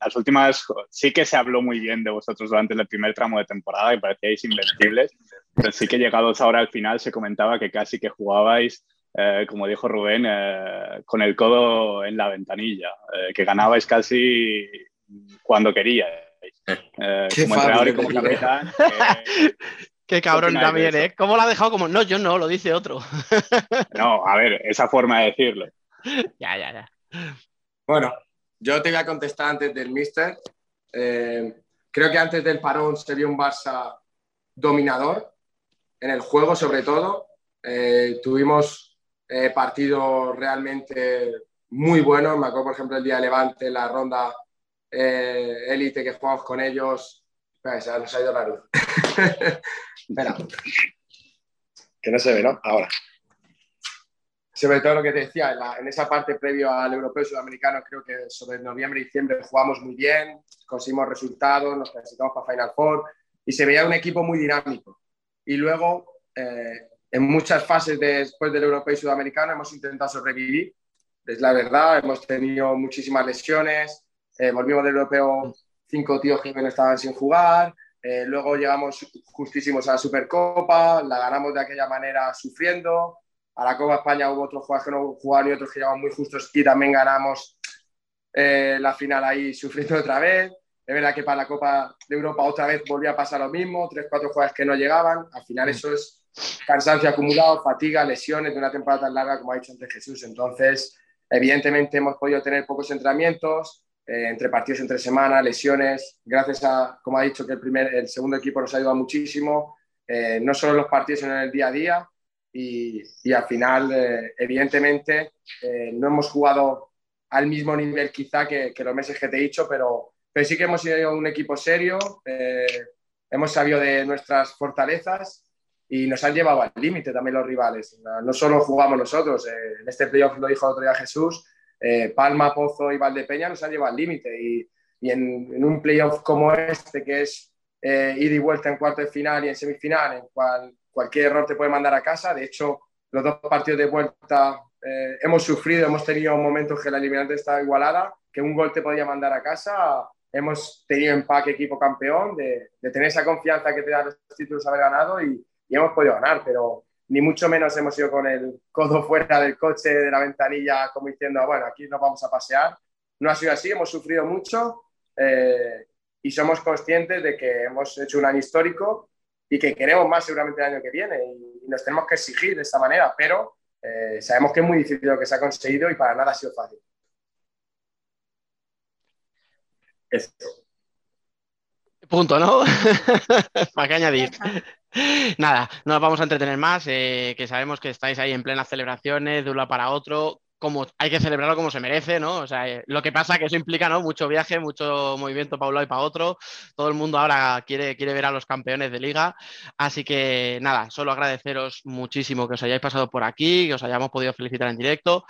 las últimas sí que se habló muy bien de vosotros durante el primer tramo de temporada y parecíais invencibles, pero sí que llegados ahora al final se comentaba que casi que jugabais eh, como dijo Rubén, eh, con el codo en la ventanilla, eh, que ganabais casi cuando queríais. Eh, como entrenador y como capitán. Qué cabrón opináis de también? ¿eh? ¿Cómo lo ha dejado como.? No, yo no, lo dice otro. no, a ver, esa forma de decirlo. ya, ya, ya. Bueno, yo te voy a contestar antes del Mister. Eh, creo que antes del parón se vio un Barça dominador en el juego, sobre todo. Eh, tuvimos eh, partidos realmente muy buenos. Me acuerdo, por ejemplo, el día de Levante, la ronda eh, élite que jugamos con ellos. Espera, se nos ha ido la luz. Espera. Que no se ve, ¿no? Ahora sobre todo lo que te decía, en, la- en esa parte previo al europeo sudamericano, creo que sobre noviembre y diciembre jugamos muy bien, conseguimos resultados, nos clasificamos para Final Four y se veía un equipo muy dinámico. Y luego, eh, en muchas fases después del europeo y sudamericano, hemos intentado sobrevivir. Es la verdad, hemos tenido muchísimas lesiones, eh, volvimos del europeo, cinco tíos no estaban sin jugar, eh, luego llegamos justísimos a la Supercopa, la ganamos de aquella manera sufriendo, a la Copa España hubo otros jugadores que no jugaban y otros que llegaban muy justos y también ganamos eh, la final ahí sufriendo otra vez. Es verdad que para la Copa de Europa otra vez volvía a pasar lo mismo, tres, cuatro jugadores que no llegaban. Al final eso es cansancio acumulado, fatiga, lesiones de una temporada tan larga como ha dicho antes Jesús. Entonces, evidentemente hemos podido tener pocos entrenamientos, eh, entre partidos entre semana, lesiones. Gracias a, como ha dicho, que el, primer, el segundo equipo nos ha ayudado muchísimo, eh, no solo en los partidos, sino en el día a día y, y al final, eh, evidentemente, eh, no hemos jugado al mismo nivel quizá que, que, los meses que te he dicho, pero, pero sí que hemos sido un equipo serio, eh, hemos sabido de nuestras fortalezas y nos han llevado al límite también los rivales. No solo jugamos nosotros, eh, en este playoff lo dijo el otro día Jesús, eh, Palma, Pozo y Valdepeña nos han llevado al límite y, y en, un playoff como este, que es eh, ida y vuelta en cuarto de final y en semifinal, en cual cualquier error te puede mandar a casa. De hecho, los dos partidos de vuelta eh, hemos sufrido, hemos tenido momentos que la eliminante estaba igualada, que un gol te podía mandar a casa. Hemos tenido empaque equipo campeón, de, de tener esa confianza que te da los títulos haber ganado y, y, hemos podido ganar, pero ni mucho menos hemos ido con el codo fuera del coche, de la ventanilla, como diciendo, bueno, aquí nos vamos a pasear. No ha sido así, hemos sufrido mucho eh, y somos conscientes de que hemos hecho un año histórico y que queremos más seguramente el año que viene y, nos tenemos que exigir de esta manera, pero eh, sabemos que es muy difícil lo que se ha conseguido y para nada ha sido fácil. Esto. Punto, ¿no? ¿Para qué añadir? Nada, no nos vamos a entretener más, eh, que sabemos que estáis ahí en plenas celebraciones de un lado para otro, como hay que celebrarlo como se merece, ¿no? O sea, eh, lo que pasa que eso implica, ¿no? Mucho viaje, mucho movimiento para un lado y para otro. Todo el mundo ahora quiere, quiere ver a los campeones de liga. Así que nada, solo agradeceros muchísimo que os hayáis pasado por aquí, que os hayamos podido felicitar en directo.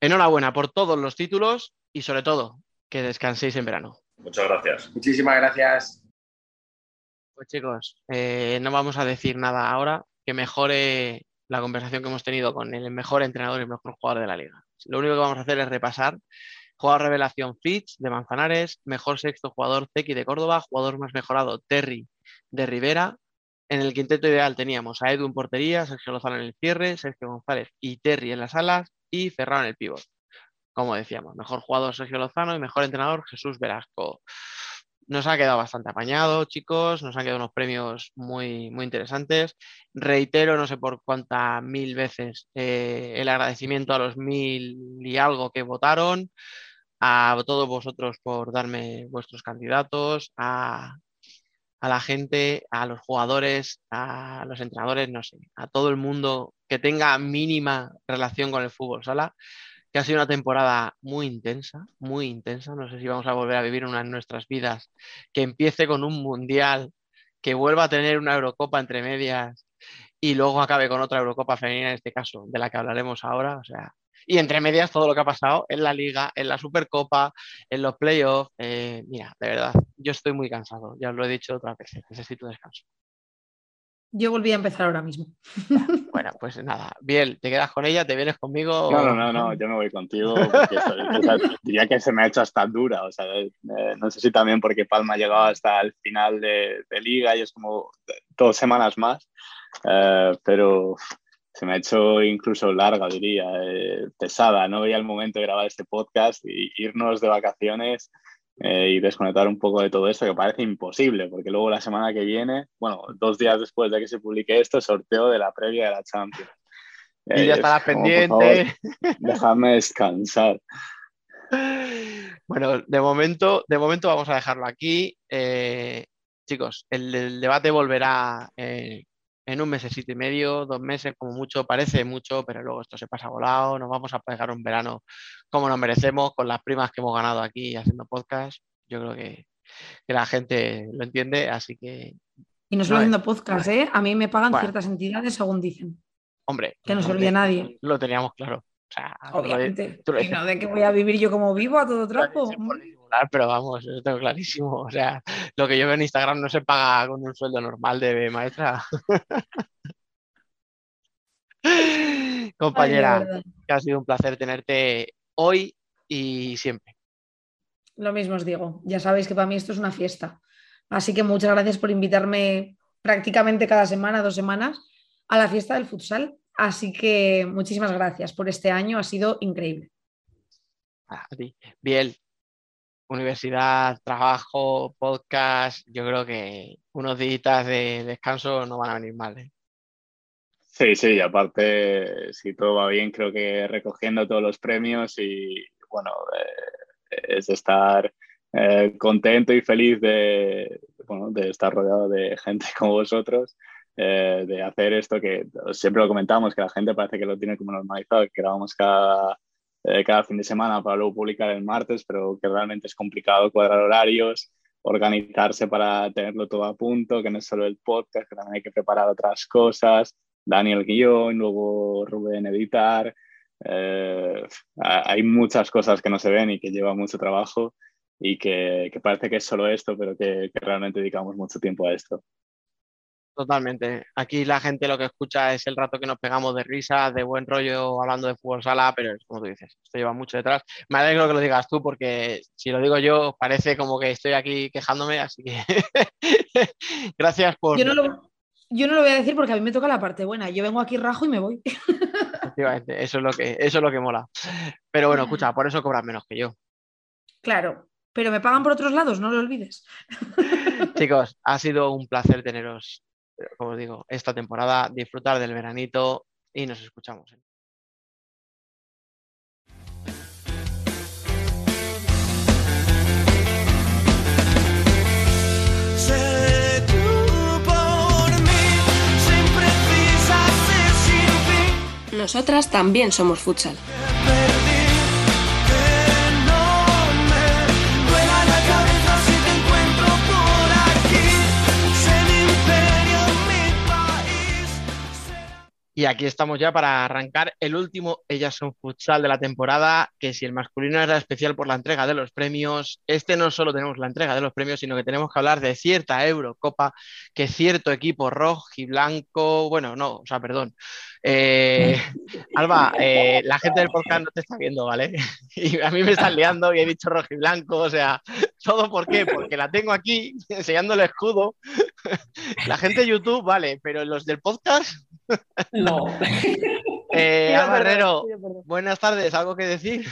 Enhorabuena por todos los títulos y sobre todo que descanséis en verano. Muchas gracias. Muchísimas gracias. Pues chicos, eh, no vamos a decir nada ahora que mejore la conversación que hemos tenido con el mejor entrenador y el mejor jugador de la liga. Lo único que vamos a hacer es repasar jugador revelación Fitch de Manzanares, mejor sexto jugador Tequi de Córdoba, jugador más mejorado Terry de Rivera. En el quinteto ideal teníamos a Edu en portería, Sergio Lozano en el cierre, Sergio González y Terry en las alas y Ferraro en el pívot. Como decíamos, mejor jugador Sergio Lozano y mejor entrenador Jesús Velasco. Nos ha quedado bastante apañado, chicos. Nos han quedado unos premios muy, muy interesantes. Reitero, no sé por cuántas mil veces, eh, el agradecimiento a los mil y algo que votaron, a todos vosotros por darme vuestros candidatos, a, a la gente, a los jugadores, a los entrenadores, no sé, a todo el mundo que tenga mínima relación con el fútbol sala que ha sido una temporada muy intensa, muy intensa. No sé si vamos a volver a vivir una en nuestras vidas que empiece con un mundial, que vuelva a tener una Eurocopa entre medias y luego acabe con otra Eurocopa femenina, en este caso, de la que hablaremos ahora. O sea, y entre medias todo lo que ha pasado en la Liga, en la Supercopa, en los playoffs. Eh, mira, de verdad, yo estoy muy cansado, ya os lo he dicho otras veces, necesito descanso. Yo volví a empezar ahora mismo. Bueno, pues nada, bien, te quedas con ella, te vienes conmigo. No, no, no, no yo me voy contigo. Porque o sea, diría que se me ha hecho hasta dura. O sea, eh, no sé si también porque Palma ha llegado hasta el final de, de liga y es como dos semanas más. Eh, pero se me ha hecho incluso larga, diría, eh, pesada. No veía el momento de grabar este podcast y irnos de vacaciones eh, y desconectar un poco de todo esto, que parece imposible, porque luego la semana que viene, bueno, dos días después de que se publique esto, sorteo de la previa de la Champions. Y ya Eh, estarás pendiente. favor, déjame descansar. Bueno, de momento, de momento vamos a dejarlo aquí. Eh, chicos, el, el debate volverá eh, en un mesecito y medio, dos meses como mucho, parece mucho, pero luego esto se pasa volado. Nos vamos a pegar un verano como nos merecemos con las primas que hemos ganado aquí haciendo podcast. Yo creo que, que la gente lo entiende, así que, Y no solo No, haciendo podcast, ¿eh? A mí me pagan Bueno. ciertas entidades según dicen. hombre, Que no se olvide nadie. Lo teníamos claro. O sea, lo Obviamente. tú lo Y no de que voy a vivir yo como vivo a todo trapo. Pero vamos, eso tengo clarísimo. O sea, lo que yo veo en Instagram no se paga con un sueldo normal de maestra. Compañera, Ay, que ha sido un placer tenerte hoy y siempre. Lo mismo os digo. Ya sabéis que para mí esto es una fiesta. Así que muchas gracias por invitarme prácticamente cada semana, dos semanas, a la fiesta del futsal. Así que muchísimas gracias por este año. Ha sido increíble. A ti. Biel, universidad, trabajo, podcast, yo creo que unos días de descanso no van a venir mal. ¿eh? Sí, sí, y aparte, si todo va bien, creo que recogiendo todos los premios y bueno, eh, es estar eh, contento y feliz de, bueno, de estar rodeado de gente como vosotros, eh, de hacer esto que siempre lo comentamos, que la gente parece que lo tiene como normalizado, que grabamos cada, eh, cada fin de semana para luego publicar el martes, pero que realmente es complicado cuadrar horarios, organizarse para tenerlo todo a punto, que no es solo el podcast, que también hay que preparar otras cosas. Daniel guion, luego Rubén editar. Eh, hay muchas cosas que no se ven y que lleva mucho trabajo y que, que parece que es solo esto, pero que, que, realmente dedicamos mucho tiempo a esto. Totalmente. Aquí la gente lo que escucha es el rato que nos pegamos de risa, de buen rollo, hablando de fútbol sala, pero es como tú dices, esto lleva mucho detrás. Me alegro que lo digas tú porque si lo digo yo parece como que estoy aquí quejándome, así que gracias por... Yo no, lo, yo no lo voy a decir porque a mí me toca la parte buena. Yo vengo aquí rajo y me voy. Efectivamente, eso es lo que, eso es lo que mola. Pero bueno, escucha, por eso cobras menos que yo. Claro, pero me pagan por otros lados, no lo olvides. Chicos, ha sido un placer teneros, como os digo, esta temporada, disfrutar del veranito y nos escuchamos. Nosotras también somos futsal. Y aquí estamos ya para arrancar el último Ellas son futsal de la temporada, que si el masculino era especial por la entrega de los premios, este no solo tenemos la entrega de los premios, sino que tenemos que hablar de cierta Eurocopa que cierto equipo rojo y blanco, bueno, no, o sea, perdón. Eh, Alba, eh, la gente del podcast no te está viendo, ¿vale? Y a mí me están liando y he dicho rojo y blanco, o sea, ¿todo por qué? Porque la tengo aquí enseñando el escudo. La gente de YouTube, vale, pero los del podcast... No. Eh, Alba Herrero, buenas tardes, ¿algo que decir?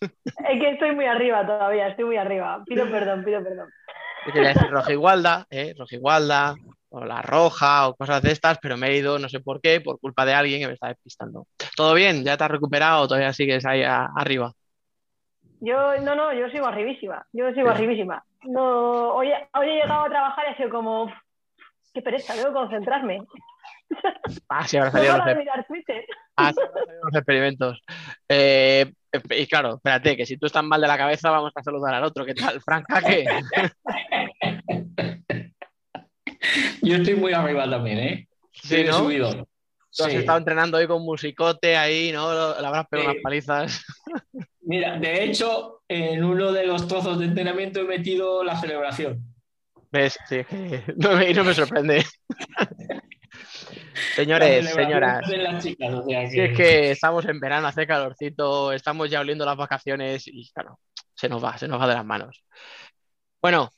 Es que estoy muy arriba todavía, estoy muy arriba. Pido perdón, pido perdón. Yo quería decir ¿eh? O la roja, o cosas de estas, pero me he ido, no sé por qué, por culpa de alguien que me está despistando. ¿Todo bien? ¿Ya te has recuperado o todavía sigues ahí a- arriba? Yo, no, no, yo sigo arribísima. Yo sigo arribísima. No, hoy, hoy he llegado a trabajar y ha sido como, "Uf, qué pereza, debo concentrarme. Ah, sí, ahora No salieron paro los, mirar Twitter. ah, sí, los experimentos. Eh, y claro, espérate, que si tú estás mal de la cabeza, vamos a saludar al otro. ¿Qué tal, Frank Jaque? Yo estoy muy arriba también, ¿eh? Sí, de ¿no? subidón. Tú has Sí. estado entrenando hoy con musicote ahí, ¿no? Le habrás pegado Sí. unas palizas. Mira, de hecho, en uno de los trozos de entrenamiento he metido la celebración. ¿Ves? Sí, no me, no me sorprende. Señores, señoras, de las chicas, o sea si es que estamos en verano, hace calorcito, estamos ya oliendo las vacaciones y claro, se nos va, se nos va de las manos. Bueno,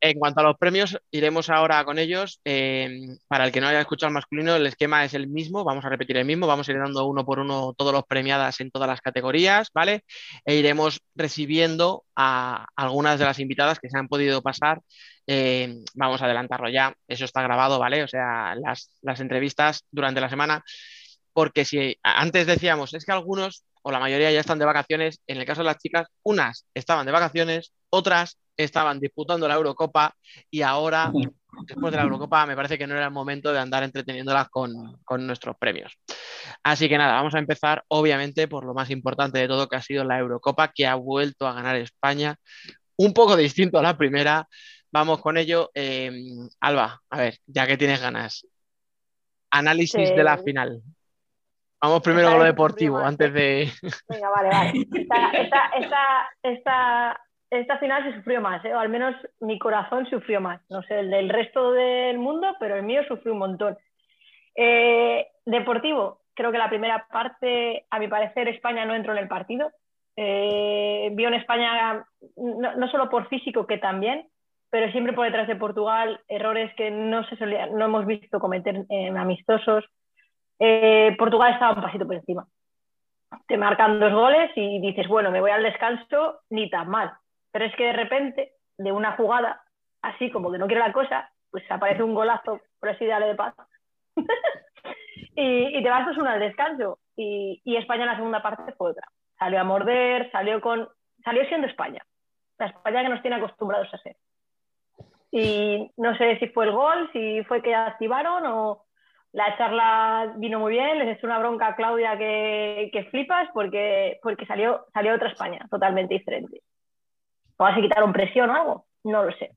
En cuanto a los premios, iremos ahora con ellos. Eh, para el que no haya escuchado el masculino, el esquema es el mismo. Vamos a repetir el mismo. Vamos a ir dando uno por uno todos los premiadas en todas las categorías, ¿vale? E iremos recibiendo a algunas de las invitadas que se han podido pasar. Eh, vamos a adelantarlo ya. Eso está grabado, ¿vale? O sea, las, las entrevistas durante la semana. Porque si antes decíamos, es que algunos o la mayoría ya están de vacaciones, en el caso de las chicas, unas estaban de vacaciones, otras estaban disputando la Eurocopa y ahora, después de la Eurocopa, me parece que no era el momento de andar entreteniéndolas con, con nuestros premios. Así que nada, vamos a empezar obviamente por lo más importante de todo, que ha sido la Eurocopa, que ha vuelto a ganar España, un poco distinto a la primera. Vamos con ello. Eh, Alba, a ver, ya que tienes ganas, análisis de la final. Vamos primero con lo deportivo, antes de... Venga, vale, vale. Esta, esta, esta, esta, esta final se sufrió más, ¿eh? o al menos mi corazón sufrió más. No sé, el del resto del mundo, pero el mío sufrió un montón. Eh, deportivo, creo que la primera parte, a mi parecer, España no entró en el partido. Eh, vio en España, no, solo por físico, que también, pero siempre por detrás de Portugal, errores que no, se solían- no hemos visto cometer en amistosos. Eh, Portugal estaba un pasito por encima te marcan dos goles y dices, bueno, me voy al descanso, ni tan mal. Pero es que de repente, de una jugada, así como que no quiere la cosa, pues aparece un golazo, por así darle de paz. y, y te vas 2-1 al descanso. Y, y España en la segunda parte fue otra. Salió a morder, salió con. Salió siendo España. La España que nos tiene acostumbrados a ser. Y no sé si fue el gol, si fue que activaron o, la charla vino muy bien, les echó una bronca a Claudia que, que flipas porque, porque salió, salió otra España totalmente diferente. O así quitaron presión o algo, no lo sé.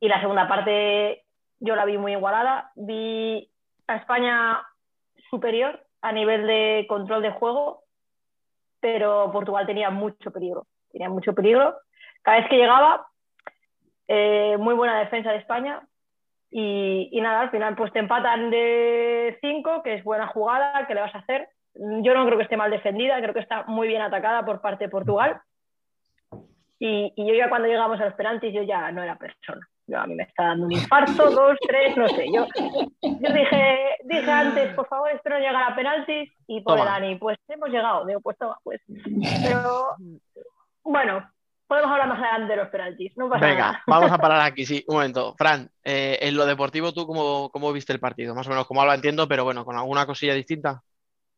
Y la segunda parte yo la vi muy igualada, vi a España superior a nivel de control de juego, pero Portugal tenía mucho peligro, tenía mucho peligro. Cada vez que llegaba, eh, muy buena defensa de España, y, y, nada, al final pues te empatan de 5, que es buena jugada, que le vas a hacer. Yo no creo que esté mal defendida, creo que está muy bien atacada por parte de Portugal. Y, y yo ya cuando llegamos a los penaltis, yo ya no era persona. Yo, a mí me está dando un infarto, dos, tres, no sé. Yo, yo dije, dije antes, por favor, espero llegar a penaltis. Y por Toma. Dani, pues hemos llegado. Digo, pues toma, pues. Pero bueno, podemos hablar más adelante de los penaltis. No pasa Venga, nada. vamos a parar aquí, sí, un momento. Fran, eh, en lo deportivo, ¿tú cómo, cómo viste el partido? Más o menos como lo entiendo, pero bueno, con alguna cosilla distinta.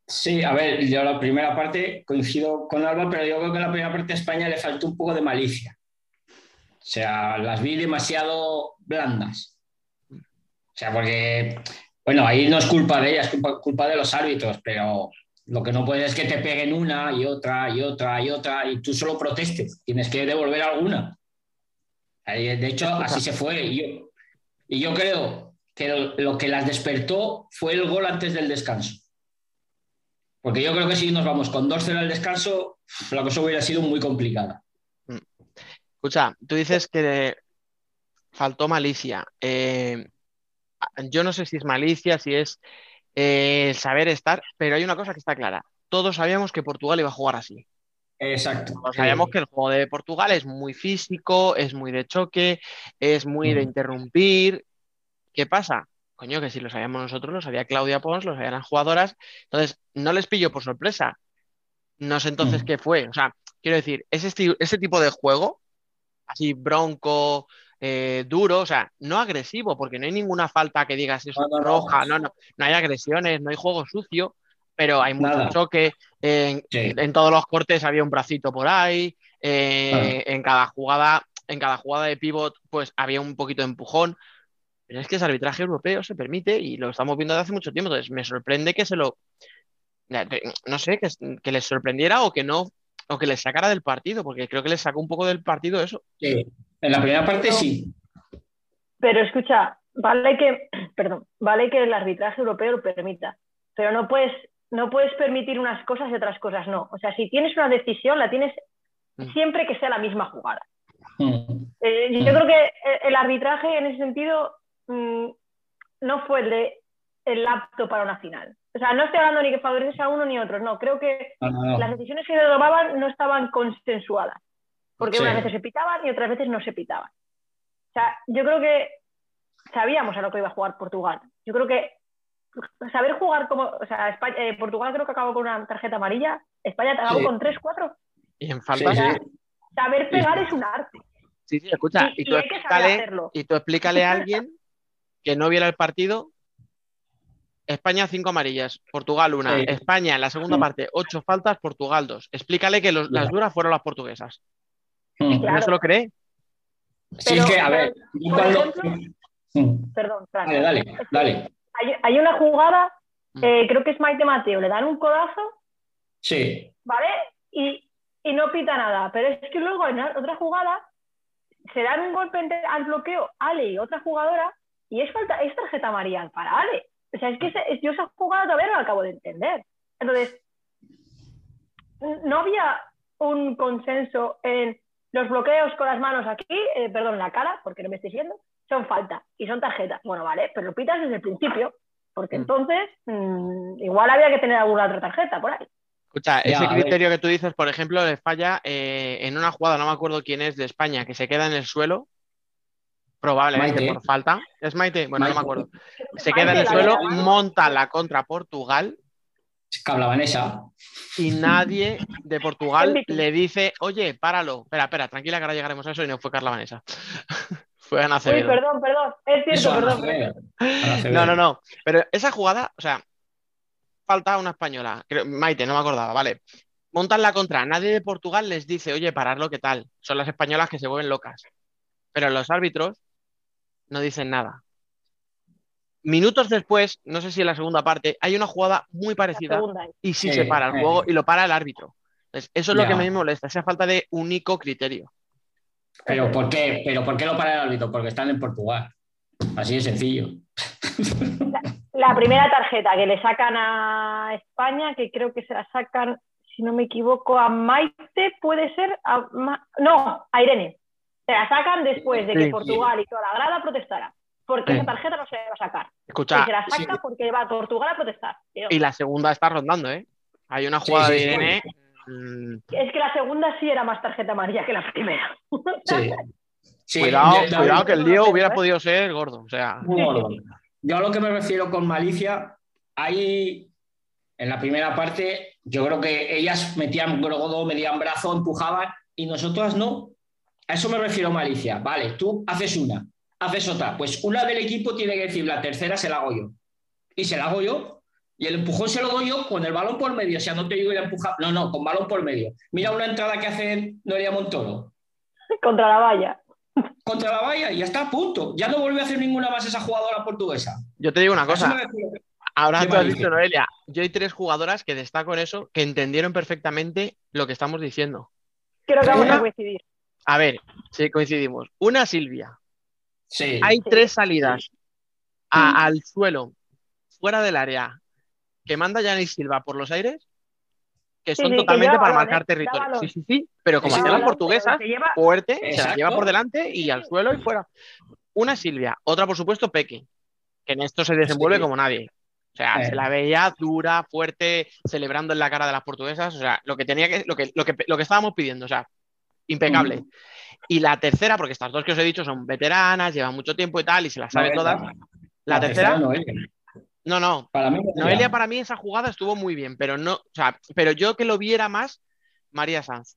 Sí, a ver, yo la primera parte coincido con Alba, pero yo creo que en la primera parte a España le faltó un poco de malicia. O sea, las vi demasiado blandas. O sea, porque, bueno, ahí no es culpa de ellas, es culpa, culpa de los árbitros, pero lo que no puedes es que te peguen una y otra y otra y otra y tú solo protestes. Tienes que devolver alguna. De hecho, así se fue. Y yo, y yo creo que lo, lo que las despertó fue el gol antes del descanso. Porque yo creo que si nos vamos con 2-0 al descanso, la cosa hubiera sido muy complicada. Escucha, tú dices que faltó malicia. Eh, yo no sé si es malicia, si es eh, el saber estar, pero hay una cosa que está clara. Todos sabíamos que Portugal iba a jugar así. Exacto. Todos sabíamos que el juego de Portugal es muy físico, es muy de choque, es muy de Ujú. interrumpir. ¿Qué pasa? Coño, que si lo sabíamos nosotros, lo sabía Claudia Pons, lo sabían las jugadoras. Entonces, no les pilló por sorpresa. No sé entonces Ujú. qué fue. O sea, quiero decir, ese, tipo de juego, así bronco, eh, duro, o sea, no agresivo, porque no hay ninguna falta que digas es No, no, no. roja, no, no, no hay agresiones, no hay juego sucio, pero hay mucho Nada. choque. En, Sí. en todos los cortes había un bracito por ahí, eh, en cada jugada, en cada jugada de pivot, pues había un poquito de empujón. Pero es que ese arbitraje europeo se permite y lo estamos viendo desde hace mucho tiempo. Entonces, me sorprende que se lo. No sé, que, que les sorprendiera o que no, o que les sacara del partido, porque creo que les sacó un poco del partido eso. Sí. En la primera parte sí. Pero escucha, vale que, perdón, vale que el arbitraje europeo lo permita, pero no puedes, no puedes permitir unas cosas y otras cosas no. O sea, si tienes una decisión, la tienes Mm. siempre que sea la misma jugada. Mm. Eh, yo Mm. creo que el- el arbitraje en ese sentido mm, no fue el de el apto para una final. O sea, no estoy hablando ni que favorece a uno ni a otro, no. Creo que No, no, no. las decisiones que se tomaban no estaban consensuadas. Porque Sí. unas veces se pitaban y otras veces no se pitaban. sea, yo creo que sabíamos a lo que iba a jugar Portugal. Yo creo que saber jugar como, o sea, España- eh, Portugal creo que acabó con una tarjeta amarilla, España acabó Sí. con 3, 4. Y en faltas. Sí, sí. Saber pegar es un arte. Sí, sí, escucha, Y- y, tú y hay que saber explícale, hacerlo. y tú explícale a alguien que no viera el partido. España cinco amarillas, Portugal una. Sí. España en la segunda parte ocho faltas, Portugal dos. Explícale que los- las duras fueron las portuguesas. Mm. ¿No se lo cree? Sí, es que, a ver, pero, yo por cuando- ejemplo- Mm. Perdón, Fran. Dale, dale, dale. Hay, hay una jugada, Mm. eh, creo que es Maite Mateo, le dan un codazo, Sí. ¿vale? Y, y no pita nada. Pero es que luego en otra jugada se dan un golpe entre- al bloqueo Ale y otra jugadora y es, falta, es tarjeta amarilla para Ale. O sea, es que es- yo esa jugada todavía no la acabo de entender. Entonces, no había un consenso en los bloqueos con las manos aquí, eh, perdón, la cara, porque no me estoy viendo, son falta y son tarjetas. Bueno, vale, pero lo pitas desde el principio, porque Mm. entonces mm, igual había que tener alguna otra tarjeta por ahí. Escucha, Ya, ese criterio que tú dices, por ejemplo, le falla eh, en una jugada, no me acuerdo quién es de España, que se queda en el suelo, probablemente Maite. por falta. ¿Es Maite? Bueno, no me acuerdo. Se queda en el suelo, la- monta la contra Portugal Que hablaban esa. y nadie de Portugal le dice, oye, páralo. Espera, espera, tranquila que ahora llegaremos a eso y no fue Carla Vanessa. fue Ana Uy, Acevedo. perdón, perdón, es cierto, Eso, perdón. No, no, no. Pero esa jugada, o sea, falta una española. creo- Maite, no me acordaba, vale. Montan la contra. Nadie de Portugal les dice, oye, pararlo, ¿qué tal? Son las españolas que se vuelven locas. Pero los árbitros no dicen nada. Minutos después, no sé si en la segunda parte, hay una jugada muy parecida y sí Sí, se para el juego y lo para el árbitro. Entonces, eso es lo Ya. que me molesta, esa falta de único criterio. Pero ¿por qué? ¿Pero por qué lo para el árbitro? Porque están en Portugal. Así de sencillo. La primera tarjeta que le sacan a España, que creo que se la sacan, si no me equivoco, a Maite, puede ser, a Ma- no, a Irene. Se la sacan después de que Sí. Portugal y toda la grada protestara. Porque Sí. esa tarjeta no se va a sacar. Escucha, y se la sí. saca porque va a Portugal a protestar. tío. y la segunda está rondando, ¿eh? Hay una jugada sí, de sí. Irene. mm, Es que la segunda sí era más tarjeta amarilla que la primera. Sí. Sí, cuidado, cuidado que el lío hubiera ¿eh? podido ser gordo. O sea, Muy gordo. Yo a lo que me refiero con malicia, ahí en la primera parte, yo creo que ellas metían godo, medían brazo, empujaban y nosotras no. A eso me refiero malicia. Vale, tú haces una, haces otra. Pues una del equipo tiene que decir, la tercera se la hago yo. Y se la hago yo. Y el empujón se lo doy yo con el balón por medio. O sea, no te digo ir a empujar. No, no, con balón por medio. Mira una entrada que hace Noelia Montoro. Contra la valla. Contra la valla y ya está, punto. Ya no vuelve a hacer ninguna más esa jugadora portuguesa. yo te digo una cosa. Ahora tú has dicho, Noelia, yo hay tres jugadoras que destaco en eso, que entendieron perfectamente lo que estamos diciendo. Creo que vamos a coincidir. A ver, si coincidimos. Una, Silvia. Sí. Hay tres salidas a- al suelo, fuera del área, que manda Yanis Silva por los aires, que son sí, totalmente para balón, marcar ¿eh? Da territorio. Sí, sí, sí. Pero como hacían las portuguesas, lleva- fuerte, se la Exacto. lleva por delante y al suelo y fuera. Una Silvia, otra por supuesto Peque, que en esto se desenvuelve Sí. como nadie. O sea, se la veía dura, fuerte, celebrando en la cara de las portuguesas. O sea, lo que tenía que, lo que, lo que, lo que estábamos pidiendo, o sea, impecable. Mm. Y la tercera, porque estas dos que os he dicho son veteranas, llevan mucho tiempo y tal, y se las saben No, todas. La, tercera, Noelia. no, no. Para mí, Noelia, para mí, esa jugada estuvo muy bien, pero no, o sea, pero yo que lo viera más, María Sanz.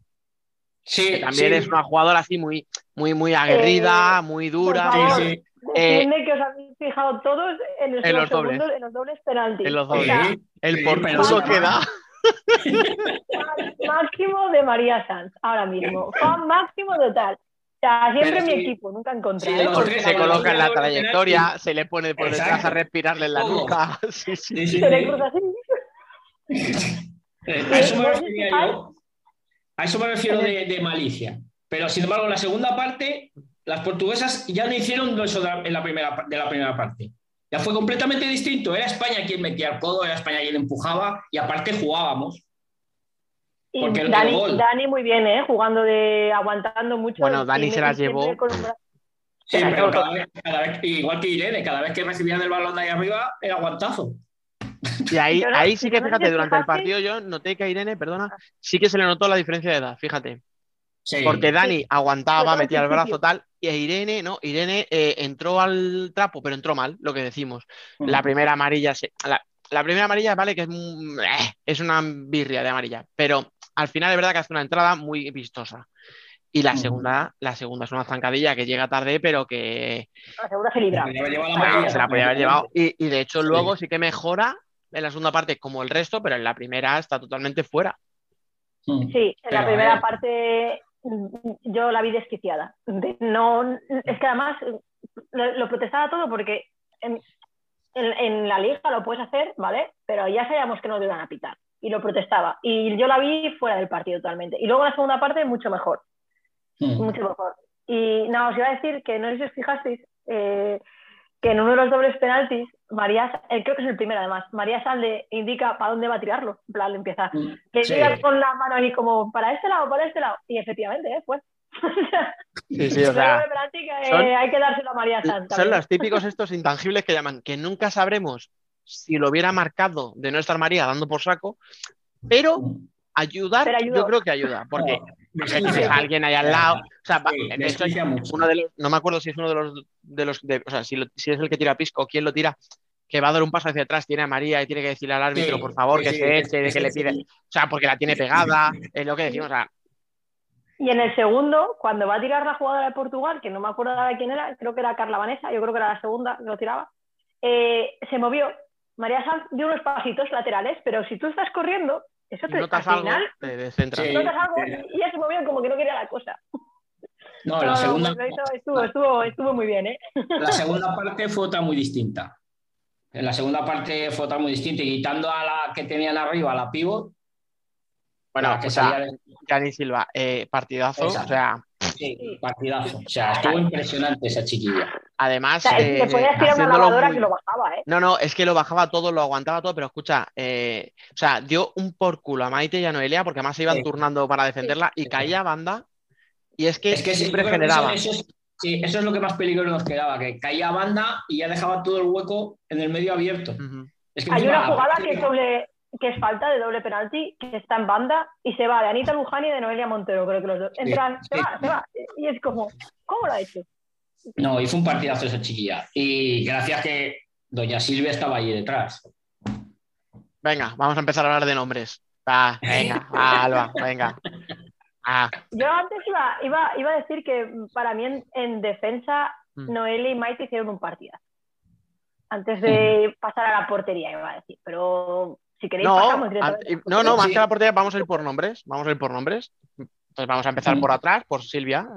Sí, que también sí. es una jugadora así muy, muy, muy aguerrida, muy dura. por favor. Sí, sí. Eh, Decidme que os habéis fijado todos en, los segundos, dobles. en los dobles penaltis. En los O dobles. sea, Sí. El Sí, por pero culo sí, que da. máximo de María Sanz, ahora mismo. Fan máximo total. O sea, siempre mi sí. equipo, nunca en contra. Sí, ¿eh? los Porque tres Se coloca en la trayectoria, se le pone por detrás a respirarle en la nuca. Sí, sí. Sí, sí, se le cruza así. Eh, A eso me ¿vos refería fijáis? yo. A eso me refiero de, de malicia. Pero sin embargo, en la segunda parte, las portuguesas ya no hicieron eso de la, en la primera, de la primera parte. Ya fue completamente distinto. Era España quien metía el codo, era España quien empujaba y aparte jugábamos. Y Porque el Dani, gol. Dani muy bien, ¿eh? Jugando de. aguantando mucho. Bueno, Dani se las llevó. con Sí, Se pero llevó cada vez, cada vez- igual que Irene, cada vez que recibían el balón de ahí arriba, era guantazo. Y ahí, ahí sí que, fíjate, durante el partido yo noté que a Irene, perdona, sí que se le notó la diferencia de edad, fíjate. Sí. Porque Dani aguantaba, metía el brazo tal, y Irene, ¿no? Irene eh, entró al trapo, pero entró mal, lo que decimos. Mm. La primera amarilla, se- la, la primera amarilla, vale, que es, eh, es una birria de amarilla, pero al final es verdad que hace una entrada muy vistosa. Y la Mm. segunda, la segunda es una zancadilla que llega tarde, pero que La segunda se libra. Se la lleva la se la- amarilla. se la podía haber llevado. Y, y de hecho Sí. luego sí que mejora en la segunda parte como el resto, pero en la primera está totalmente fuera. Mm. Sí, en la Pero, primera ver. parte mm, yo la vi desquiciada. De- no, es que además lo, lo protestaba todo porque en, en- en la liga lo puedes hacer, ¿vale? Pero ya sabíamos que no te iban a pitar. Y lo protestaba. Y yo la vi fuera del partido totalmente. Y luego la segunda parte mucho mejor. Mm. mucho mejor. Y no, os iba a decir que no sé si os fijasteis eh, que en uno de los dobles penaltis, María, eh, creo que es el primero además, María Sal le indica para dónde va a tirarlo. En plan, le empieza, Mm. le Sí. indica con la mano ahí como para este lado, para este lado. Y efectivamente, ¿eh? Fue. Sí, sí, o sea, eh, son- hay que dárselo a María Sal. Son los típicos estos intangibles que llaman, que nunca sabremos si lo hubiera marcado de no estar María dando por saco, pero ayudar, Pero ayudó. yo creo que ayuda, porque No, a veces desquicia. alguien ahí al lado, o sea, va- Sí, de hecho, desquicia mucho. uno de los, no me acuerdo si es uno de los, de los de- o sea, si, lo- si es el que tira pisco o quién lo tira, que va a dar un paso hacia atrás, tiene a María y tiene que decirle al árbitro, Sí, por favor, sí, que sí, se eche, de sí, que le pide, sí. o sea, porque la tiene pegada, es lo que decimos, o sea, Y en el segundo, cuando va a tirar la jugadora de Portugal, que no me acuerdo ahora de quién era, creo que era Carla Vanessa, yo creo que era la segunda que lo tiraba, eh, se movió. María Sanz dio unos pasitos laterales, pero si tú estás corriendo, eso te notas al algo, final te descentras. Sí. notas algo y ella se movió como que no quería la cosa. No, No, la no, segunda, pues hizo- estuvo, estuvo, estuvo muy bien, ¿eh? la segunda parte fue otra muy distinta. En la segunda parte fue otra muy distinta y quitando a la que tenían arriba, la pivot, Bueno, la que o sea, Gianni Silva, eh, partidazo, o sea, sí, partidazo. O sea, estuvo impresionante esa chiquilla. Además, O sea, eh, le podías tirar una lavadora muy- que lo bajaba, ¿eh? No, no, es que lo bajaba todo, lo aguantaba todo, pero escucha, eh, o sea, dio un por culo a Maite y a Noelia porque además se iban Sí. turnando para defenderla y Sí. caía banda y es que Es que siempre generaba. Eso, eso es, sí, eso es lo que más peligro nos quedaba, que caía banda y ya dejaba todo el hueco en el medio abierto. Ujú. Es que Hay una jugada que es, doble, que es falta de doble penalti, que está en banda y se va de Anita Luján y de Noelia Montero, creo que los dos. Entran, se sí. va, se va. Y es como, ¿cómo lo ha hecho? No, fue un partidazo esa chiquilla. Y gracias que doña Silvia estaba ahí detrás. Venga, vamos a empezar a hablar de nombres. Va, venga, va, Alba, venga. Ah, Yo antes iba, iba, iba a decir que mm, para mí en, en defensa Mm. Noelia y Maite hicieron un partido. Antes de pasar a la portería, iba a decir. Pero si queréis no, pasamos no, no, más Sí. que la portería, vamos a ir por nombres, vamos a ir por nombres. Entonces vamos a empezar Mm. por atrás, por Silvia.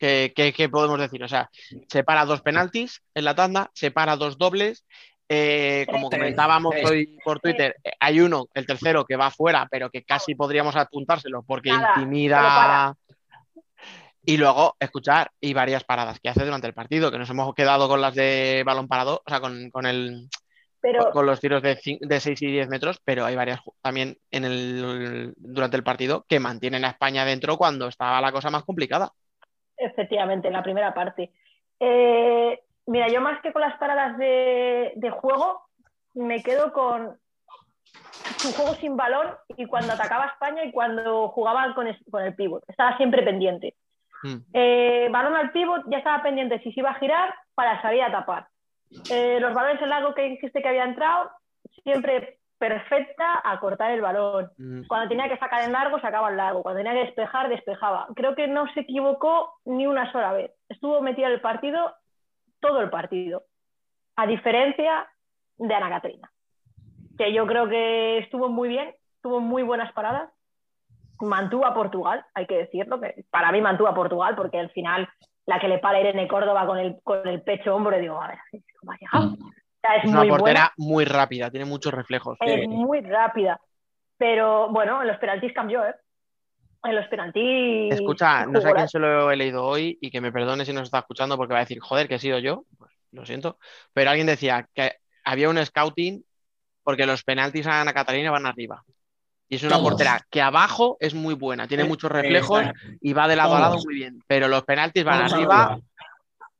¿Qué, qué- qué podemos decir? O sea, separa dos penaltis en la tanda, separa dos dobles. eh, como comentábamos hoy por Twitter, eh, hay uno, el tercero, que va fuera, pero que casi podríamos apuntárselo porque Nada, intimida. para. Y luego, escuchar, y varias paradas que hace durante el partido, que nos hemos quedado con las de balón parado, o sea, con, con el, Pero con los tiros de, de 6 y 10 metros, pero hay varias también en el, durante el partido que mantienen a España dentro cuando estaba la cosa más complicada. Efectivamente, en la primera parte. Eh, mira, yo más que con las paradas de, de juego, me quedo con su juego sin balón y cuando atacaba España y cuando jugaban con, con el pívot. Estaba siempre pendiente. Mm. Eh, balón al pívot, ya estaba pendiente si se iba a girar para salir a tapar. Eh, los balones en largo que dijiste que había entrado, siempre perfecta a cortar el balón. Mm, Cuando tenía que sacar en largo, sacaba en largo. Cuando tenía que despejar, despejaba. Creo que no se equivocó ni una sola vez. Estuvo metida en el partido todo el partido. A diferencia de Ana Catrina, que yo creo que estuvo muy bien, tuvo muy buenas paradas. Mantuvo a Portugal, hay que decirlo, que para mí mantuvo a Portugal, porque al final la que le para Irene Córdoba con el, con el pecho hombro, digo, a ver, ¿cómo ha llegado? Es, Es una muy portera buena. muy rápida, tiene muchos reflejos. Es muy rápida. Pero bueno, en los penaltis cambió, ¿eh? En los penaltis. Escucha, no sé a quién se lo he leído hoy y que me perdone si nos está escuchando porque va a decir, joder, que he sido yo. Pues, lo siento. Pero alguien decía que había un scouting porque los penaltis a Ana Catalina van arriba. Y es una Todos. portera que abajo es muy buena, tiene muchos reflejos exacto. y va de lado a lado muy bien. Pero los penaltis van Todos arriba arriba.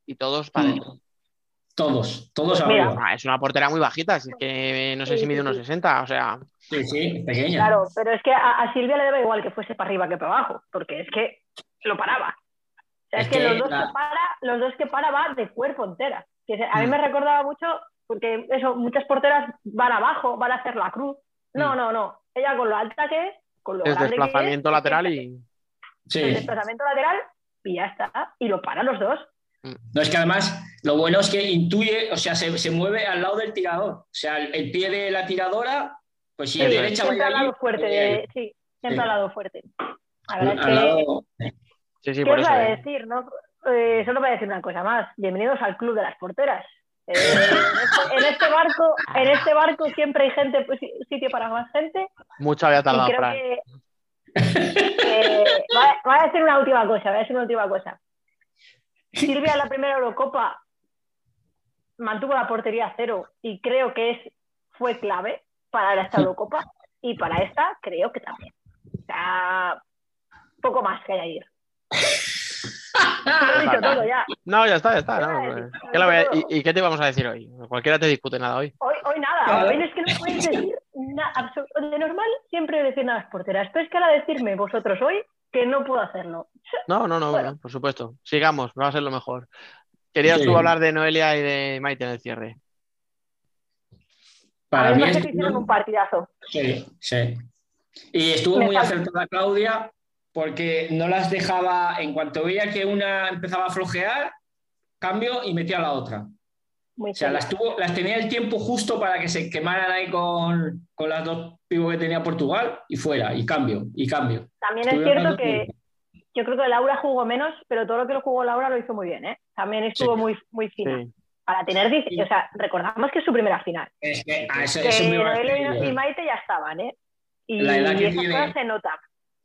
y todos para Mm. adentro. Todos, todos Pues mira. arriba. Ah, es una portera muy bajita, así que no sé Sí, si mide unos sí. 60, o sea, Sí, sí, pequeña. Claro, pero es que a, a Silvia le daba igual que fuese para arriba que para abajo, porque es que lo paraba. O sea, es, Es que, que los, dos la- que para, los dos que para va de cuerpo entera. Que se- a mí Mm. me recordaba mucho, porque eso, muchas porteras van abajo, van a hacer la cruz. No, Mm. no, no. Ella con lo alta que es, con lo Es grande que es, desplazamiento lateral y. Sí. el desplazamiento lateral y ya está. Y lo para los dos. No, es que además lo bueno es que intuye, o sea, se, se mueve al lado del tirador. O sea, el, el pie de la tiradora, pues si Sí, a derecha siempre al lado fuerte. allí. de- sí, siempre al lado fuerte. La Al- verdad es al que. lado- Sí, sí, ¿Qué por os eso. va a eh. decir? No? Eh, solo voy a decir una cosa más. Bienvenidos al club de las porteras. Eh, en, este, en este barco, en este barco siempre hay gente, pues, sitio para más gente. Mucho había tardado, Fran. que eh, va- voy a decir una última cosa, voy a decir una última cosa. Silvia en la primera Eurocopa mantuvo la portería a cero y creo que es, fue clave para esta Eurocopa y para esta creo que también. O sea, poco más que añadir. Lo he dicho todo ya. No, ya está, ya está. ¿Qué no, y, y qué te vamos a decir hoy? Cualquiera te discute nada hoy. Hoy, hoy nada, Claro. hoy es que no puedes decir nada. De normal siempre decir nada a las porteras, pero es que ahora decirme vosotros hoy que no puedo hacerlo. No, no, no, Bueno. no, por supuesto. Sigamos, va a ser lo mejor. Querías Sí. tú hablar de Noelia y de Maite en el cierre. Para a mí ver, no sé es- si hicieron un partidazo. Sí, sí. Y estuvo Me muy falta- acertada Claudia porque no las dejaba, en cuanto veía que una empezaba a flojear, cambio y metía a la otra. Muy O sea, las, tuvo, las tenía el tiempo justo para que se quemaran ahí con, con las dos pibos que tenía Portugal y fuera, y cambio, y cambio. También es cierto que tiempo. yo creo que Laura jugó menos, pero todo lo que lo jugó Laura lo hizo muy bien, ¿eh? También estuvo Sí. muy, muy fina. Sí. Para tener, o sea, recordamos que es su primera final. Es que a eso, Que eso me a y Maite ya estaban, ¿eh? Y La edad que tiene- se notan.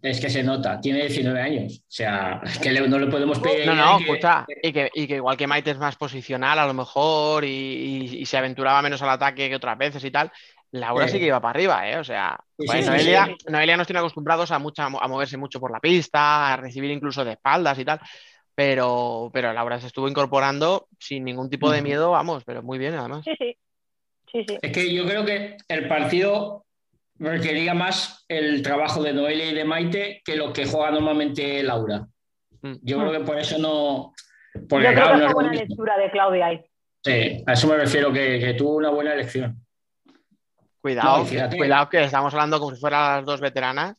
Es que se nota, tiene 19 años. O sea, es que le- no le podemos pedir. No, no, que- escucha. Y que, y que igual que Maite es más posicional a lo mejor y, y- y se aventuraba menos al ataque que otras veces y tal, Laura Sí. sí que iba para arriba, ¿eh? O sea, Sí, pues sí, Noelia, sí. Noelia nos tiene acostumbrados a, mucha, a moverse mucho por la pista, a recibir incluso de espaldas y tal, pero, pero Laura se estuvo incorporando sin ningún tipo de miedo, vamos, pero muy bien además. Sí, sí. Sí, sí. Es que yo creo que el partido requería más el trabajo de Noelia y de Maite que lo que juega normalmente Laura. Mm. Yo creo que por eso no. Porque, Yo creo claro, que no fue es lo buena mismo. lectura de Claudia ahí. Sí, a eso me refiero, que, que tuvo una buena elección. Cuidado, No, cuidado que estamos hablando como si fueran las dos veteranas,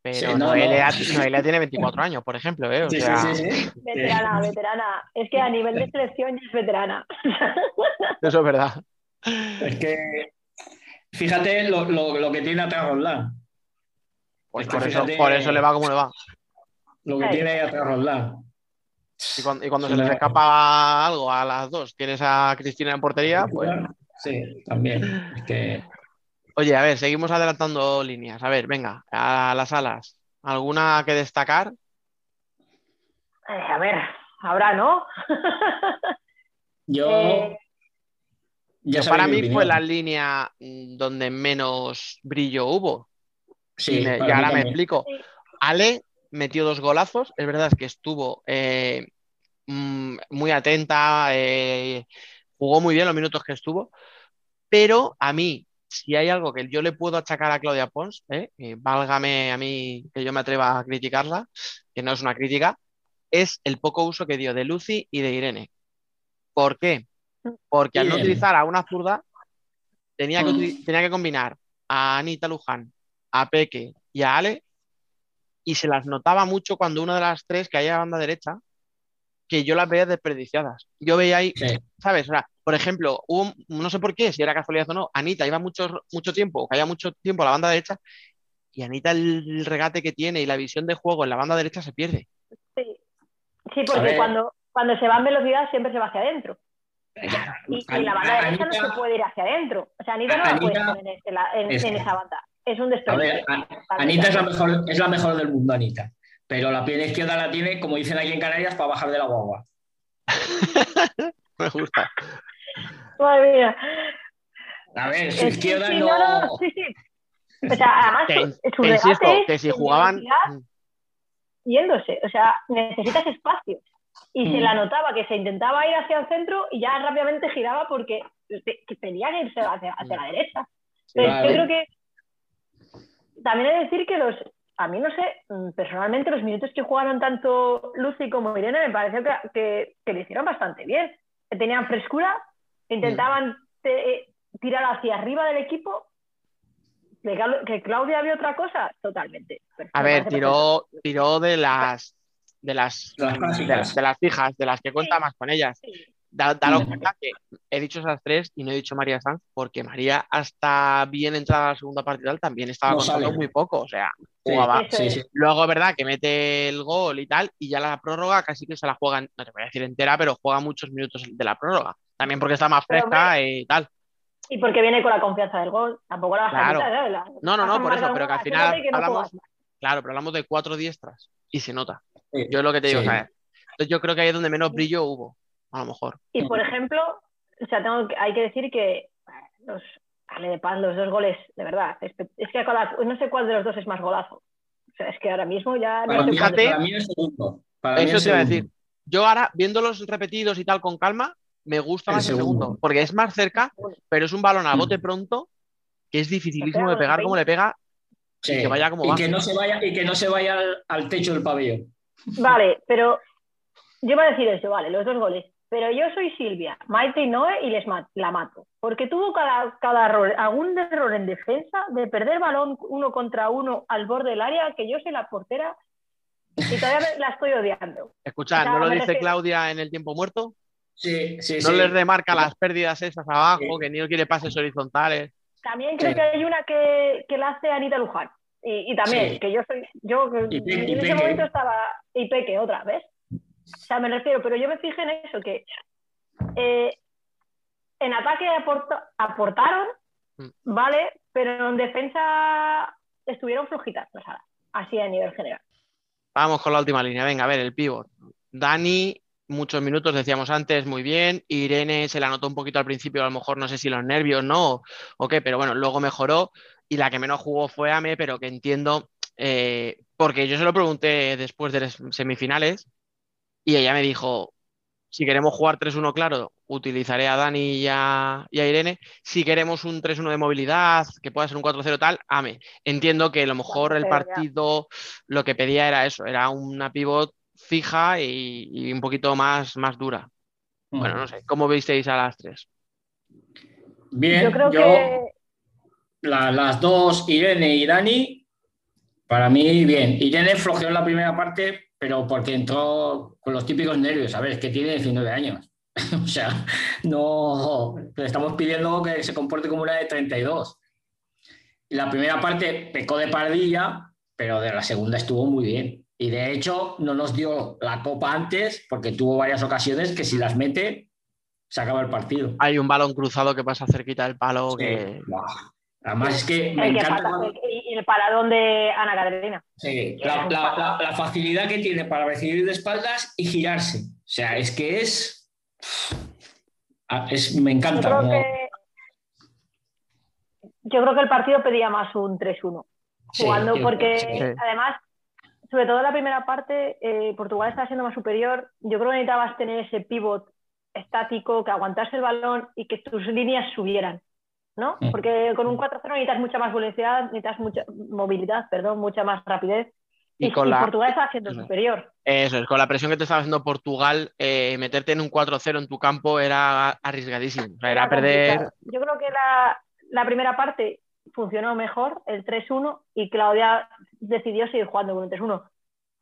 pero Sí, no, Noelia, no. Noelia tiene 24 años, por ejemplo, ¿eh? O Sí, sí, sea, sí, sí. Veterana, veterana. Es que a nivel de selección ya es veterana. eso es verdad. Es que fíjate lo, lo- lo que tiene atrás Roldán. Pues Es que por, eso, fíjate- por eso le va como le va. Lo que tiene ahí atrás Roldán. Y cuando, y cuando Sí, se les escapa algo a las dos, tienes a Cristina en portería, pues. Sí, también. Es que Oye, a ver, seguimos adelantando líneas. A ver, venga, a las alas. ¿Alguna que destacar? Eh, a ver, ahora no. yo. Eh, Yo, para mí fue la línea mm, donde menos brillo hubo. Sí, y me- y ahora me explico. Ale metió dos golazos. Es verdad que estuvo eh, mm, muy atenta, eh, jugó muy bien los minutos que estuvo. Pero a mí, si hay algo que yo le puedo achacar a Claudia Pons. Eh, válgame a mí que yo me atreva a criticarla, que no es una crítica, es el poco uso que dio de Lucy y de Irene. ¿Por qué? Porque al no utilizar a una zurda, tenía que, Mm. tenía que combinar a Anita Luján, a Peque y a Ale, y se las notaba mucho cuando una de las tres que hay a banda derecha, que yo las veía desperdiciadas. Yo veía ahí, Sí. ¿sabes? O sea, por ejemplo, hubo no sé por qué, si era casualidad o no, Anita iba mucho, mucho tiempo, o caía mucho tiempo a la banda derecha, y Anita el regate que tiene y la visión de juego en la banda derecha se pierde. sí. Sí, porque cuando, cuando se va en velocidad siempre se va hacia adentro. Y, y la banda Anita- derecha no se puede ir hacia adentro. O sea, Anita no la Anita- poner en, la- en- Es- en esa banda. Es un A desperdicio. Anita es la, mejor, es la mejor del mundo, Anita. Pero la pierna izquierda la tiene, como dicen aquí en Canarias, para bajar de la guagua. Me gusta. Madre mía. A ver, su sí, izquierda sí, no. no, no, sí, sí. O sea, además, Que, su, su que regate insisto, es que si jugaban. velocidad yéndose. O sea, necesitas espacio. Y se Mm. la notaba que se intentaba ir hacia el centro y ya rápidamente giraba porque que tenía que irse hacia, hacia la derecha. Entonces, Vale. yo creo que también he de decir que los, a mí no sé, mm, personalmente los minutos que jugaron tanto Lucy como Irene me pareció que, que- que lo hicieron bastante bien. Que tenían frescura, intentaban te- tirar hacia arriba del equipo. Que, Clau- que Claudia había otra cosa, totalmente. Pero A ver, tiró, tiró de las de las, De las de, las fijas, de las que cuenta más con ellas. Da, daros cuenta que he dicho esas tres y no he dicho María Sanz, porque María, hasta bien entrada la segunda tal, también estaba No contando sale. muy poco. O sea, jugaba. Sí. Luego, es verdad, que mete el gol y tal, y ya la prórroga casi que se la juega, no te voy a decir entera, pero juega muchos minutos de la prórroga. También porque está más Pero, fresca y tal. Y porque viene con la confianza del gol. Tampoco la vas Claro. a ¿sabes? La- No, no, no, a por eso, pero que al final asegúrate que no hablamos, claro, pero hablamos de cuatro diestras y se nota. Sí. Yo es lo que te digo, Sí. ¿sabes? Entonces yo creo que ahí es donde menos brillo hubo, a lo mejor. Y por ejemplo, o sea, tengo que- hay que decir que bueno, los, Ale de Paz, los dos goles, de verdad, es, es que a cada- no sé cuál de los dos es más golazo. O sea, es que ahora mismo ya Para no sé mí, fíjate- para mí el segundo. Para mí Eso te iba a segundo. decir. Yo ahora, viéndolos repetidos y tal con calma, me gusta El más el segundo, segundo. porque es más cerca, pero es un balón a bote pronto que es dificilísimo de pegar como le pega Sí. y que vaya como y va. que no se vaya y que no se vaya al, al techo del pabellón. Vale, pero yo iba a decir eso, vale, los dos goles. Pero yo soy Silvia, Maite y Noé y les ma- la mato. Porque tuvo cada, cada error, algún error en defensa de perder balón uno contra uno al borde del área, que yo soy la portera y todavía la estoy odiando. Escuchad, O sea, ¿no lo dice Claudia en el tiempo muerto? Sí, sí, No sí. les remarca las pérdidas esas abajo, Sí. que ni no quiere pases horizontales. También creo Sí. que hay una que, que la hace Anita Luján. Y, y también, Sí. que yo soy, yo Y en ese Peque. momento estaba, y Peque otra vez. O sea, me refiero, pero yo me fijé en eso, que eh, en ataque aporta- aportaron, Mm. ¿vale? Pero en defensa estuvieron flojitas, o sea, así a nivel general. Vamos con la última línea. Venga, a ver, el pivot. Dani, muchos minutos, decíamos antes, muy bien. Irene se la notó un poquito al principio, a lo mejor no sé si los nervios, no, o qué, pero bueno, luego mejoró. Y la que menos jugó fue Ame, pero que entiendo, eh, porque yo se lo pregunté después de las semifinales y ella me dijo, si queremos jugar 3-1 claro, utilizaré a Dani y a, y a Irene. Si queremos un 3-1 de movilidad, que pueda ser un 4-0 tal, Ame. Entiendo que a lo mejor el 4-0 ya. partido lo que pedía era eso, era una pivot fija y, y un poquito más, más dura. Bueno, no sé, ¿cómo visteis a las tres? Bien, yo creo yo, que la- las dos, Irene y Dani, para mí bien. Irene flojeó en la primera parte, pero porque entró con los típicos nervios. A ver, es que tiene 19 años. o sea, no le estamos pidiendo que se comporte como una de 32. Y la primera parte pecó de pardilla, pero de la segunda estuvo muy bien. Y de hecho, no nos dio la copa antes, porque tuvo varias ocasiones que si las mete, se acaba el partido. Hay un balón cruzado que pasa cerquita del palo Sí. que... Buah. Además es que me el, encanta cuando- y el paradón de Ana Carolina. Sí, la, la- la- la facilidad que tiene para recibir de espaldas y girarse. O sea, es que es. Ah, es me Yo encanta. creo como- que yo creo que el partido pedía más un 3-1 Sí, jugando porque sí. además sobre todo en la primera parte eh, Portugal estaba siendo más superior yo creo que necesitabas tener ese pivot estático que aguantase el balón y que tus líneas subieran ¿no? Mm. porque con un 4-0 necesitas mucha más velocidad necesitas mucha movilidad perdón mucha más rapidez Y y, con y la- Portugal estaba siendo Eso. superior Eso es, con la presión que te estaba haciendo Portugal, eh, meterte en un 4-0 en tu campo era arriesgadísimo. Era Era perder... Yo creo que la, la primera parte funcionó mejor, el 3-1, y Claudia decidió seguir jugando con el 3-1.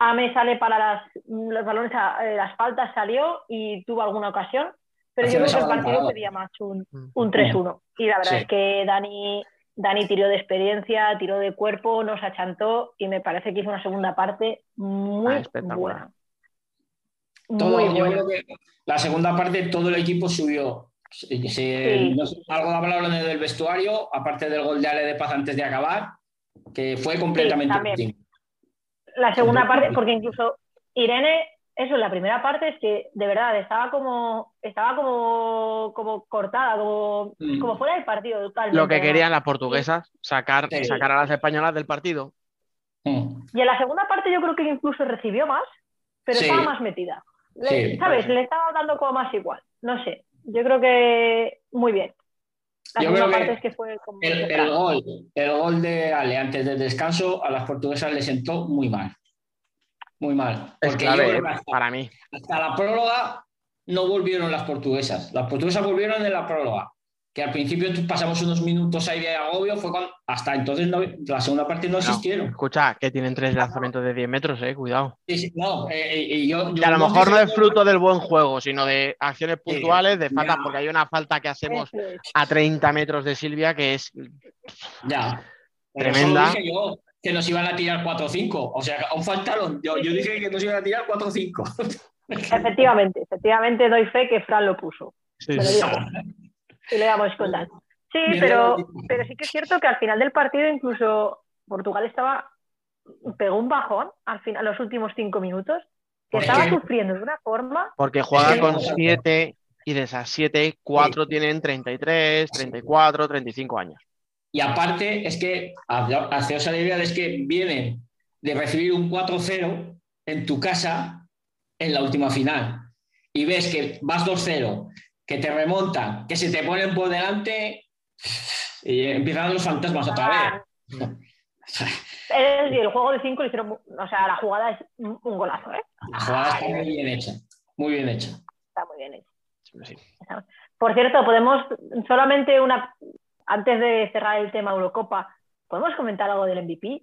Ame sale para las, los balones, a- eh, las faltas, salió y tuvo alguna ocasión, pero yo creo que el partido pedía más un, Mm. un 3-1. Y la verdad Sí. es que Dani, Dani tiró de experiencia, tiró de cuerpo, nos achantó y me parece que hizo una segunda parte muy Ah, espectacular. buena. todo, Muy yo buena. creo que la segunda parte todo el equipo subió. Se- Sí. no sé, algo hablaron del vestuario, aparte del gol de Ale de Paz antes de acabar, que fue completamente distinto. la segunda parte, porque incluso Irene, eso, en la primera parte es que de verdad estaba como, estaba como, como cortada, como, Mm. como fuera del partido totalmente. Lo que querían las portuguesas, sacar, Sí. sacar a las españolas del partido. Mm. Y en la segunda parte yo creo que incluso recibió más, pero Sí. estaba más metida. Le- Sí, ¿Sabes? puede ser. Le estaba dando como más igual. No sé. Yo creo que muy bien. La Yo segunda creo que parte es que fue como... El, el gol, el gol de Ale antes del descanso a las portuguesas le sentó muy mal. Muy mal. Es Porque clave, yo creo eh, que hasta, para mí. hasta la próloga no volvieron las portuguesas. Las portuguesas volvieron en la próloga. Que al principio pasamos unos minutos ahí de agobio, fue cuando hasta entonces no- la segunda parte no No, existieron. escucha, que tienen tres lanzamientos de 10 metros, eh, cuidado. Sí, sí, no, eh, eh, y yo, Y a lo mejor no dije es fruto del buen juego, sino de acciones puntuales, de faltas, porque hay una falta que hacemos Eso a 30 metros de Silvia que es Ya. Pero Tremenda. solo dije yo que nos iban a tirar 4 o 5. O sea, aún faltaron. Yo, yo dije que nos iban a tirar 4 o 5. Efectivamente, efectivamente doy fe que Fran lo puso. Sí, lo sí. dijo. Y le damos contar. Sí, Bien, pero, pero sí que es cierto que al final del partido incluso Portugal estaba pegó un bajón al final los últimos cinco minutos que Es estaba sufriendo de una forma Porque juega con 7 y de esas 7, 4 tienen 33, 34, 35 años. Y aparte, es que haceos la idea es que vienen de recibir un 4-0 en tu casa en la última final. Y ves que vas 2-0, que te remontan, que se te ponen por delante y empiezan los fantasmas otra vez. el, el juego de cinco lo hicieron mu- o sea la jugada es un golazo ¿eh? La jugada está muy bien hecha. Muy bien hecha. está muy bien hecho. Sí. por cierto podemos solamente una antes de cerrar el tema Eurocopa podemos comentar algo del MVP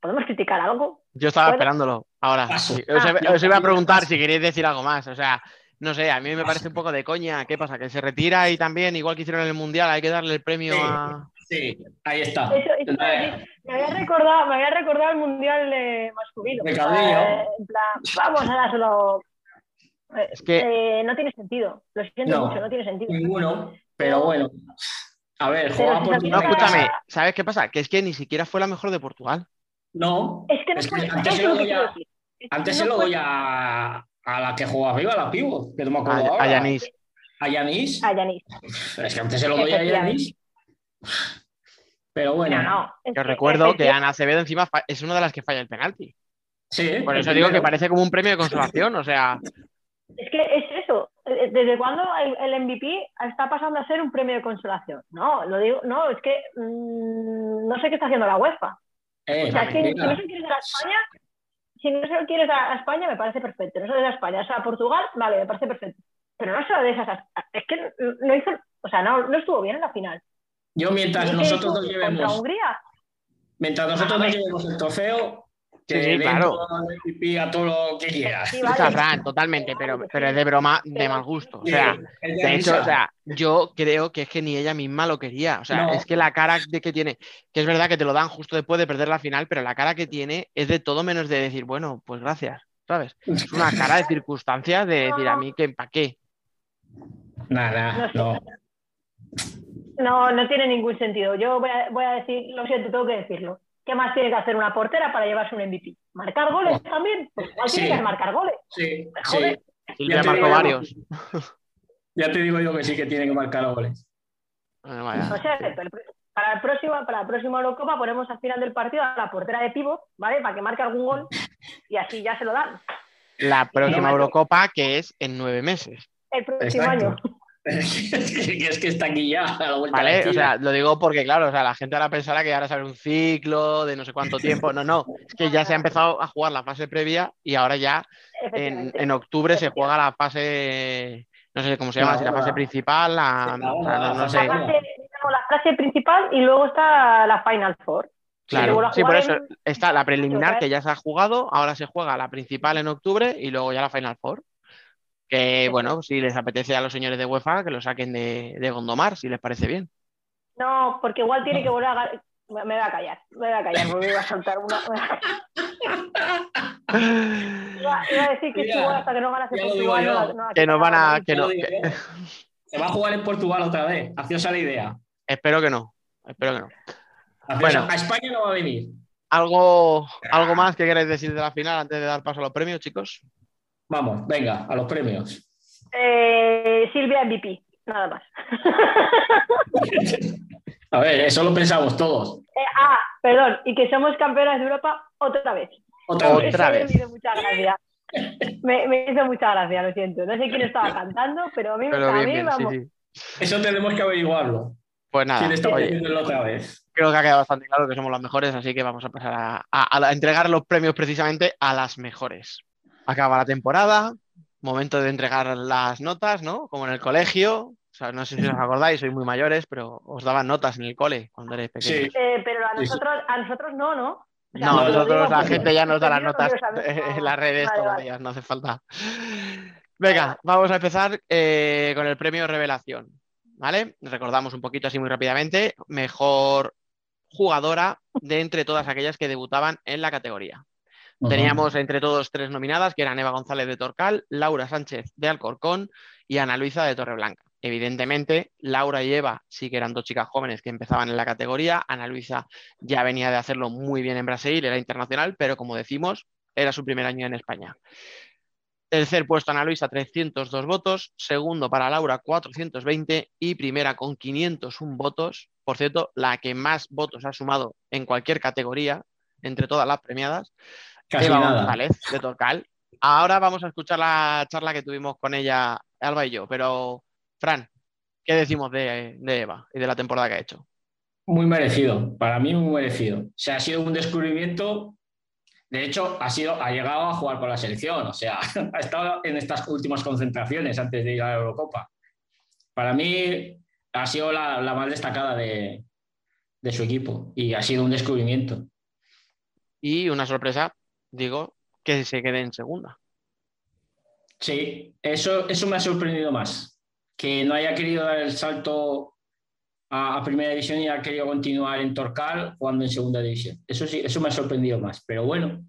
podemos criticar algo Yo estaba ¿Puedo? esperándolo. Ahora, Paso. sí, os, Ah, os iba a preguntar si queréis decir algo más. O sea, no sé, a mí me parece un poco de coña. ¿Qué pasa? ¿Que se retira y también, igual que hicieron en el Mundial, hay que darle el premio Sí. a. Sí, ahí está. Eso- eso me había recordado, me había recordado el mundial masculino. De eh, en plan, vamos a dárselo. Es que- eh, no tiene sentido. Lo siento No. mucho, no tiene sentido. Ninguno, pero bueno. A ver, Pero juega si por se No, escúchame, ¿sabes qué pasa? Que es que ni siquiera fue la mejor de Portugal. No, Es que no Es que antes se lo doy a- antes no se lo doy a, a la que juega arriba, la pivo, que no me acuerdo A, ahora. a Yanis. A Yanis. A Yanis. Es que antes se lo doy a Yanis. Pero bueno, No, no. es que- recuerdo que Ana Acevedo encima es una de las que falla el penalti. sí. Por eso digo que parece como un premio de consolación. O sea, Es que es eso. Eh, ¿Desde cuándo el, el MVP está pasando a ser un premio de consolación? No, lo digo, no, es que mm, no sé qué está haciendo la UEFA. Eh, O sea, si no se lo quieres dar a España, si no se lo quieres dar a España, me parece perfecto. No se lo des a España, o sea, a Portugal, vale, me parece perfecto. Pero no se lo des a Es que no hizo, o sea, no, no estuvo bien en la final. yo mientras nosotros nos llevemos, Hungría. mientras nosotros nos llevemos el trofeo, que Sí, claro. a todo lo que quieras. Sí, escucha, vale. Fran, totalmente, pero, pero es de broma, de mal gusto. O sea, de hecho, o sea, yo creo que es que ni ella misma lo quería. O sea, No. es que la cara de que tiene, que es verdad que te lo dan justo después de perder la final, pero la cara que tiene es de todo menos de decir, bueno, pues gracias, ¿sabes? Es una cara de circunstancias de decir a mí que para qué. Nada, No no. No, no tiene ningún sentido. Yo voy a, voy a decir, lo siento, tengo que decirlo. ¿Qué más tiene que hacer una portera para llevarse un MVP? ¿Marcar goles también? Pues igual Sí. tiene que marcar goles. Sí, Joder. sí. Ya marcó yo. varios. Ya te digo yo que sí que tiene que marcar goles. Bueno, vaya. O sea, pero para el próximo, para la próxima Eurocopa ponemos al final del partido a la portera de pivot, ¿vale? Para que marque algún gol y así ya se lo dan. La próxima. Eurocopa que es en nueve meses. El próximo Exacto. año. Es, que, es que está aquí ya a la vuelta de la ¿Vale? O sea, lo digo porque, claro, o sea, la gente ahora pensará que ahora sale un ciclo de no sé cuánto tiempo. No, no. Es que ya se ha empezado a jugar la fase previa y ahora ya en, en octubre se juega la fase, no sé cómo se llama, La si la fase principal, la, no, la no fase sé. La fase, digamos, la fase principal y luego está la Final Four. Claro, sí, por eso en- está la preliminar que ya se ha jugado, ahora se juega la principal en octubre y luego ya la Final Four. Que bueno, si les apetece a los señores de UEFA que lo saquen de, de Gondomar, si les parece bien. No, porque igual tiene que volver a... Me voy a callar, me voy a callar porque iba a soltar una... Iba, iba a decir que Mira, igual hasta que no lo digo Portugal no no Que nos van a. Que no, que-. Se va a jugar en Portugal otra vez. Haciosa la idea. espero que no. Espero que no. Haciosa- Bueno. A España no va a venir. ¿Algo, ¿Algo más que queráis decir de la final antes de dar paso a los premios, chicos? Vamos, venga, a los premios. Eh, Silvia MVP, nada más. A ver, eso lo pensamos todos. Eh, ah, perdón, y que somos campeonas de Europa otra vez. Otra Otra vez. Me hizo mucha gracia. Me, me hizo mucha gracia, lo siento. No sé quién estaba cantando, pero a mí, Pero a bien, mí bien, sí, vamos. sí. Eso tenemos que averiguarlo. Pues nada, ¿Quién está oye, haciéndolo otra vez? creo que ha quedado bastante claro que somos los mejores, así que vamos a pasar a, a- a entregar los premios precisamente a las mejores. Acaba la temporada, momento de entregar las notas, ¿no? Como en el colegio. O sea, no sé si os acordáis, sois muy mayores, pero os daban notas en el cole cuando erais pequeños. Eh, pero a Sí, sí. nosotros, a nosotros no, ¿no? O sea, No, nosotros la gente ya nos da las notas en las redes Vale, vale. días, no hace falta. Venga, vamos a empezar eh, con el premio Revelación, ¿vale? Recordamos un poquito así muy rápidamente, mejor jugadora de entre todas aquellas que debutaban en la categoría. Teníamos entre todos tres nominadas, que eran Eva González de Torcal, Laura Sánchez de Alcorcón y Ana Luisa de Torreblanca. Evidentemente, Laura y Eva sí que eran dos chicas jóvenes que empezaban en la categoría. Ana Luisa ya venía de hacerlo muy bien en Brasil, era internacional, pero como decimos, era su primer año en España. Tercer puesto Ana Luisa, 302 votos. Segundo para Laura, 420. Y primera con 501 votos. Por cierto, la que más votos ha sumado en cualquier categoría, entre todas las premiadas. Casi Eva nada. González, de Torcal. Ahora vamos a escuchar la charla que tuvimos con ella, Alba y yo. Pero, Fran, ¿qué decimos de, de Eva y de la temporada que ha hecho? Muy merecido, para mí muy merecido. O sea, ha sido un descubrimiento. De hecho, ha, sido, ha llegado a jugar con la selección, o sea, ha estado en estas últimas concentraciones antes de ir a la Eurocopa. Para mí ha sido la, la más destacada de, de su equipo y ha sido un descubrimiento. Y una sorpresa, digo, que se quede en segunda. Sí, eso, eso me ha sorprendido más. Que no haya querido dar el salto a, a primera división y haya querido continuar en Torcal jugando en segunda división. Eso sí, eso me ha sorprendido más. Pero bueno,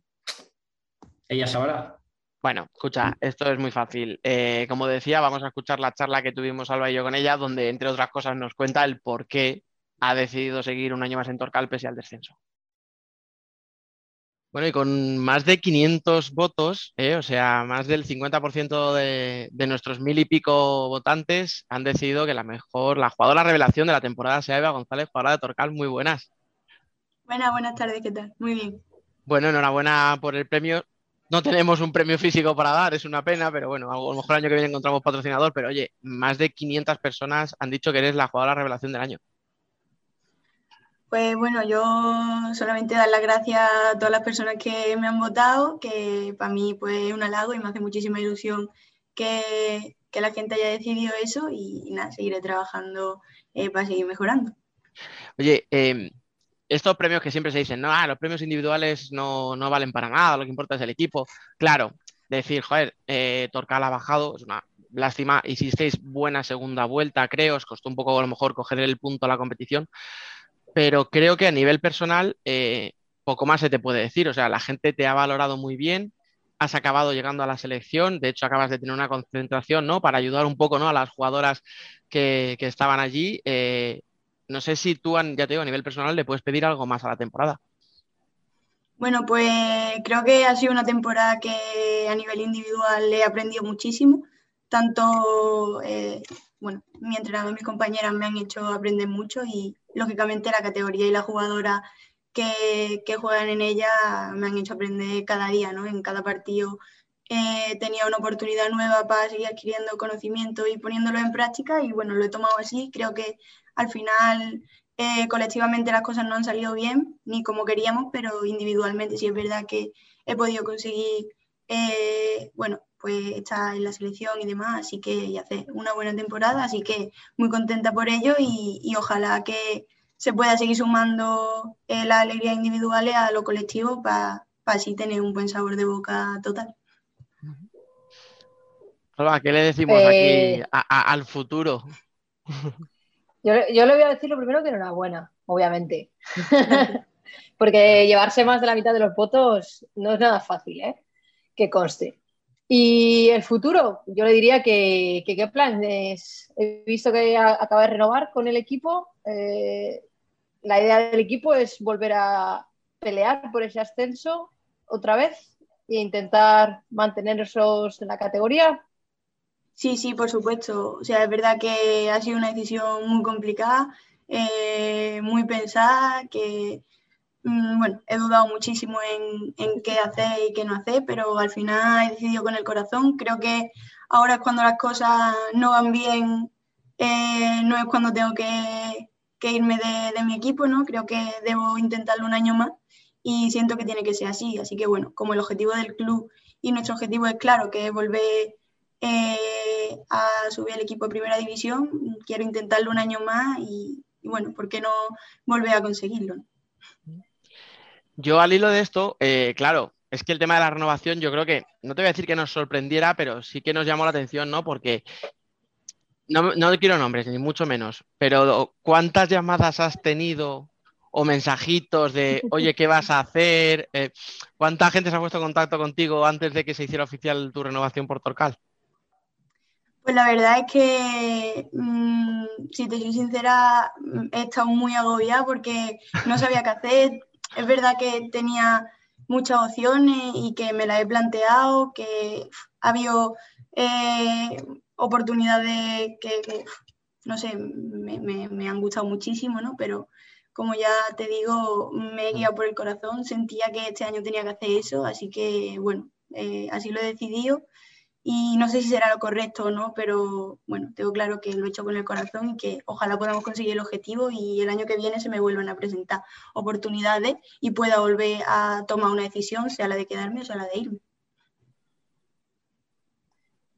ella sabrá. Bueno, escucha, esto es muy fácil. Eh, como decía, vamos a escuchar la charla que tuvimos Alba y yo con ella, donde, entre otras cosas, nos cuenta el por qué ha decidido seguir un año más en Torcal pese al descenso. Bueno, y con más de 500 votos, eh, o sea, más del 50% de, de nuestros mil y pico votantes han decidido que la mejor, la jugadora revelación de la temporada sea Eva González, jugadora de Torcal. Muy buenas. Buenas, buenas tardes, ¿qué tal? Muy bien. Bueno, enhorabuena por el premio. No tenemos un premio físico para dar, es una pena, pero bueno, a lo mejor el año que viene encontramos patrocinador, pero oye, más de 500 personas han dicho que eres la jugadora revelación del año. Pues bueno, yo solamente dar las gracias a todas las personas que me han votado, que para mí pues es un halago y me hace muchísima ilusión que, la gente haya decidido eso y, nada, seguiré trabajando eh, para seguir mejorando. Oye, eh, estos premios que siempre se dicen, no, ah, los premios individuales no, no valen para nada, lo que importa es el equipo. Claro, decir, joder, eh, Torcal ha bajado, es una lástima, hicisteis buena segunda vuelta, creo, os costó un poco a lo mejor coger el punto a la competición, pero creo que a nivel personal eh, poco más se te puede decir, o sea, la gente te ha valorado muy bien, has acabado llegando a la selección, de hecho acabas de tener una concentración, ¿no? Para ayudar un poco, ¿no? A las jugadoras que, que estaban allí. Eh, no sé si tú, ya te digo, a nivel personal le puedes pedir algo más a la temporada. Bueno, pues creo que ha sido una temporada que a nivel individual he aprendido muchísimo. Tanto, eh, bueno, mi entrenador y mis compañeras me han hecho aprender mucho y lógicamente la categoría y la jugadora que, que juegan en ella me han hecho aprender cada día, ¿no? En cada partido eh, tenía una oportunidad nueva para seguir adquiriendo conocimiento y poniéndolo en práctica y bueno, lo he tomado así. Creo que al final eh, colectivamente las cosas no han salido bien, ni como queríamos, pero individualmente sí es verdad que he podido conseguir, eh, bueno, pues estar en la selección y demás, así que y hacer una buena temporada, así que muy contenta por ello y, y ojalá que se pueda seguir sumando eh, las alegrías individuales a lo colectivo para así tener un buen sabor de boca total. Alba, ¿qué le decimos Eh, aquí a- a- al futuro? Yo, yo le voy a decir lo primero que enhorabuena, obviamente. Porque llevarse más de la mitad de los votos no es nada fácil, ¿eh? Que conste. Y el futuro, yo le diría que, qué planes. He visto que acaba de renovar con el equipo. eh, la idea del equipo es volver a pelear por ese ascenso otra vez e intentar mantenerlos en la categoría. Sí, sí, por supuesto. O sea, es verdad que ha sido una decisión muy complicada, eh, muy pensada, que, bueno, he dudado muchísimo en, en qué hacer y qué no hacer, pero al final he decidido con el corazón. Creo que ahora es cuando las cosas no van bien, eh, no es cuando tengo que que irme de, de mi equipo, ¿no? Creo que debo intentarlo un año más y siento que tiene que ser así. Así que bueno, como el objetivo del club y nuestro objetivo es claro, que es volver eh, a subir al equipo de primera división, quiero intentarlo un año más y, bueno, ¿por qué no volver a conseguirlo? Yo al hilo de esto, eh, claro, es que el tema de la renovación yo creo que, no te voy a decir que nos sorprendiera, pero sí que nos llamó la atención, ¿no? Porque no, no quiero nombres, ni mucho menos, pero ¿cuántas llamadas has tenido o mensajitos de, oye, ¿qué vas a hacer? Eh, ¿Cuánta gente se ha puesto en contacto contigo antes de que se hiciera oficial tu renovación por Torcal? Pues la verdad es que, mm, si te soy sincera, he estado muy agobiada porque no sabía qué hacer. Es verdad que tenía muchas opciones y que me las he planteado, que ha habido eh, oportunidades que, no sé, me han gustado muchísimo, ¿no? Pero como ya te digo, me he guiado por el corazón, sentía que este año tenía que hacer eso, así que, bueno, eh, así lo he decidido y no sé si será lo correcto o no, pero bueno, tengo claro que lo he hecho con el corazón y que ojalá podamos conseguir el objetivo y el año que viene se me vuelvan a presentar oportunidades y pueda volver a tomar una decisión, sea la de quedarme o sea la de irme.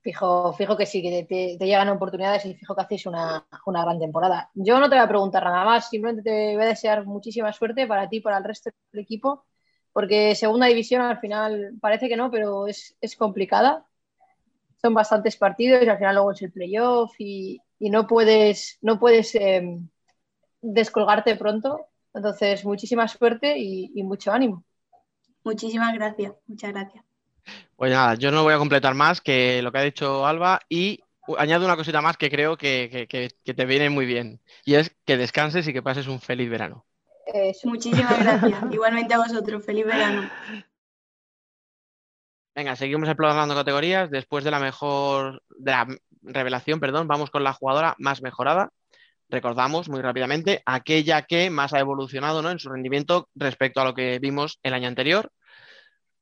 Fijo, fijo que sí, que te, llegan oportunidades y fijo que hacéis una, una gran temporada. Yo no te voy a preguntar nada más, simplemente te voy a desear muchísima suerte para ti y para el resto del equipo, porque segunda división al final parece que no, pero es, es complicada. Son bastantes partidos y al final luego es el playoff y, y no puedes, no puedes eh, descolgarte pronto. Entonces, muchísima suerte y, y mucho ánimo. Muchísimas gracias, muchas gracias. Pues nada, yo no voy a completar más que lo que ha dicho Alba y añado una cosita más que creo que, que- que- que te viene muy bien y es que descanses y que pases un feliz verano. Muchísimas gracias. Igualmente a vosotros, feliz verano. Venga, seguimos explorando categorías. Después de la mejor, de la revelación, perdón, vamos con la jugadora más mejorada. Recordamos muy rápidamente aquella que más ha evolucionado, ¿no? en su rendimiento respecto a lo que vimos el año anterior.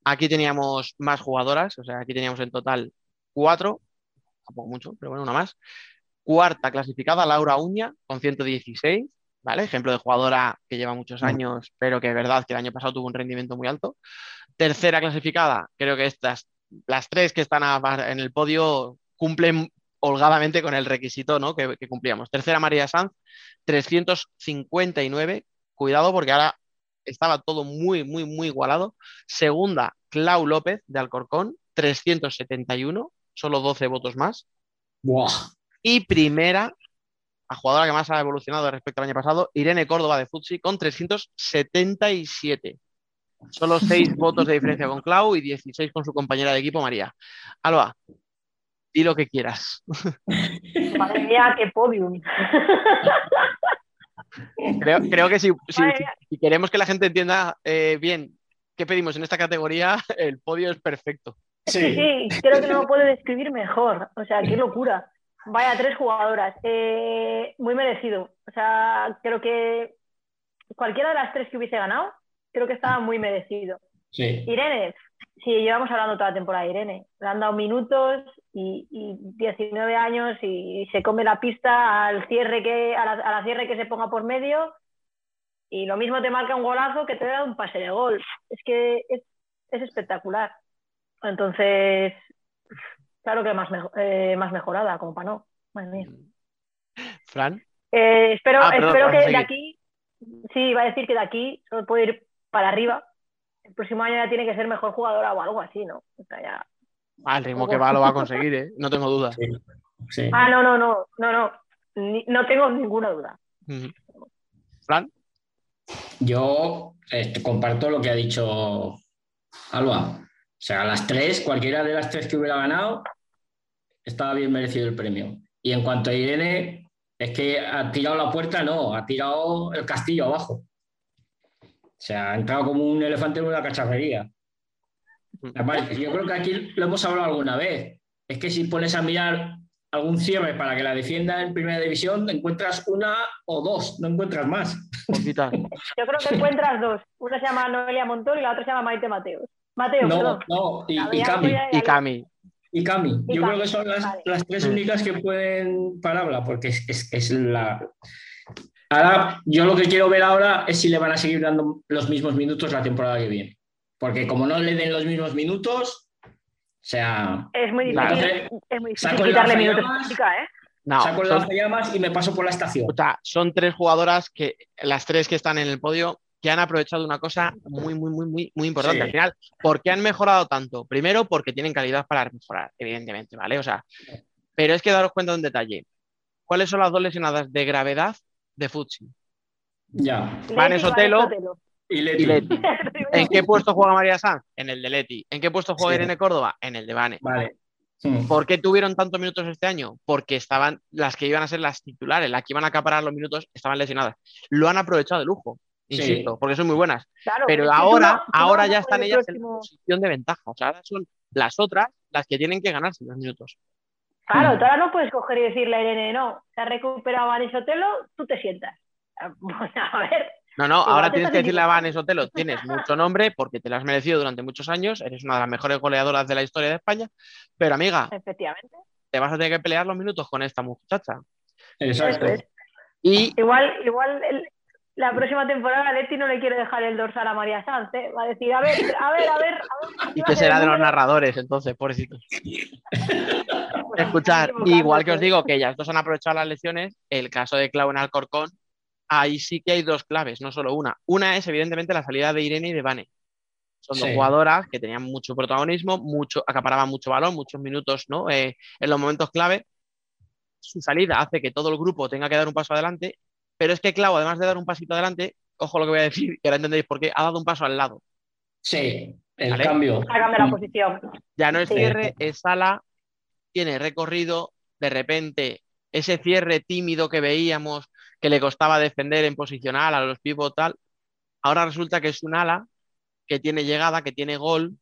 Aquí teníamos más jugadoras, o sea, aquí teníamos en total cuatro, tampoco mucho, pero bueno, una más. Cuarta clasificada, Laura Uña, con 116, ¿vale? Ejemplo de jugadora que lleva muchos años, pero que es verdad que el año pasado tuvo un rendimiento muy alto. Tercera clasificada, creo que estas, las tres que están a- en el podio cumplen holgadamente con el requisito ¿no? que, que cumplíamos. Tercera, María Sanz, 359. Cuidado porque ahora estaba todo muy, muy, muy igualado. Segunda, Clau López de Alcorcón, 371, solo 12 votos más. Buah. Y primera, la jugadora que más ha evolucionado respecto al año pasado, Irene Córdoba de Futsi, con 377. Solo 6 votos de diferencia con Clau y 16 con su compañera de equipo, María. Alba, di lo que quieras. Madre mía, qué podium. Creo, creo que si, si- si- queremos que la gente entienda eh, bien qué pedimos en esta categoría, el podio es perfecto. Sí, creo que no lo puede describir mejor. O sea, qué locura. Vaya, tres jugadoras. Eh, muy merecido. O sea, creo que cualquiera de las tres que hubiese ganado, creo que estaba muy merecido. Sí. Irene, sí, llevamos hablando toda la temporada de Irene. Le han dado minutos y, y 19 años y, se come la pista al cierre que, a la, a la cierre que se ponga por medio. Y lo mismo te marca un golazo que te da un pase de gol. Es que es, es espectacular. Entonces, claro que más, mejo- eh, más mejorada, como para no. Madre mía. Fran. Eh, espero Ah, perdón, espero que de aquí, sí, iba a decir que de aquí solo puede ir para arriba. El próximo año ya tiene que ser mejor jugadora o algo así, ¿no? O sea, ya... Al ritmo que va lo va a conseguir, ¿eh? no tengo duda. Sí. Ah, no, no, no, no, no. Ni- no tengo ninguna duda. Fran. Yo eh, comparto lo que ha dicho Alba. O sea, las tres, cualquiera de las tres que hubiera ganado, estaba bien merecido el premio. Y en cuanto a Irene, es que ha tirado la puerta, no, ha tirado el castillo abajo. O sea, ha entrado como un elefante en una cacharrería. Además, yo creo que aquí lo hemos hablado alguna vez. Es que si pones a mirar algún cierre para que la defienda en primera división, encuentras una o dos, no encuentras más. Yo creo que encuentras dos. Una se llama Noelia Montón y la otra se llama Maite Mateos. Mateo, No, perdón. no, y, y Cami. Y. Cami. Y Cami. Y Yo Cami, creo que son las, vale. las tres Mm. únicas que pueden pararla, porque es, es, es la. Ahora, yo lo que quiero ver ahora es si le van a seguir dando los mismos minutos la temporada que viene. Porque como no le den los mismos minutos, o sea. Es muy difícil, es muy difícil quitarle minutos ¿eh? No, saco son- lanzallamas y me paso por la estación. O sea, son tres jugadoras que, las tres que están en el podio, que han aprovechado una cosa muy, muy, muy, muy, muy importante. Sí. Al final, ¿por qué han mejorado tanto? Primero, porque tienen calidad para mejorar, evidentemente, ¿vale? O sea, pero es que daros cuenta de un detalle. ¿Cuáles son las dos lesionadas de gravedad de Futsi? Ya. Vanes Otelo y y Leti. ¿En qué puesto juega María Sanz? En el de Leti. ¿En qué puesto juega Sí. Irene Córdoba? En el de Vane. Vale. ¿Por qué tuvieron tantos minutos este año? Porque estaban las que iban a ser las titulares, las que iban a acaparar los minutos, estaban lesionadas. Lo han aprovechado de lujo, Sí. insisto, porque son muy buenas. Claro, Pero ahora, ahora a ya están ellas en posición de ventaja. O sea, ahora son las otras las que tienen que ganarse los minutos. Claro, tú ahora no puedes coger y decirle a Irene, no, se ha recuperado Vanes Otelo, tú te sientas. A ver, No, no, ahora tienes que decirle a. Vanes Otelo, tienes mucho nombre porque te lo has merecido durante muchos años, eres una de las mejores goleadoras de la historia de España, pero amiga, efectivamente. te vas a tener que pelear los minutos con esta muchacha. Exacto. Eso es. Y Igual, igual el- la próxima temporada Leti no le quiere dejar el dorsal a María Sanz, ¿eh? Va a decir, a ver, a ver, a ver, a ver. ¿Y qué será de los narradores entonces, pobrecitos? Escuchar, igual que os digo que ellas dos han aprovechado las lesiones, el caso de Clau en Alcorcón, ahí sí que hay dos claves, no solo una. Una es evidentemente la salida de Irene y de Vane. Son dos Sí. jugadoras que tenían mucho protagonismo, mucho, acaparaban mucho balón, muchos minutos ¿no? Eh, en los momentos clave. Su salida hace que todo el grupo tenga que dar un paso adelante, pero es que Clau, además de dar un pasito adelante, ojo lo que voy a decir, que ahora entendéis por qué, ha dado un paso al lado. Sí, el ¿Vale? cambio. Ha cambiado la posición. Ya no es Sí. cierre, es sala, tiene recorrido, de repente ese cierre tímido que veíamos que le costaba defender en posicional a los pivot tal, ahora resulta que es un ala que tiene llegada, que tiene gol,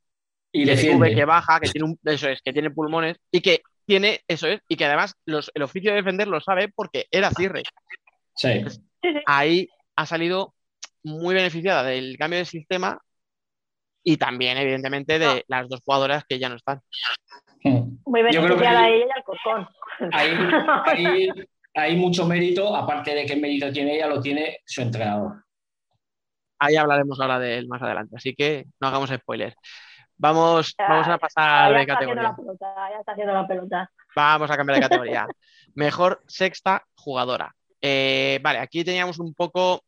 Y que defiende. sube, que baja, que tiene un, eso es, que tiene pulmones y que tiene, eso es, y que además los- el oficio de defender lo sabe porque era cierre. Sí. Ahí ha salido muy beneficiada del cambio de sistema y también, evidentemente, de las dos jugadoras que ya no están. Muy beneficiada ahí- ella y Alcorcón. Ahí, ahí hay mucho mérito, aparte de que mérito tiene ella, lo tiene su entrenador. Ahí hablaremos ahora de él más adelante, así que no hagamos spoilers. Vamos, Ya, vamos a pasar de categoría. pelota, ya está haciendo la pelota. Vamos a cambiar de categoría. Mejor sexta jugadora. Eh, vale, aquí teníamos un poco,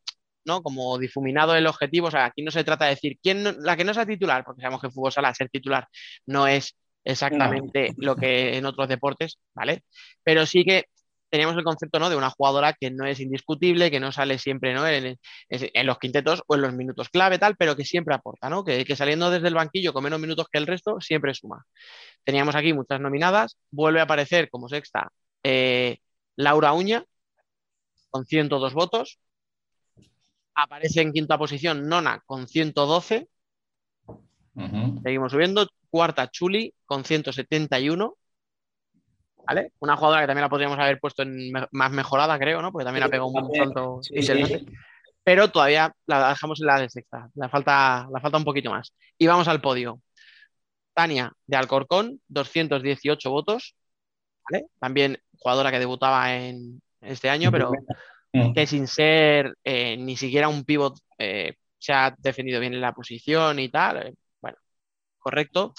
¿no? Como difuminado el objetivo. O sea, aquí no se trata de decir quién no- la que no sea titular, porque sabemos que fútbol sala ser titular no es exactamente lo que en otros deportes, ¿vale? Pero sí que teníamos el concepto, ¿no? De una jugadora que no es indiscutible, que no sale siempre, ¿no? En, en- en los quintetos o en los minutos clave, tal, pero que siempre aporta, ¿no? Que, que saliendo desde el banquillo con menos minutos que el resto, siempre suma. Teníamos aquí muchas nominadas. Vuelve a aparecer como sexta eh, Laura Uña, con 102 votos. Aparece en quinta posición Nona, con 112. Seguimos subiendo. Cuarta Chuli, con 171. ¿Vale? Una jugadora que también la podríamos haber puesto en me- más mejorada, creo, ¿no? Porque también ha pegado un salto sí, sí. Pero todavía la dejamos en la de sexta. La falta, la falta un poquito más. Y vamos al podio. Tania de Alcorcón, 218 votos. ¿vale? También jugadora que debutaba en este año, pero que sin ser eh, ni siquiera un pivot eh, se ha defendido bien en la posición y tal. eh, bueno, correcto.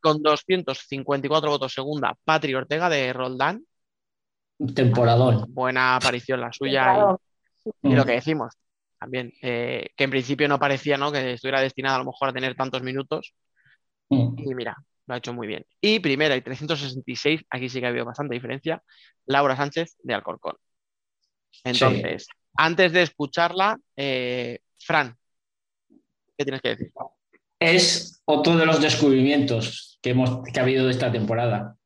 Con 254 votos segunda, Patri Ortega de Roldán. Temporadón. Buena aparición la suya. Y, y lo que decimos también, eh, que en principio no parecía ¿no? que estuviera destinada a lo mejor a tener tantos minutos. Y mira, lo ha hecho muy bien. Y primera y 366, aquí sí que ha habido bastante diferencia, Laura Sánchez de Alcorcón. Entonces, antes de escucharla, eh, Fran, ¿qué tienes que decir? Es otro de los descubrimientos que, hemos, que ha habido de esta temporada.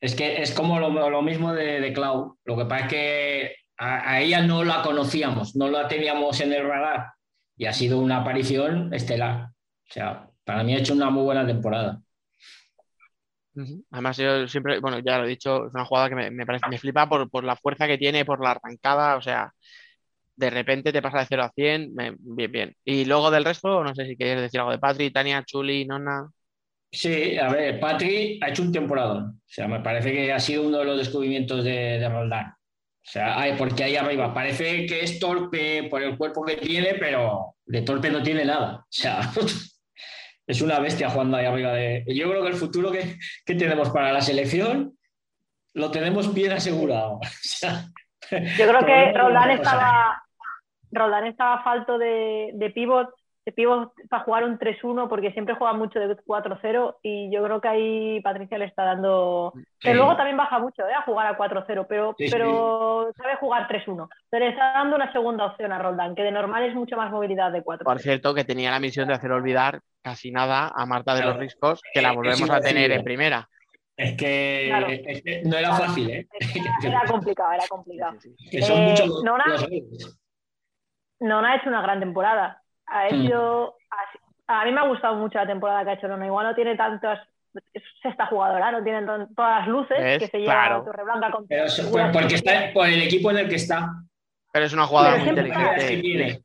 Es que es como lo, lo mismo de, de Clau. Lo que pasa es que a, a ella no la conocíamos, no la teníamos en el radar y ha sido una aparición estelar. O sea, para mí ha hecho una muy buena temporada. Además, yo siempre, bueno, ya lo he dicho, es una jugada que me, me parece, me flipa por, por la fuerza que tiene, por la arrancada, o sea, de repente te pasa de 0 a 100, me- bien, bien. Y luego del resto, no sé si quieres decir algo de Patri, Tania, Chuli, Nona. Sí, a ver, Patri ha hecho un temporadón. O sea, me parece que ha sido uno de los descubrimientos de, de Roldán. O sea, ay, porque ahí arriba parece que es torpe por el cuerpo que tiene, pero de torpe no tiene nada. O sea, es una bestia jugando ahí arriba de. Yo creo que el futuro que, que tenemos para la selección lo tenemos bien asegurado. O sea, Yo creo que cosa. estaba, Roldán estaba falto de, de pivot, de pivot para jugar un 3-1 porque siempre juega mucho de 4-0 y yo creo que ahí Patricia le está dando... Sí. luego también baja mucho ¿eh? a jugar a 4-0, pero, Sí, sí. pero sabe jugar 3-1. Pero le está dando una segunda opción a Roldán, que de normal es mucho más movilidad de 4 Por cierto, que tenía la misión de hacer olvidar casi nada a Marta de los. Riscos, que la volvemos a tener en primera. Es que, Claro. es que no era Claro. fácil, ¿eh? Era complicado, era complicado. Que son Eh, Nona-. Nona ha hecho una gran temporada. Ha Mm. hecho, a, a mí me ha gustado mucho la temporada que ha hecho. Igual no tiene tantas, es sexta jugadora, no tiene todas las luces ¿Ves? que se lleva Claro. Torreblanca con Pero eso- figuras porque que- está por el equipo en el que está. Pero es una jugadora muy inteligente. que.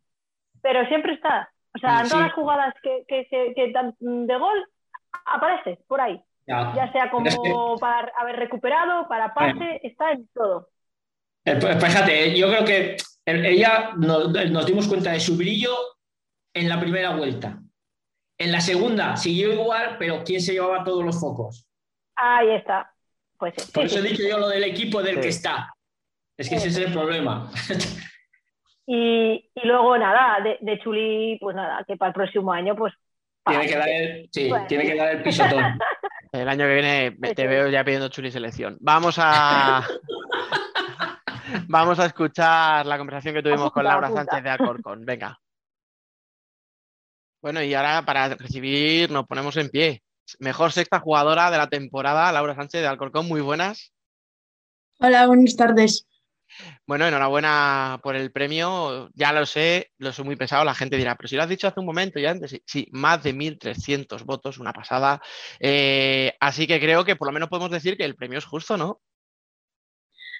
Pero siempre está. O sea, en Sí. todas las jugadas que, que, se- que dan de gol aparece por ahí. Ya. Ya sea como es que- para haber recuperado, para pase, está en todo. Eh, pues, Fíjate, eh, yo creo que el- ella nos, nos dimos cuenta de su brillo en la primera vuelta. En la segunda siguió igual, pero ¿quién se llevaba todos los focos? Ahí está. Pues sí, Por sí, eso he sí. dicho yo lo del equipo del Sí. que está. Es que ese es el problema. Y, y luego nada, de, de Chuli, pues nada, que para el próximo año, pues. tiene, que dar el, sí, Bueno. tiene que dar el pisotón. El año que viene me- te veo ya pidiendo chuli selección. Vamos a. Vamos a escuchar la conversación que tuvimos con Laura apunta. Sánchez de Alcorcón. Venga. Bueno, y ahora para recibir nos ponemos en pie. Mejor sexta jugadora de la temporada, Laura Sánchez de Alcorcón. Muy buenas. Hola, buenas tardes. Bueno, enhorabuena por el premio. Ya lo sé, lo soy muy pesado. La gente dirá, pero si lo has dicho hace un momento y antes, sí, sí, más de 1.300 votos, una pasada. Eh, así que creo que por lo menos podemos decir que el premio es justo, ¿no?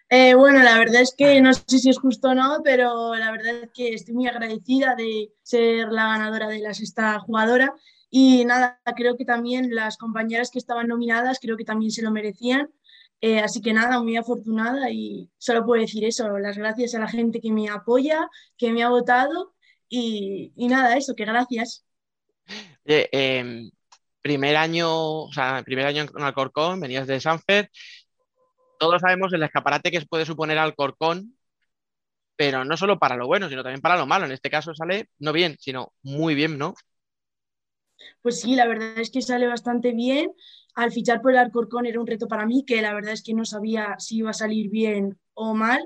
Eh, bueno, la verdad es que no sé si es justo o no, pero la verdad es que estoy muy agradecida de ser la ganadora de la sexta jugadora. Y nada, creo que también las compañeras que estaban nominadas, creo que también se lo merecían. Eh, así que nada, muy afortunada y solo puedo decir eso, las gracias a la gente que me apoya, que me ha votado y, y nada, eso, que gracias. Em, primer año, o sea, primer año en Alcorcón, venías de Sanfer. Todos sabemos el escaparate que puede suponer Alcorcón, pero no solo para lo bueno, sino también para lo malo. En este caso sale no bien, sino muy bien, ¿no? Pues sí, la verdad es que sale bastante bien. Al fichar por el Alcorcón era un reto para mí, que la verdad es que no sabía si iba a salir bien o mal.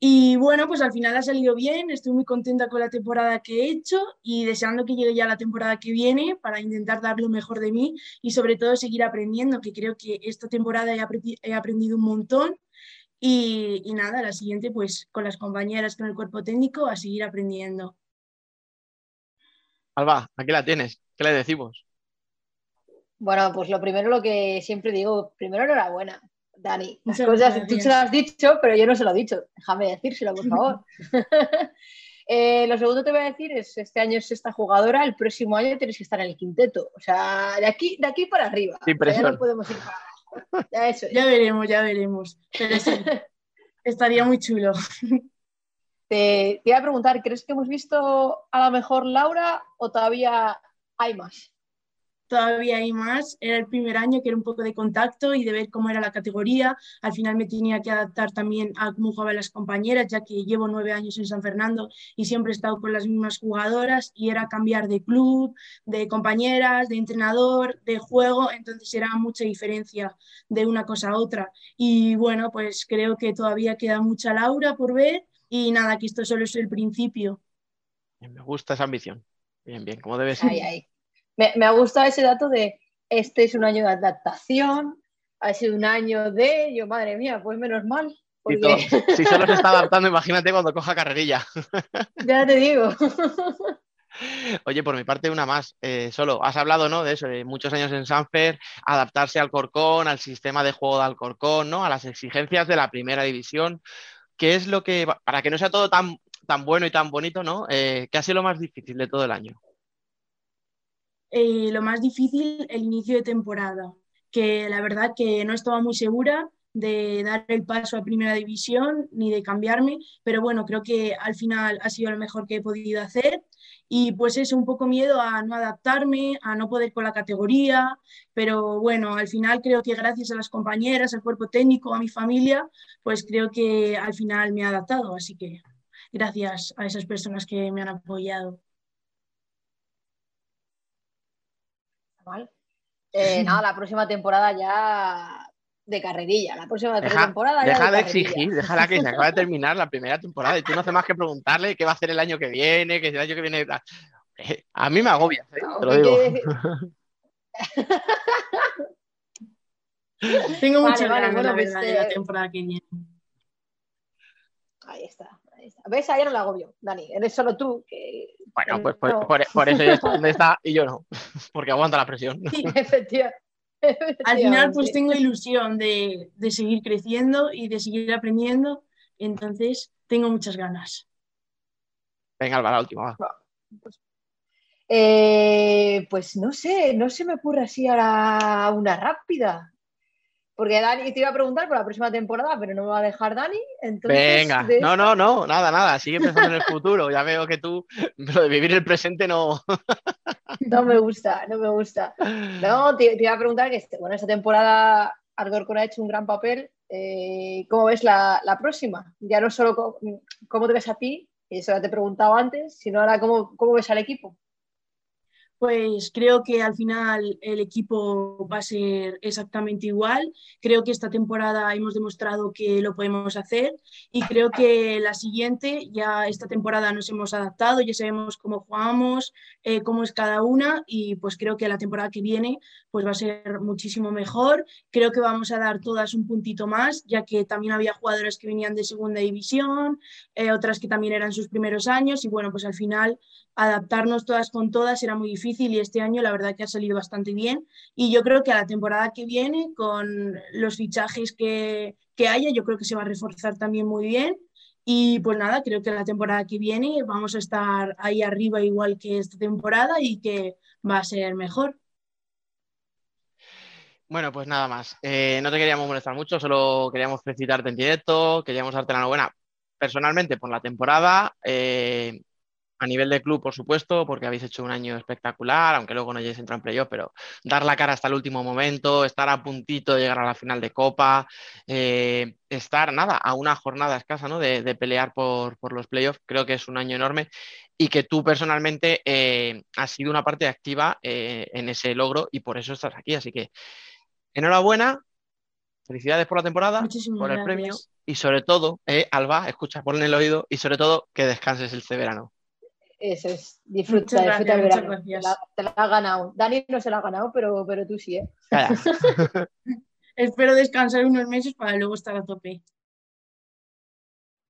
Y bueno, pues al final ha salido bien, estoy muy contenta con la temporada que he hecho y deseando que llegue ya la temporada que viene para intentar dar lo mejor de mí y sobre todo seguir aprendiendo, que creo que esta temporada he, aprendi- he aprendido un montón. Y, y nada, la siguiente pues con las compañeras, con el cuerpo técnico, a seguir aprendiendo. Alba, aquí la tienes. ¿Qué le decimos? Bueno, pues lo primero, lo que siempre digo, primero enhorabuena, Dani. Las Muchas cosas, tú se las has dicho, pero yo no se lo he dicho. Déjame decírselo, por favor. Eh, lo segundo que te voy a decir es, este año es esta jugadora, el próximo año tienes que estar en el quinteto. O sea, de aquí, de aquí para arriba. Sin ya presión. no podemos ir para abajo. Ya eso es. Ya veremos, ya veremos. Pero sí, estaría muy chulo. Te, te iba a preguntar, ¿crees que hemos visto a la mejor Laura o todavía hay más? Todavía hay más. Era el primer año que era un poco de contacto y de ver cómo era la categoría. Al final me tenía que adaptar también a cómo jugaban las compañeras, ya que llevo nueve años en San Fernando y siempre he estado con las mismas jugadoras y era cambiar de club, de compañeras, de entrenador, de juego. Entonces era mucha diferencia de una cosa a otra. Y bueno, pues creo que todavía queda mucha Laura por ver y nada, que esto solo es el principio. Me gusta esa ambición. Bien, bien, como debe ser. Ay, ay. Me, me ha gustado ese dato de este es un año de adaptación, ha sido un año de, yo madre mía, pues menos mal. Porque si solo se está adaptando, imagínate cuando coja carrerilla. ya te digo. Oye, por mi parte, una más. Eh, solo, has hablado, ¿no? De eso, de muchos años en Sanfer, adaptarse al Corcón, al sistema de juego de Alcorcón, ¿no? A las exigencias de la primera división. ¿Qué es lo que, para que no sea todo tan, tan bueno y tan bonito, ¿no? Eh, ¿qué ha sido lo más difícil de todo el año? Eh, lo más difícil, el inicio de temporada, que la verdad que no estaba muy segura de dar el paso a primera división ni de cambiarme, pero bueno, creo que al final ha sido lo mejor que he podido hacer y pues es un poco miedo a no adaptarme, a no poder con la categoría, pero bueno, al final creo que gracias a las compañeras, al cuerpo técnico, a mi familia, pues creo que al final me he adaptado, así que gracias a esas personas que me han apoyado. Mal. Eh, nada, la próxima temporada ya de carrerilla. La próxima Deja, temporada ya deja de exigir, déjala que se acaba de terminar la primera temporada y tú no haces más que preguntarle qué va a hacer el año que viene, que el año que viene. Eh, A mí me agobia, ¿eh? te lo que digo. quiere Tengo Vale, muchas vale, ganas, bueno, pues, verdad, de la temporada que viene. Ahí está, ahí está. ¿Ves? Ahí no la agobio, Dani. Eres solo tú que. Bueno, que pues por, no- por- por eso ella está donde está y yo no, porque aguanta la presión. Sí, Al final, pues tengo ilusión de, de seguir creciendo y de seguir aprendiendo, entonces tengo muchas ganas. Venga, Alba, la última. va. Eh, pues no sé, no se me ocurre así ahora una rápida. Porque Dani te iba a preguntar por la próxima temporada, pero no me va a dejar Dani. Entonces, Venga, de no, no, no, nada, nada, sigue pensando en el futuro. Ya veo que tú, lo de vivir el presente no. No me gusta, no me gusta. No, te, te iba a preguntar que este- bueno, esta temporada Alcorcón ha hecho un gran papel. eh, ¿Cómo ves la, la próxima? Ya no solo co- cómo te ves a ti, eso ya te he preguntado antes, sino ahora cómo, cómo ves al equipo. Pues creo que al final el equipo va a ser exactamente igual. Creo que esta temporada hemos demostrado que lo podemos hacer y creo que la siguiente, ya esta temporada nos hemos adaptado, ya sabemos cómo jugamos, eh, cómo es cada una y pues creo que la temporada que viene pues va a ser muchísimo mejor. Creo que vamos a dar todas un puntito más, ya que también había jugadoras que venían de segunda división, eh, otras que también eran sus primeros años y bueno, pues al final adaptarnos todas con todas era muy difícil y este año la verdad que ha salido bastante bien y yo creo que a la temporada que viene con los fichajes que, que haya yo creo que se va a reforzar también muy bien y pues nada, creo que la temporada que viene vamos a estar ahí arriba igual que esta temporada y que va a ser mejor. Bueno, pues nada más. Eh, no te queríamos molestar mucho, solo queríamos felicitarte en directo, queríamos darte la enhorabuena personalmente por la temporada, eh, a nivel de club, por supuesto, porque habéis hecho un año espectacular, aunque luego no hayáis entrado en playoff, pero dar la cara hasta el último momento, estar a puntito de llegar a la final de Copa, eh, estar, nada, a una jornada escasa, ¿no? De, de pelear por, por los playoffs, creo que es un año enorme y que tú personalmente eh, has sido una parte activa eh, en ese logro y por eso estás aquí, así que enhorabuena, felicidades por la temporada, Muchísimas por el gracias. premio y sobre todo, eh, Alba, escucha, ponle el oído y sobre todo que descanses este verano. Eso es, disfruta, Muchas disfruta el gracias, verano. Te la, te la has ganado. Dani no se la ha ganado, pero, pero tú sí, ¿eh? Espero descansar unos meses para luego estar a tope.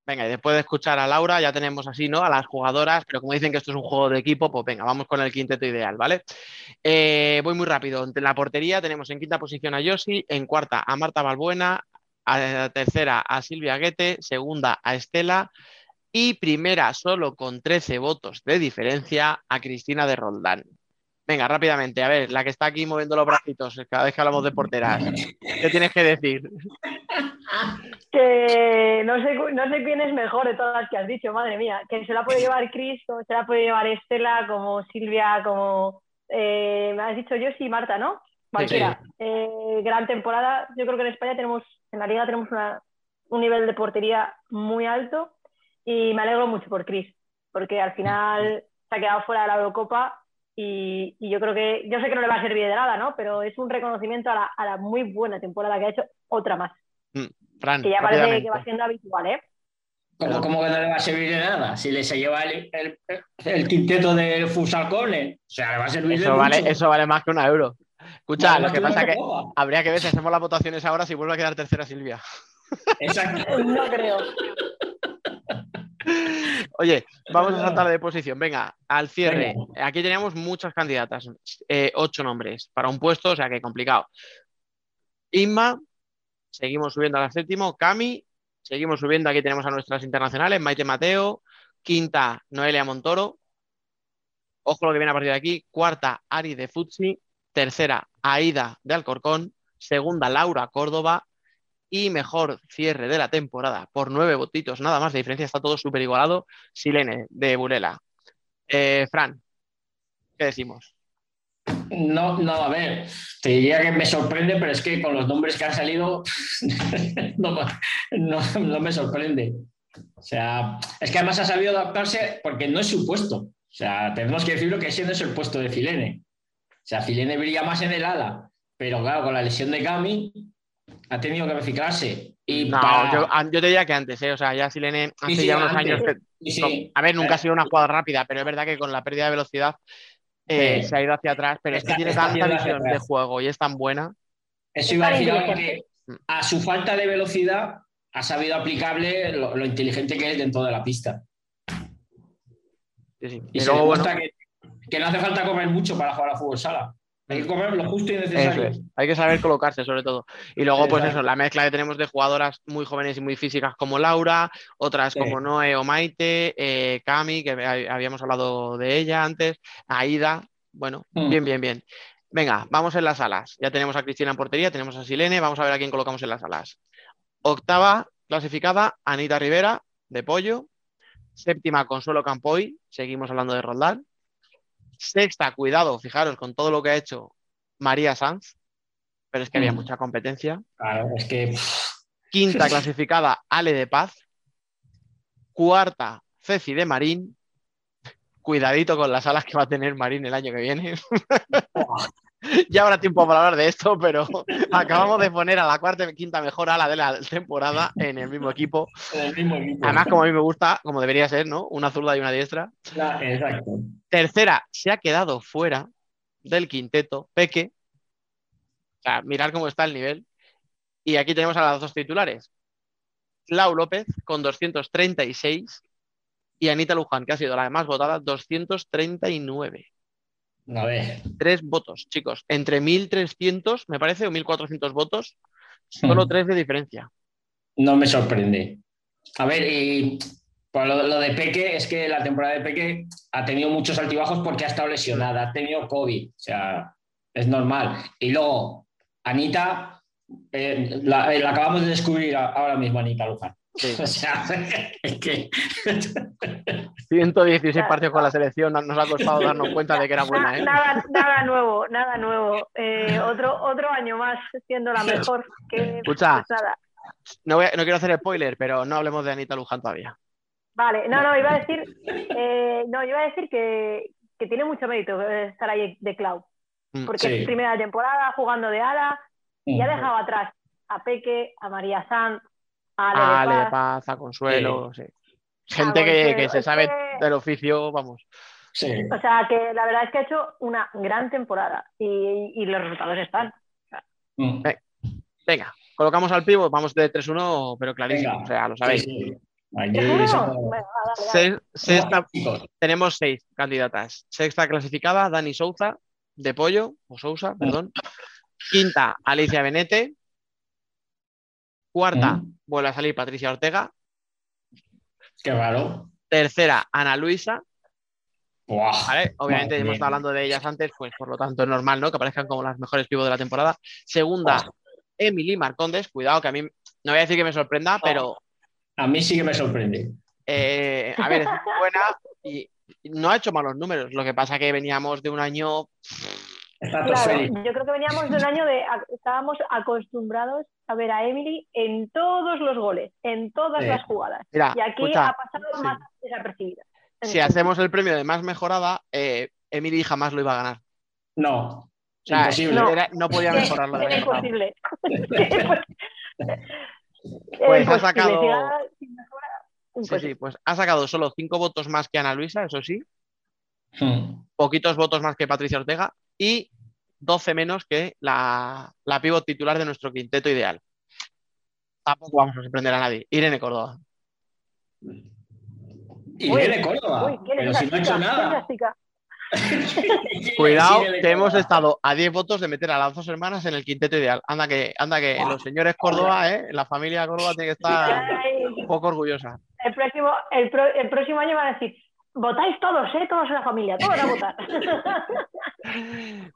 Venga, y después de escuchar a Laura, ya tenemos así, ¿no? A las jugadoras, pero como dicen que esto es un juego de equipo, pues venga, vamos con el quinteto ideal, ¿vale? Eh, voy muy rápido. En la portería tenemos en quinta posición a Yoshi, en cuarta a Marta Balbuena, a tercera a Silvia Guete, segunda a Estela y primera, solo con 13 votos de diferencia, a Cristina de Roldán. Venga, rápidamente, a ver, la que está aquí moviendo los bracitos cada vez que hablamos de porteras. ¿Qué tienes que decir? Que no sé, no sé quién es mejor de todas las que has dicho, madre mía. Que se la puede llevar Cristo, se la puede llevar Estela, como Silvia, como. eh, me has dicho yo sí, Marta, ¿no? Cualquiera. Eh, gran temporada. Yo creo que en España tenemos, en la liga tenemos una- un nivel de portería muy alto y me alegro mucho por Cris, porque al final se ha quedado fuera de la Eurocopa y, y yo creo que, yo sé que no le va a servir de nada, ¿no? Pero es un reconocimiento a la, a la muy buena temporada que ha hecho, otra más. Mm, Fran, Que ya parece que va siendo habitual, ¿eh? ¿Cómo, cómo que no le va a servir de nada? Si le se lleva el, el, el quinteto del Fusalcone, o sea, le va a servir de Eso vale, mucho. eso vale más que una euro. Escucha, Vale, lo que que pasa que copa. habría que ver si hacemos las votaciones ahora si vuelve a quedar tercera Silvia. Exacto. No creo. Oye, vamos a saltar de posición. Venga, al cierre. Aquí teníamos muchas candidatas, eh, ocho nombres para un puesto, o sea que complicado. Inma, seguimos subiendo al séptimo. Cami, seguimos subiendo. Aquí tenemos a nuestras internacionales, Maite Mateo. Quinta, Noelia Montoro. Ojo lo que viene a partir de aquí. Cuarta, Ari de Futsi. Tercera, Aida de Alcorcón. Segunda, Laura Córdoba. Y mejor cierre de la temporada por nueve votitos, nada más de diferencia, está todo súper igualado. Silene de Burela. Eh, Fran, ¿qué decimos? No, no, a ver, te diría que me sorprende, pero es que con los nombres que han salido no, no- me sorprende. O sea, es que además ha sabido adaptarse porque no es su puesto. O sea, tenemos que decirlo que ese no es el puesto de Filene. O sea, Filene brilla más en el ala, pero claro, con la lesión de Cami ha tenido que reciclarse. Y No, para- yo, te diría que antes, ¿eh? O sea, ya Silene hace Sí, sí, ya unos antes. años que. Sí, sí. no, a ver, nunca ha sido una jugada rápida, pero es verdad que con la pérdida de velocidad eh, Sí. se ha ido hacia atrás. Pero es que tiene tanta visión de juego y es tan buena. Eso iba a decir ahora inteligente. que a su falta de velocidad ha sabido aplicable lo, lo inteligente que es dentro de la pista. Sí, sí. Y se luego, bueno, que, que no hace falta correr mucho para jugar a fútbol sala. Hay que correr lo justo y necesario. es. Hay que saber colocarse, sobre todo. Y luego, pues eso, la mezcla que tenemos de jugadoras muy jóvenes y muy físicas como Laura, otras Sí. como Noé o Maite, eh, Cami, que hab- habíamos hablado de ella antes, Aida. Bueno, Mm. bien, bien, bien. Venga, vamos en las alas. Ya tenemos a Cristina en portería, tenemos a Silene, vamos a ver a quién colocamos en las alas. Octava clasificada, Anita Rivera, de Pollo. Séptima, Consuelo Campoy, seguimos hablando de Roldán. Sexta, cuidado, fijaros con todo lo que ha hecho María Sanz, pero es que había Mm. mucha competencia. Claro, es que Quinta clasificada, Ale de Paz. Cuarta, Ceci de Marín. Cuidadito con las alas que va a tener Marín el año que viene. ya habrá tiempo para hablar de esto, pero acabamos de poner a la cuarta y quinta mejor ala de la temporada en el mismo equipo. en el mismo equipo. Además, como a mí me gusta, como debería ser, ¿no? Una zurda y una diestra. Exacto. Tercera, se ha quedado fuera del quinteto, Peque. O sea, mirar cómo está el nivel. Y aquí tenemos a las dos titulares. Clau López con 236 y Anita Luján, que ha sido la más votada, 239. A ver. Tres votos, chicos. Entre 1.300, me parece, o 1.400 votos, solo Hmm. tres de diferencia. No me sorprende. A ver, y por lo, lo de Peque, es que la temporada de Peque ha tenido muchos altibajos porque ha estado lesionada, ha tenido COVID, o sea, es normal. Y luego, Anita, eh, la, eh, la acabamos de descubrir ahora mismo, Anita Luján. O sea, es que 116 partidos con la selección, nos ha costado darnos cuenta de que era buena, Na- ¿eh? Nada, nada nuevo, nada nuevo. Eh, otro, otro año más siendo la mejor. Que, Escucha. pues nada. No, voy a- no quiero hacer spoiler, pero no hablemos de Anita Luján todavía. Vale, no, no, iba a decir, eh, no, iba a decir que, que tiene mucho mérito eh, estar ahí de Cloud, Mm, porque sí. es primera temporada jugando de ala y ha Mm. dejado atrás a Peque, a María Sanz, Ale, de Ale de Paz. A Consuelo, sí. Gente A que, Consuelo, que se sabe que- del oficio, vamos. Sí. O sea, que la verdad es que ha hecho una gran temporada y, y los resultados están. Ve- Venga, colocamos al pivo, vamos de 3-1, pero clarísimo, Venga. o sea, lo sabéis. Sí, sexta- tenemos seis candidatas. Sexta clasificada, Dani Souza, de Pollo, o Sousa, perdón. Quinta, Alicia Benete. Cuarta, vuelve a salir Patricia Ortega. Qué raro. Tercera, Ana Luisa. Obviamente Madre hemos estado hablando de ellas antes, pues por lo tanto es normal, ¿no? Que aparezcan como las mejores pibos de la temporada. Segunda, Emily Marcondes. Cuidado, que a mí no voy a decir que me sorprenda, pero A mí sí que me sorprende. eh, a ver, es muy buena y no ha hecho malos números. Lo que pasa que veníamos de un año. Claro, yo creo que veníamos de un año de. Estábamos acostumbrados a ver a Emily en todos los goles, en todas Sí. las jugadas. Mira, y aquí escucha, ha pasado sí. más desapercibida. Si hacemos el premio de más mejorada, eh, Emily jamás lo iba a ganar. No, O sea, imposible. no, era- no podía mejorarlo. de Era imposible. Pues ha sacado- Sí, sí, pues ha sacado solo cinco votos más que Ana Luisa, eso sí. Hmm. Poquitos votos más que Patricia Ortega y 12 menos que la, la pivot titular de nuestro quinteto ideal. Tampoco vamos a sorprender a nadie. Irene Córdoba. Irene Córdoba. Uy, ¿quién pero si no ha hecho nada. Cuidado, que hemos estado a 10 votos de meter a las dos hermanas en el quinteto ideal. Anda que, anda que los señores Córdoba, ¿eh? la familia Córdoba tiene que estar Ay, un poco orgullosa. El próximo, el, pro- el próximo año van a decir, votáis todos, ¿eh? Todos en la familia, todos a votar.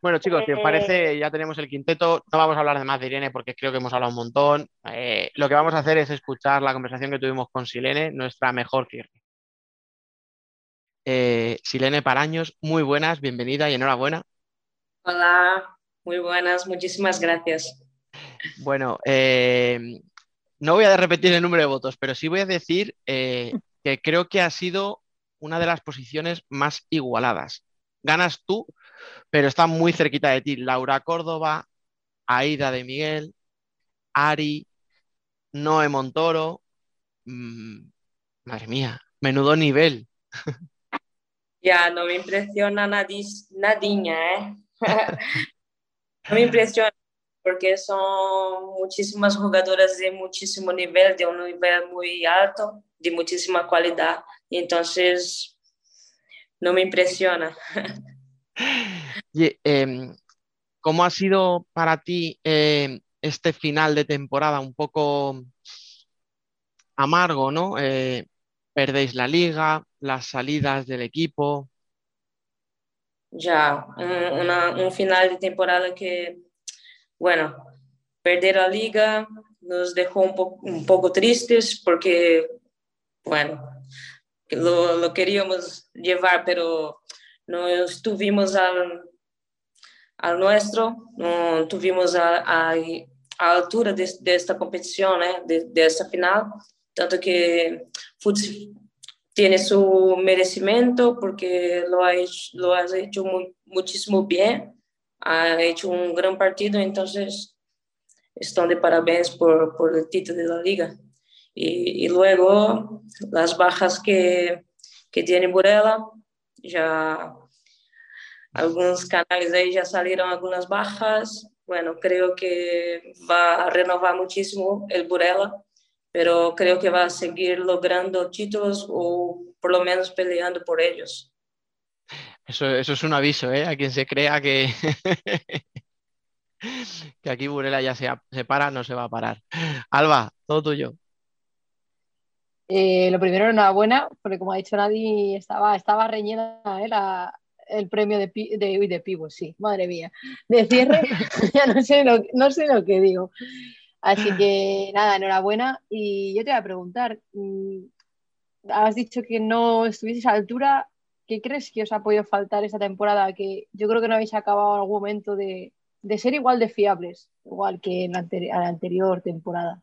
Bueno, chicos, si os Eh, parece, ya tenemos el quinteto. No vamos a hablar de más de Irene porque creo que hemos hablado un montón. Eh, lo que vamos a hacer es escuchar la conversación que tuvimos con Silene, nuestra mejor cierre. Eh, Silene Paraños, muy buenas, bienvenida y enhorabuena. Hola, muy buenas, muchísimas gracias. Bueno, eh, no voy a repetir el número de votos, pero sí voy a decir eh, que creo que ha sido una de las posiciones más igualadas. Ganas tú, pero está muy cerquita de ti. Laura Córdoba, Aida de Miguel, Ari, Noé Montoro. Mm, madre mía, menudo nivel. Ya, no me impresiona nadis- nadiña, ¿eh? No me impresiona porque son muchísimas jugadoras de muchísimo nivel, de un nivel muy alto, de muchísima calidad. Y entonces, no me impresiona. Em, ¿cómo ha sido para ti eh, este final de temporada? Un poco amargo, ¿no? Eh, perdéis la liga, las salidas del equipo. Ya, un, una- un final de temporada que, bueno, perder la liga nos dejó un, po- un poco tristes porque, bueno, lo, lo queríamos llevar, pero no estuvimos al, al nuestro, no tuvimos a, a, a altura de, de esta competición, ¿eh? de, de esta final, tanto que Futs tiene su merecimiento porque lo ha hecho, lo has hecho muy, muchísimo bien, ha hecho un gran partido, entonces están de parabéns por, por el título de la liga. Y, luego las bajas que, que tiene Burela, ya algunos canales ahí ya salieron algunas bajas. Bueno, creo que va a renovar muchísimo el Burela, pero creo que va a seguir logrando títulos o por lo menos peleando por ellos. Eso, eso es un aviso, ¿eh? A quien se crea que, que aquí Burela ya se, se para, no se va a parar. Alba, todo tuyo. Eh, lo primero, enhorabuena, porque como ha dicho Nadie, estaba, estaba reñida ¿eh? el premio de, pi- de, uy, de pivo, sí, madre mía. De cierre, ya no sé, lo, no sé lo que digo. Así que nada, enhorabuena. Y yo te voy a preguntar, mm, has dicho que no estuvieses a altura, ¿qué crees que os ha podido faltar esta temporada? Que yo creo que no habéis acabado en algún momento de, de ser igual de fiables, igual que en la anterior temporada.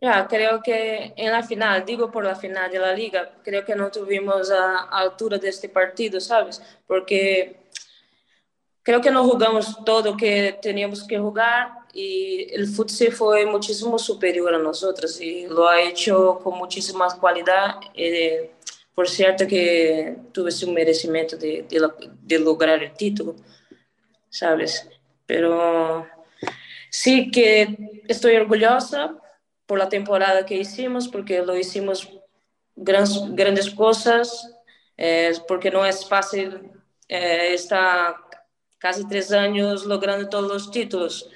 Ya, creo que en la final, digo por la final de la liga, creo que no tuvimos a, a altura de este partido, ¿sabes? Porque creo que no jugamos todo que teníamos que jugar y el futsal fue muchísimo superior a nosotros y lo ha hecho con muchísima cualidad. eh, por cierto que tuve su merecimiento de, de, de lograr el título, ¿sabes? Pero sí que estoy orgullosa por la temporada que hicimos, porque lo hicimos grandes, grandes cosas, eh, porque no es fácil eh, estar casi tres años logrando todos los títulos.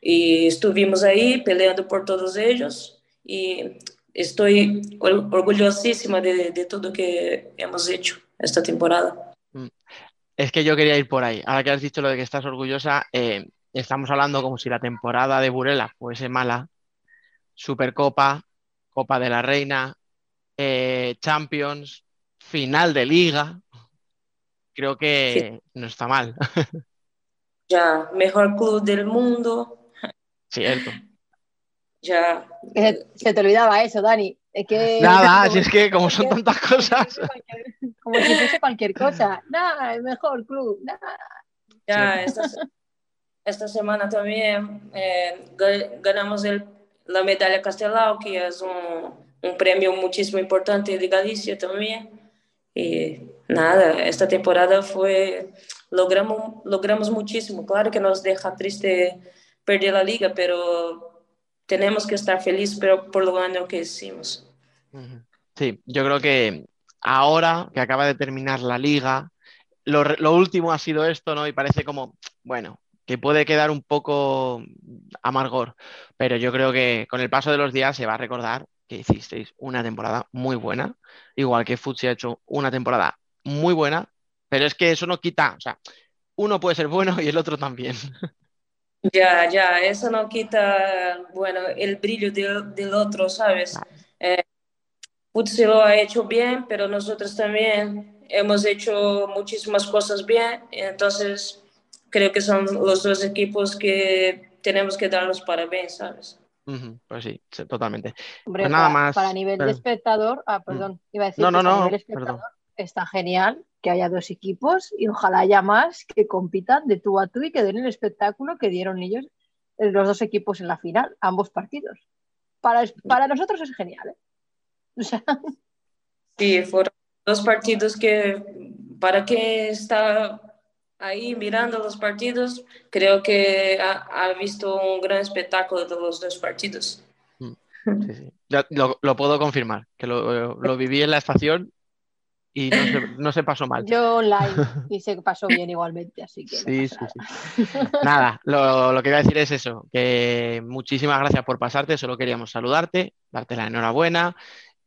Y estuvimos ahí peleando por todos ellos y estoy or- orgullosísima de, de todo que hemos hecho esta temporada. Es que yo quería ir por ahí. Ahora que has dicho lo de que estás orgullosa, eh, estamos hablando como si la temporada de Burela fuese mala. Supercopa, Copa de la Reina, eh, Champions, final de Liga. Creo que no está mal. Ya, mejor club del mundo, Cierto. ya. Se, se te olvidaba eso, Dani. Es que Nada, como, si es que como son tantas cosas. como si fuese cualquier cosa. Nada, el mejor club. Nada. Ya, esta, esta semana también eh, ga- ganamos el- la medalla Castelao, que es un, un premio muchísimo importante de Galicia también. Y nada, esta temporada fue, logramos, logramos muchísimo. Claro que nos deja triste perder la liga, pero tenemos que estar felices pero por lo bueno que hicimos. Sí, yo creo que ahora que acaba de terminar la liga, lo, lo último ha sido esto, ¿no? Y parece como, bueno, que puede quedar un poco amargor, pero yo creo que con el paso de los días se va a recordar que hicisteis una temporada muy buena, igual que Futsi ha hecho una temporada muy buena, pero es que eso no quita, o sea, uno puede ser bueno y el otro también. Ya, ya, eso no quita, bueno, el brillo del, del otro, ¿sabes? Eh, Futsi lo ha hecho bien, pero nosotros también hemos hecho muchísimas cosas bien, entonces creo que son los dos equipos que tenemos que dar los parabéns, ¿sabes? Pues sí, totalmente. Hombre, Pues nada para, más. para nivel de espectador, ah, perdón, iba a decir No, que no, para no, nivel espectador está genial que haya dos equipos y ojalá haya más que compitan de tú a tú y que den el espectáculo que dieron ellos, eh, los dos equipos en la final, ambos partidos. Para, para nosotros es genial, ¿eh? O sea, Sí, fueron dos partidos que para quien está ahí mirando los partidos, creo que ha, ha visto un gran espectáculo de los dos partidos. Sí, sí. Ya lo, lo puedo confirmar, que lo, lo viví en la estación y no se, no se pasó mal. yo online y se pasó bien igualmente, así que no Sí, pasa sí, sí. Nada, lo, lo que iba a decir es eso, que muchísimas gracias por pasarte, solo queríamos saludarte, darte la enhorabuena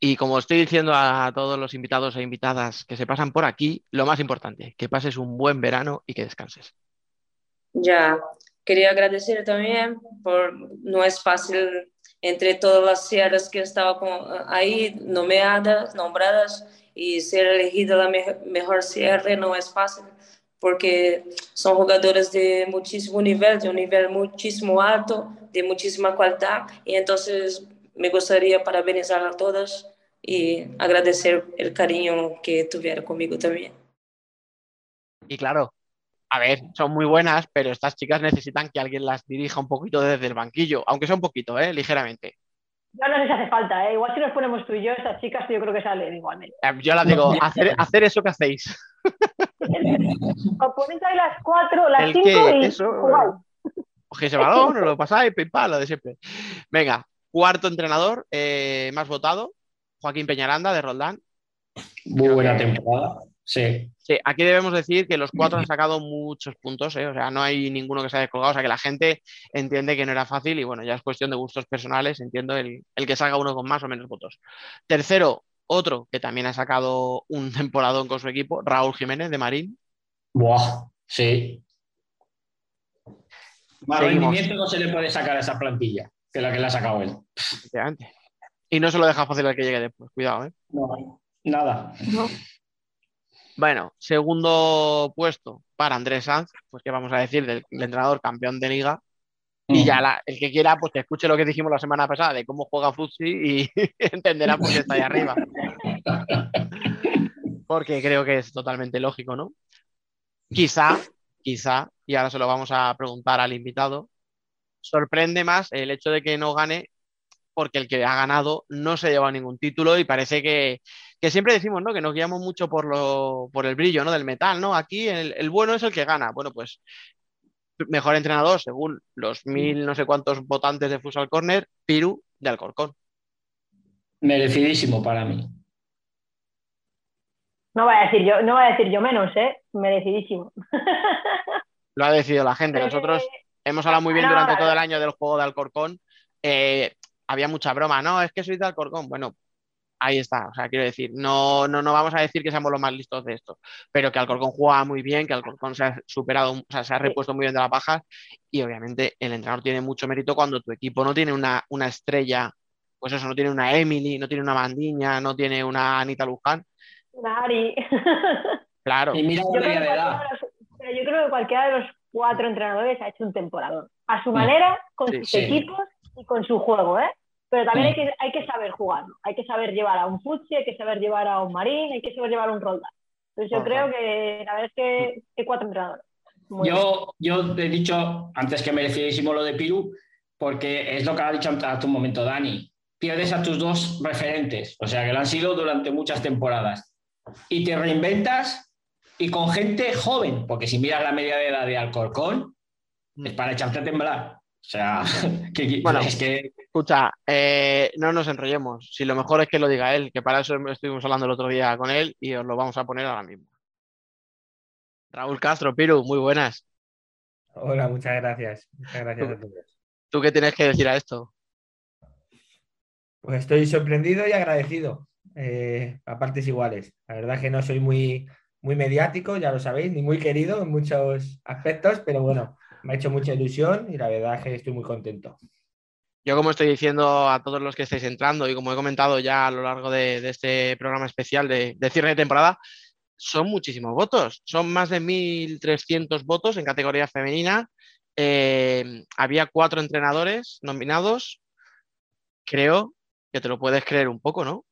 y como estoy diciendo a todos los invitados e invitadas que se pasan por aquí, lo más importante, que pases un buen verano y que descanses. Ya, quería agradecer también por, no es fácil entre todas las sierras que estaba con- ahí nomeadas, nombradas y ser elegida la me- mejor cierre no es fácil porque son jugadores de muchísimo nivel, de un nivel muchísimo alto, de muchísima calidad y entonces me gustaría parabenizar a todas y agradecer el cariño que tuvieron conmigo también. Y claro, a ver, son muy buenas, pero estas chicas necesitan que alguien las dirija un poquito desde el banquillo, aunque sea un poquito, ¿eh? Ligeramente. Yo no sé si hace falta, ¿eh? Igual si nos ponemos tú y yo, estas chicas yo creo que salen igualmente. Eh, Yo las digo, hacer, hacer eso que hacéis. Os ponéis ahí las cuatro, las El cinco que, y eso, jugáis. Cogéis el balón, os lo pasáis, pim, pam, lo de siempre. Venga, cuarto entrenador eh, más votado, Joaquín Peñaranda de Roldán. Muy buena temporada. Sí. Sí, aquí debemos decir que los cuatro han sacado muchos puntos, ¿eh? O sea, no hay ninguno que se haya descolgado, o sea, que la gente entiende que no era fácil y bueno, ya es cuestión de gustos personales, entiendo el, el que salga uno con más o menos votos. Tercero, otro que también ha sacado un temporadón con su equipo, Raúl Jiménez de Marín. Buah, sí. Más Seguimos. rendimiento no se le puede sacar a esa plantilla que la que le ha sacado él. Efectivamente. Y no se lo deja fácil al que llegue después, cuidado, ¿eh? No, nada. Bueno, segundo puesto para Andrés Sanz, pues qué vamos a decir del, del entrenador campeón de liga. Y ya la- el que quiera, pues que escuche lo que dijimos la semana pasada de cómo juega Futsi y entenderá por qué está ahí arriba. Porque creo que es totalmente lógico, ¿no? Quizá, quizá, y ahora se lo vamos a preguntar al invitado, sorprende más el hecho de que no gane porque el que ha ganado no se lleva ningún título y parece que, que siempre decimos, ¿no? Que nos guiamos mucho por lo, por el brillo, ¿no? Del metal, ¿no? Aquí el, el bueno es el que gana. Bueno, pues mejor entrenador según los mil no sé cuántos votantes de Futsal Corner, Piru de Alcorcón. Merecidísimo para mí. No voy a decir yo, no voy a decir yo menos, ¿eh? Merecidísimo. Lo ha decidido la gente. Nosotros hemos hablado muy bien durante todo el año del juego de Alcorcón. Eh, había mucha broma, no, es que soy de Alcorcón. Bueno, ahí está. O sea, quiero decir, no, no, no vamos a decir que seamos los más listos de esto, pero que Alcorcón juega muy bien, que Alcorcón se ha superado, o sea, se ha repuesto muy bien de la paja y obviamente el entrenador tiene mucho mérito cuando tu equipo no tiene una, una estrella, pues eso, no tiene una Emily, no tiene una Mandiña, no tiene una Anita Luján. Ari. Claro. Y mira Yo creo, que media de edad. cualquiera de los, pero yo creo que cualquiera de los cuatro entrenadores ha hecho un temporador. A su manera, con Sí, sus sí. equipos y con su juego, ¿eh? Pero también hay que, hay que saber jugarlo. Hay que saber llevar a un Futsi, hay que saber llevar a un Marín, hay que saber llevar a un Roldán. Entonces yo Ajá. creo que la verdad es que hay cuatro entrenadores. Muy bien. Yo, yo he dicho antes que merecidísimo lo de Piru, porque es lo que ha dicho hace un momento Dani. Pierdes a tus dos referentes, o sea que lo han sido durante muchas temporadas. Y te reinventas y con gente joven, porque si miras la media de edad de Alcorcón, es para echarte a temblar. O sea, que, Bueno, es que Escucha, eh, no nos enrollemos. Si lo mejor es que lo diga él, que para eso estuvimos hablando el otro día con él y os lo vamos a poner ahora mismo. Raúl Castro, Piru, muy buenas. Hola, muchas gracias. Muchas gracias a todos. ¿Tú qué tienes que decir a esto? Pues estoy sorprendido y agradecido eh, a partes iguales. La verdad que no soy muy muy mediático, ya lo sabéis, ni muy querido en muchos aspectos, pero bueno, me ha hecho mucha ilusión y la verdad es que estoy muy contento. Yo como estoy diciendo a todos los que estáis entrando y como he comentado ya a lo largo de, de este programa especial de, de cierre de temporada, son muchísimos votos. Son más de 1.300 votos en categoría femenina. Eh, había cuatro entrenadores nominados. Creo que te lo puedes creer un poco, ¿no?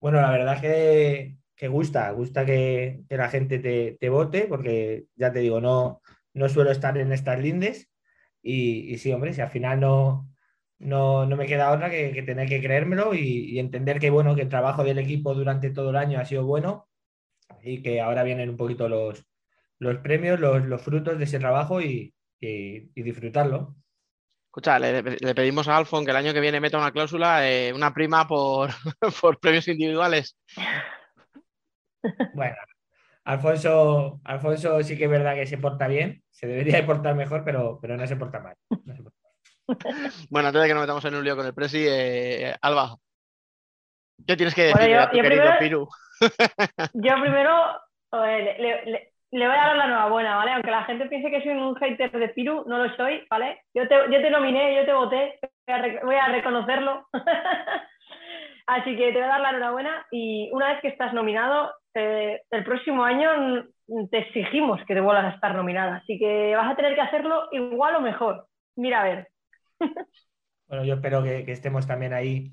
Bueno, la verdad que, que gusta, gusta que, la gente te, te vote, porque ya te digo, no, no suelo estar en estas lindes. Y, sí, hombre, si al final no, no, no me queda otra que, tener que creérmelo y, entender que, bueno, que el trabajo del equipo durante todo el año ha sido bueno y que ahora vienen un poquito los, los premios, los, los frutos de ese trabajo y, disfrutarlo. Escucha, le, le pedimos a Alfon que el año que viene meta una cláusula, eh, una prima por, por premios individuales. Bueno, Alfonso, Alfonso sí que es verdad que se porta bien, se debería de portar mejor, pero, pero no se porta mal. no se porta Bueno, antes de que nos metamos en un lío con el Presi, eh, Alba, ¿qué tienes que decir Bueno, yo- a tu yo querido primero- Piru? Yo primero joder, le, le- le- le voy a dar la enhorabuena, ¿vale? Aunque la gente piense que soy un hater de Piru, no lo soy, ¿vale? Yo te, yo te nominé, yo te voté, voy a, rec- voy a reconocerlo. Así que te voy a dar la enhorabuena y una vez que estás nominado, eh, el próximo año te exigimos que te vuelvas a estar nominada. Así que vas a tener que hacerlo igual o mejor. Mira, a ver. Bueno, yo espero que, estemos también ahí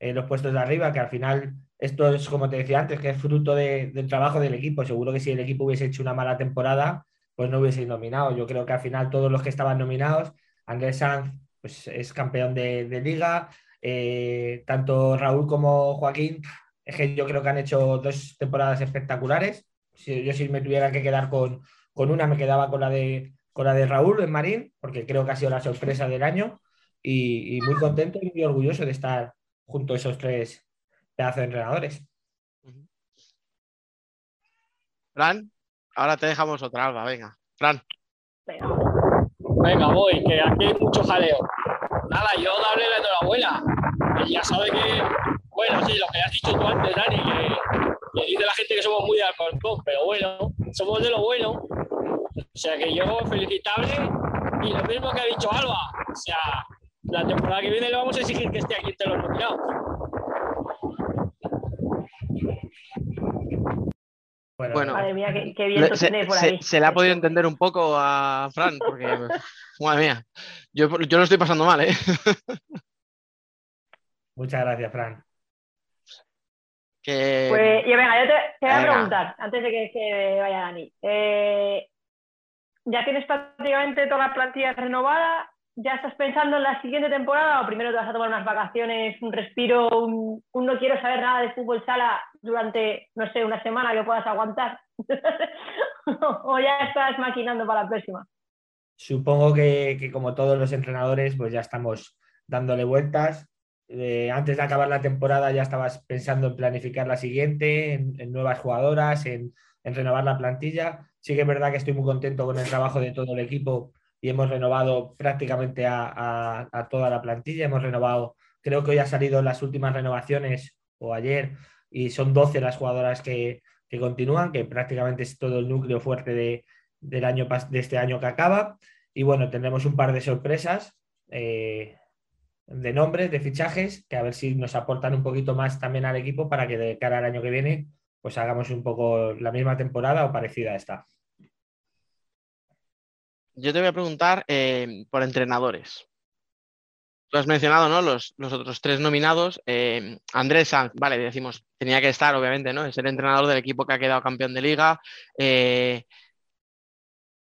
en los puestos de arriba, que al final esto es, como te decía antes, que es fruto de- del trabajo del equipo. Seguro que si el equipo hubiese hecho una mala temporada, pues no hubiese nominado. Yo creo que al final todos los que estaban nominados, Andrés Sanz pues, es campeón de liga, eh, tanto Raúl como Joaquín, es que yo creo que han hecho dos temporadas espectaculares. Si, yo si me tuviera que quedar con, con una, me quedaba con la de, con la de Raúl en Marín, porque creo que ha sido la sorpresa del año y, y muy contento y muy orgulloso de estar junto a esos tres pedazos de entrenadores. Fran, ahora te dejamos otra, Alba, venga. Fran. Venga, voy, que aquí hay mucho jaleo. Nada, yo darle la enhorabuena. Y ya sabe que, bueno, sí, lo que has dicho tú antes, Dani, que, que dice la gente que somos muy de Alcorcón, pero bueno, somos de lo bueno. O sea que yo felicitable y lo mismo que ha dicho Alba. O sea, la temporada que viene le vamos a exigir que esté aquí entre los nominados. Bueno, Madre mía, qué, qué viento se, tiene por se- ahí. se le ha podido entender un poco a Fran, porque, madre mía, yo, yo lo estoy pasando mal, ¿eh? Muchas gracias, Fran. Que... Pues, y venga, yo te, te voy a preguntar, antes de que, que vaya Dani. Eh, ¿Ya tienes prácticamente toda la plantilla renovada? ¿Ya estás pensando en la siguiente temporada o primero te vas a tomar unas vacaciones, un respiro, un, un no quiero saber nada de fútbol sala durante, no sé, una semana que puedas aguantar? ¿O ya estás maquinando para la próxima? Supongo que, que como todos los entrenadores, pues ya estamos dándole vueltas. Eh, antes de acabar la temporada ya estabas pensando en planificar la siguiente, en, nuevas jugadoras, en, en renovar la plantilla. Sí que es verdad que estoy muy contento con el trabajo de todo el equipo y hemos renovado prácticamente a, toda la plantilla. Hemos renovado, creo que hoy ha salido las últimas renovaciones o ayer y son 12 las jugadoras que, continúan, que prácticamente es todo el núcleo fuerte de, del año, de este año que acaba. Y bueno, tendremos un par de sorpresas eh, de nombres, de fichajes, que a ver si nos aportan un poquito más también al equipo para que de cara al año que viene pues hagamos un poco la misma temporada o parecida a esta. Yo te voy a preguntar eh, por entrenadores. Tú has mencionado, ¿no? Los, los otros tres nominados. eh, Andrés Sanz, vale, decimos, tenía que estar, obviamente, ¿no? Es el entrenador del equipo que ha quedado campeón de liga. eh,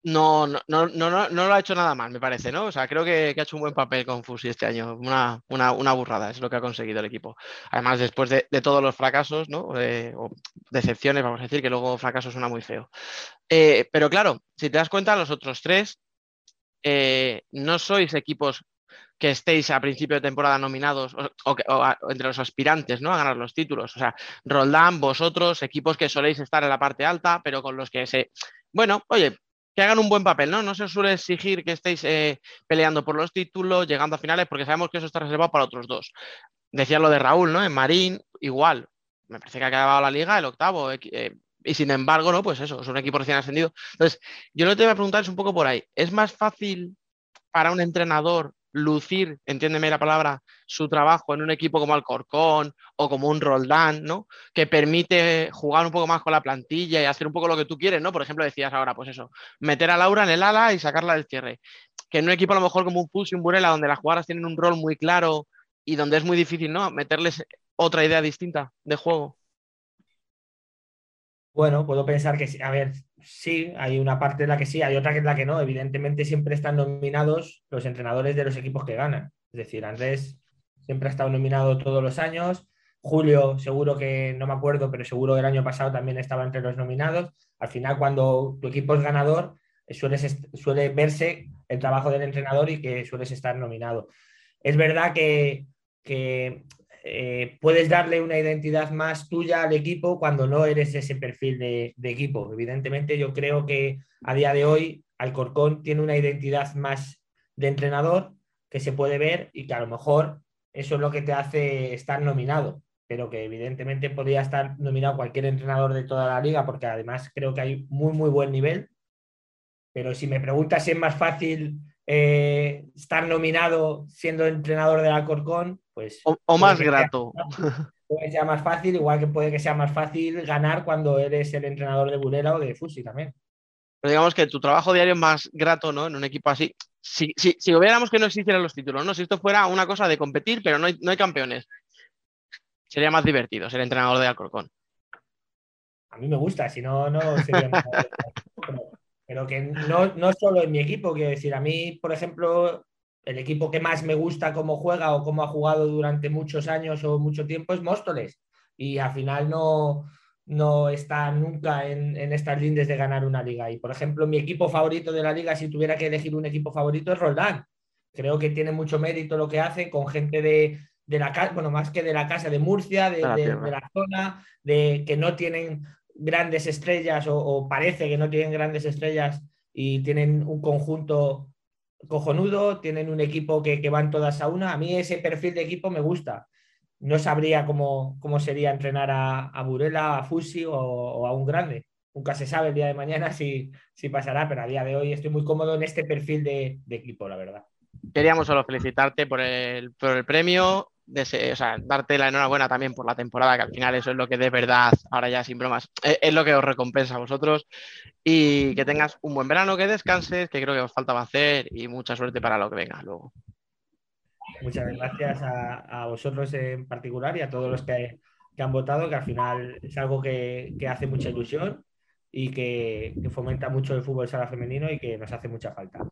no, no, no, no, no, lo ha hecho nada mal, me parece, ¿no? O sea, creo que, ha hecho un buen papel con Fusi este año. Una, una, una burrada, es lo que ha conseguido el equipo. Además, después de, todos los fracasos, ¿no? Eh, o decepciones, vamos a decir, que luego fracaso suena muy feo. Eh, pero claro, si te das cuenta, los otros tres eh, no sois equipos que estéis a principio de temporada nominados o entre los aspirantes ¿no? a ganar los títulos. O sea, Roldán, vosotros, equipos que soléis estar en la parte alta, pero con los que se... Bueno, oye, que hagan un buen papel, ¿no? No se suele exigir que estéis eh, peleando por los títulos, llegando a finales, porque sabemos que eso está reservado para otros dos. Decía lo de Raúl, ¿no? En Marín, igual. me parece que ha acabado la liga el octavo. equi- eh, y sin embargo, no, pues eso, es un equipo recién ascendido. Entonces, yo lo que te voy a preguntar es un poco por ahí. ¿Es más fácil para un entrenador lucir, entiéndeme la palabra, su trabajo en un equipo como Alcorcón o como un Roldán, ¿no? Que permite jugar un poco más con la plantilla y hacer un poco lo que tú quieres, ¿no? Por ejemplo, decías ahora, pues eso, meter a Laura en el ala y sacarla del cierre. Que en un equipo a lo mejor como un Pulse y un Burela, donde las jugadoras tienen un rol muy claro y donde es muy difícil, ¿no? Meterles otra idea distinta de juego. Bueno, puedo pensar que. A ver, sí, hay una parte en la que sí, hay otra que es la que no. Evidentemente siempre están nominados los entrenadores de los equipos que ganan. Es decir, Andrés siempre ha estado nominado todos los años. Julio, seguro que no me acuerdo, pero seguro que el año pasado también estaba entre los nominados. Al final, cuando tu equipo es ganador, suele verse el trabajo del entrenador y que sueles estar nominado. Es verdad que, que eh, puedes darle una identidad más tuya al equipo cuando no eres ese perfil de, de equipo. Evidentemente, yo creo que a día de hoy Alcorcón tiene una identidad más de entrenador que se puede ver y que a lo mejor eso es lo que te hace estar nominado, pero que evidentemente podría estar nominado cualquier entrenador de toda la liga porque además creo que hay muy, muy buen nivel. Pero si me preguntas si es más fácil eh, estar nominado siendo entrenador del Alcorcón, pues... O, más que sea- grato. puede que sea más fácil, igual que puede que sea más fácil ganar cuando eres el entrenador de Burela o de Fusi también. Pero digamos que tu trabajo diario es más grato, ¿no? En un equipo así. Si, si, si hubiéramos que no existieran los títulos, ¿no? Si esto fuera una cosa de competir, pero no hay, no hay campeones. Sería más divertido ser entrenador de Alcorcón. A mí me gusta, si no, no sería nada. Pero, que no, no solo en mi equipo, quiero decir, a mí, por ejemplo, el equipo que más me gusta cómo juega o cómo ha jugado durante muchos años o mucho tiempo es Móstoles. Y al final no, no está nunca en, en estas lindes de ganar una liga. Y por ejemplo, mi equipo favorito de la liga, si tuviera que elegir un equipo favorito, es Roldán. Creo que tiene mucho mérito lo que hace con gente de, de la casa, bueno, más que de la casa de Murcia, de, De la de- de la zona, de que no tienen grandes estrellas o, parece que no tienen grandes estrellas y tienen un conjunto cojonudo, tienen un equipo que, que van todas a una. A mí ese perfil de equipo me gusta. No sabría cómo, cómo sería entrenar a, a Burela, a Fusi o, o a un grande. Nunca se sabe el día de mañana si, si pasará, pero a día de hoy estoy muy cómodo en este perfil de, de equipo, la verdad. Queríamos solo felicitarte por el, por el premio, dese- o sea, darte la enhorabuena también por la temporada, que al final eso es lo que de verdad, ahora ya sin bromas, es, es lo que os recompensa a vosotros. Y que tengas un buen verano, que descanses, que creo que os faltaba hacer y mucha suerte para lo que venga luego. Muchas gracias a, a vosotros en particular y a todos los que, que han votado, que al final es algo que, que hace mucha ilusión y que, que fomenta mucho el fútbol sala femenino y que nos hace mucha falta.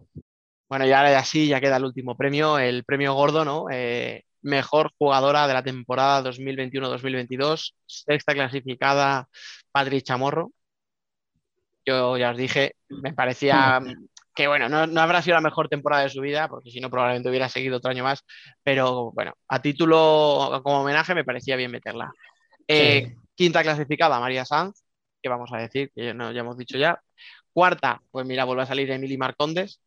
Bueno, y ahora ya sí, ya queda el último premio, el premio gordo, ¿no? Eh, mejor jugadora de la temporada 2021-2022, sexta clasificada, Patri Chamorro. Yo ya os dije, me parecía que, bueno, no, no habrá sido la mejor temporada de su vida, porque si no, probablemente hubiera seguido otro año más, pero bueno, a título, como homenaje, me parecía bien meterla. Eh, Sí. Quinta clasificada, María Sanz, que vamos a decir, que no, ya hemos dicho ya. Cuarta, pues mira, vuelve a salir Emily Marcondes,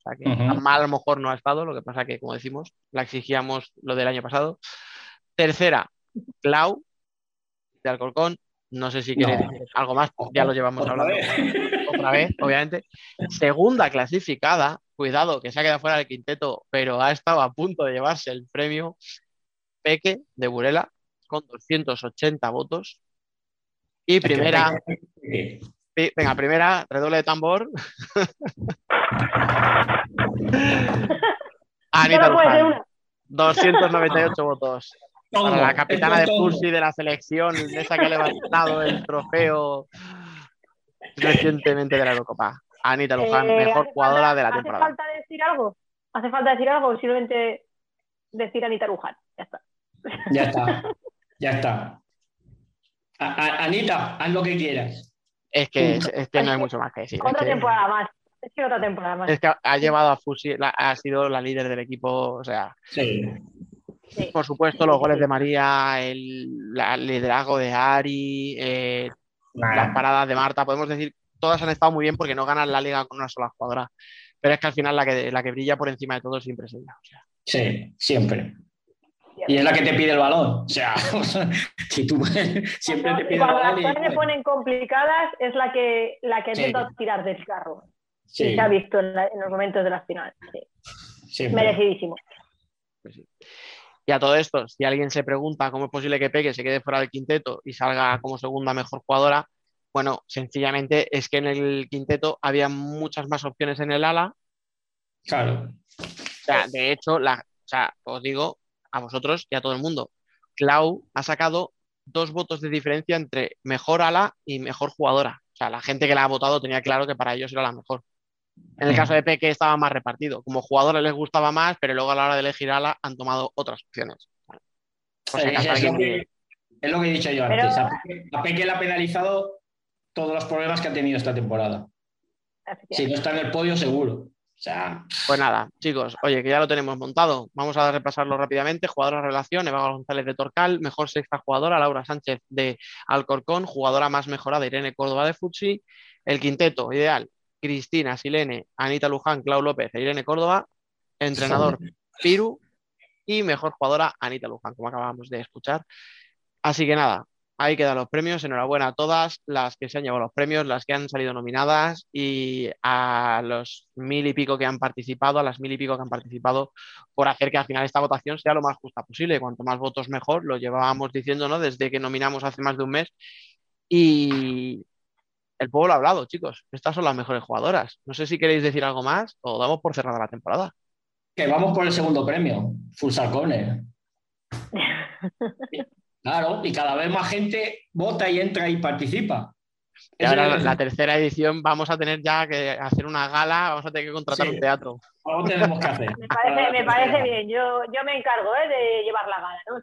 o sea que tan mal a lo mejor no ha estado, lo que pasa que, como decimos, la exigíamos lo del año pasado. Tercera, Clau, de Alcorcón. No sé si No. queréis decir algo más, ya lo llevamos Otra hablando vez. otra vez, obviamente. Segunda clasificada, cuidado, que se ha quedado fuera del quinteto, pero ha estado a punto de llevarse el premio Peque de Burela con 280 votos. Y primera, venga, primera, redoble de tambor. Anita Luján, una. 298 votos. Para la capitana de. Pulsi de la selección, esa que ha levantado el trofeo recientemente de la Eurocopa. Anita Luján, Eh, mejor ¿hace jugadora falta- de la ¿Hace temporada. falta decir algo? ¿Hace falta decir algo simplemente decir Anita Luján? Ya está. Ya está, ya está. A- a- Anita, haz lo que quieras. Es que, es, es que no hay mucho más que decir. Es Otra que, temporada más. Es que otra temporada más. es que ha llevado a Fusi, la- ha sido la líder del equipo. O sea, Sí. por supuesto, los goles de María, el, la- el liderazgo de Ari, eh, las paradas de Marta, podemos decir, todas han estado muy bien porque no ganan la liga con una sola jugadora. Pero es que al final la que, la que brilla por encima de todo siempre es ella. o sea. Sí, siempre. Y es la que te pide el balón. O sea, si tú siempre te pide el Cuando balón. las y- cosas se ponen complicadas es la que, la que Sí. intenta tirar del carro. Sí. Y se ha visto en, la- en los momentos de las finales. Sí. Merecidísimo. Y a todo esto, si alguien se pregunta cómo es posible que Peque se quede fuera del quinteto y salga como segunda mejor jugadora, bueno, sencillamente es que en el quinteto había muchas más opciones en el ala. Claro. O sea, de hecho, la, o sea, os digo a vosotros y a todo el mundo, Clau ha sacado dos votos de diferencia entre mejor ala y mejor jugadora. O sea, la gente que la ha votado tenía claro que para ellos era la mejor. En el caso de Peque estaba más repartido. Como jugadores les gustaba más, pero luego a la hora de elegir ala han tomado otras opciones. Es, lo que, es lo que he dicho yo Pero- antes. A Peque, a Peque le ha penalizado todos los problemas que ha tenido esta temporada. Si no está en el podio, seguro. O sea, Pues nada, chicos, oye, que ya lo tenemos montado. Vamos a repasarlo rápidamente. Jugadora de relación, Eva González de Torcal, mejor sexta jugadora, Laura Sánchez de Alcorcón, jugadora más mejorada, Irene Córdoba de Futsi. El quinteto ideal, Cristina Silene, Anita Luján, Clau López e Irene Córdoba. Entrenador, Piru. Y mejor jugadora, Anita Luján, como acabamos de escuchar. Así que nada, ahí quedan los premios. Enhorabuena a todas las que se han llevado los premios, las que han salido nominadas y a los mil y pico que han participado, a las mil y pico que han participado, por hacer que al final esta votación sea lo más justa posible. Cuanto más votos, mejor. Lo llevábamos diciendo, ¿no? Desde que nominamos hace más de un mes. Y el pueblo ha hablado, chicos. Estas son las mejores jugadoras. No sé si queréis decir algo más o damos por cerrada la temporada. que vamos por el segundo premio, Futsal Corner. Claro, y cada vez más gente vota y entra y participa. Y ahora es la, tercera edición vamos a tener ya que hacer una gala, vamos a tener que contratar Sí. un teatro. Algo tenemos que hacer. Me parece, me parece bien. Yo, yo me encargo ¿eh? de llevar la gala. ¿no?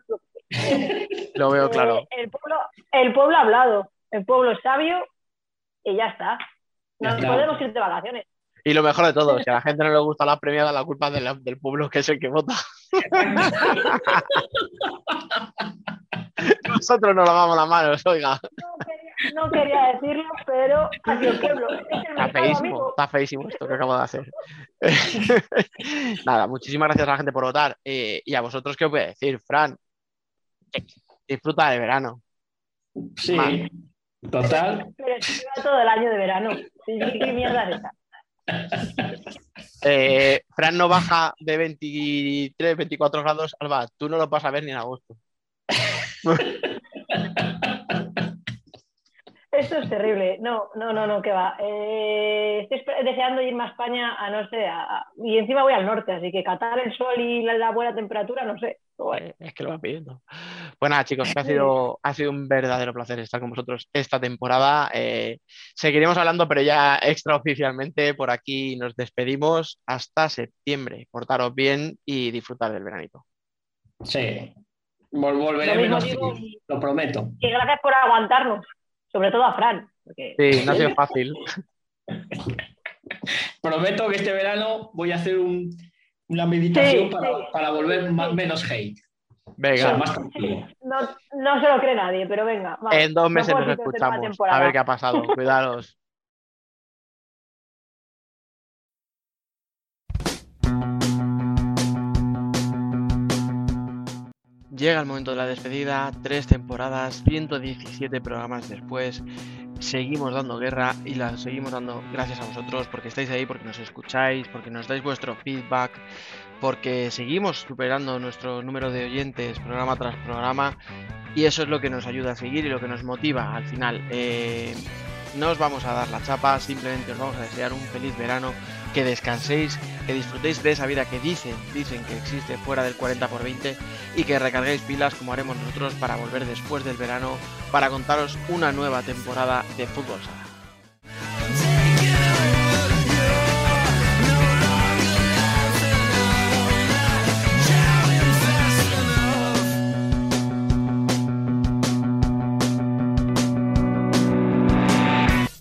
Lo veo Eh, claro. el, pueblo, el pueblo ha hablado. El pueblo es sabio y ya está. Ya Nos está. podemos ir de vacaciones. Y lo mejor de todo, si a la gente no le gusta la premiada, la culpa es de la- del pueblo que es el que vota. Nosotros no lavamos las manos, oiga. No quería decirlo, pero aquí el pueblo. Es el Está feísimo, amigo. está feísimo esto que acabo de hacer. Nada, muchísimas gracias a la gente por votar. Eh, y a vosotros, ¿qué os voy a decir, Fran? Disfruta de verano. Sí, Man. total. Pero si lleva todo el año de verano. ¿Qué mierda es esa? Eh, Fran no baja de 23, 24 grados. Alba, tú no lo vas a ver ni en agosto. Esto es terrible. No, no, no, no, que va. Eh, estoy deseando irme a España a no sé, a- a- y encima voy al norte, así que catar el sol y la, la buena temperatura, no sé. Bueno. Eh, Es que lo van pidiendo. Pues nada, chicos, que ha sido, ha sido un verdadero placer estar con vosotros esta temporada. Eh, seguiremos hablando, pero ya extraoficialmente por aquí nos despedimos hasta septiembre. Portaros bien y disfrutar del veranito. Sí. Vol- volveré Lo digo lo prometo. Y gracias por aguantarnos, sobre todo a Fran. porque- Sí, no ha sido fácil. Prometo que este verano voy a hacer un- una meditación Sí, para, sí. para volver más, menos hate. O Venga, sea, más tranquilo. No, no se lo cree nadie, pero venga. vamos. en dos meses nos escuchamos. A ver qué ha pasado. Cuidaros. Llega el momento de la despedida, tres temporadas, 117 programas después, seguimos dando guerra y la seguimos dando gracias a vosotros porque estáis ahí, porque nos escucháis, porque nos dais vuestro feedback, porque seguimos superando nuestro número de oyentes programa tras programa y eso es lo que nos ayuda a seguir y lo que nos motiva al final. Eh, no os vamos a dar la chapa, simplemente os vamos a desear un feliz verano, que descanséis, que disfrutéis de esa vida que dicen, dicen que existe fuera del 40 por 20 y que recarguéis pilas como haremos nosotros para volver después del verano para contaros una nueva temporada de fútbol sala.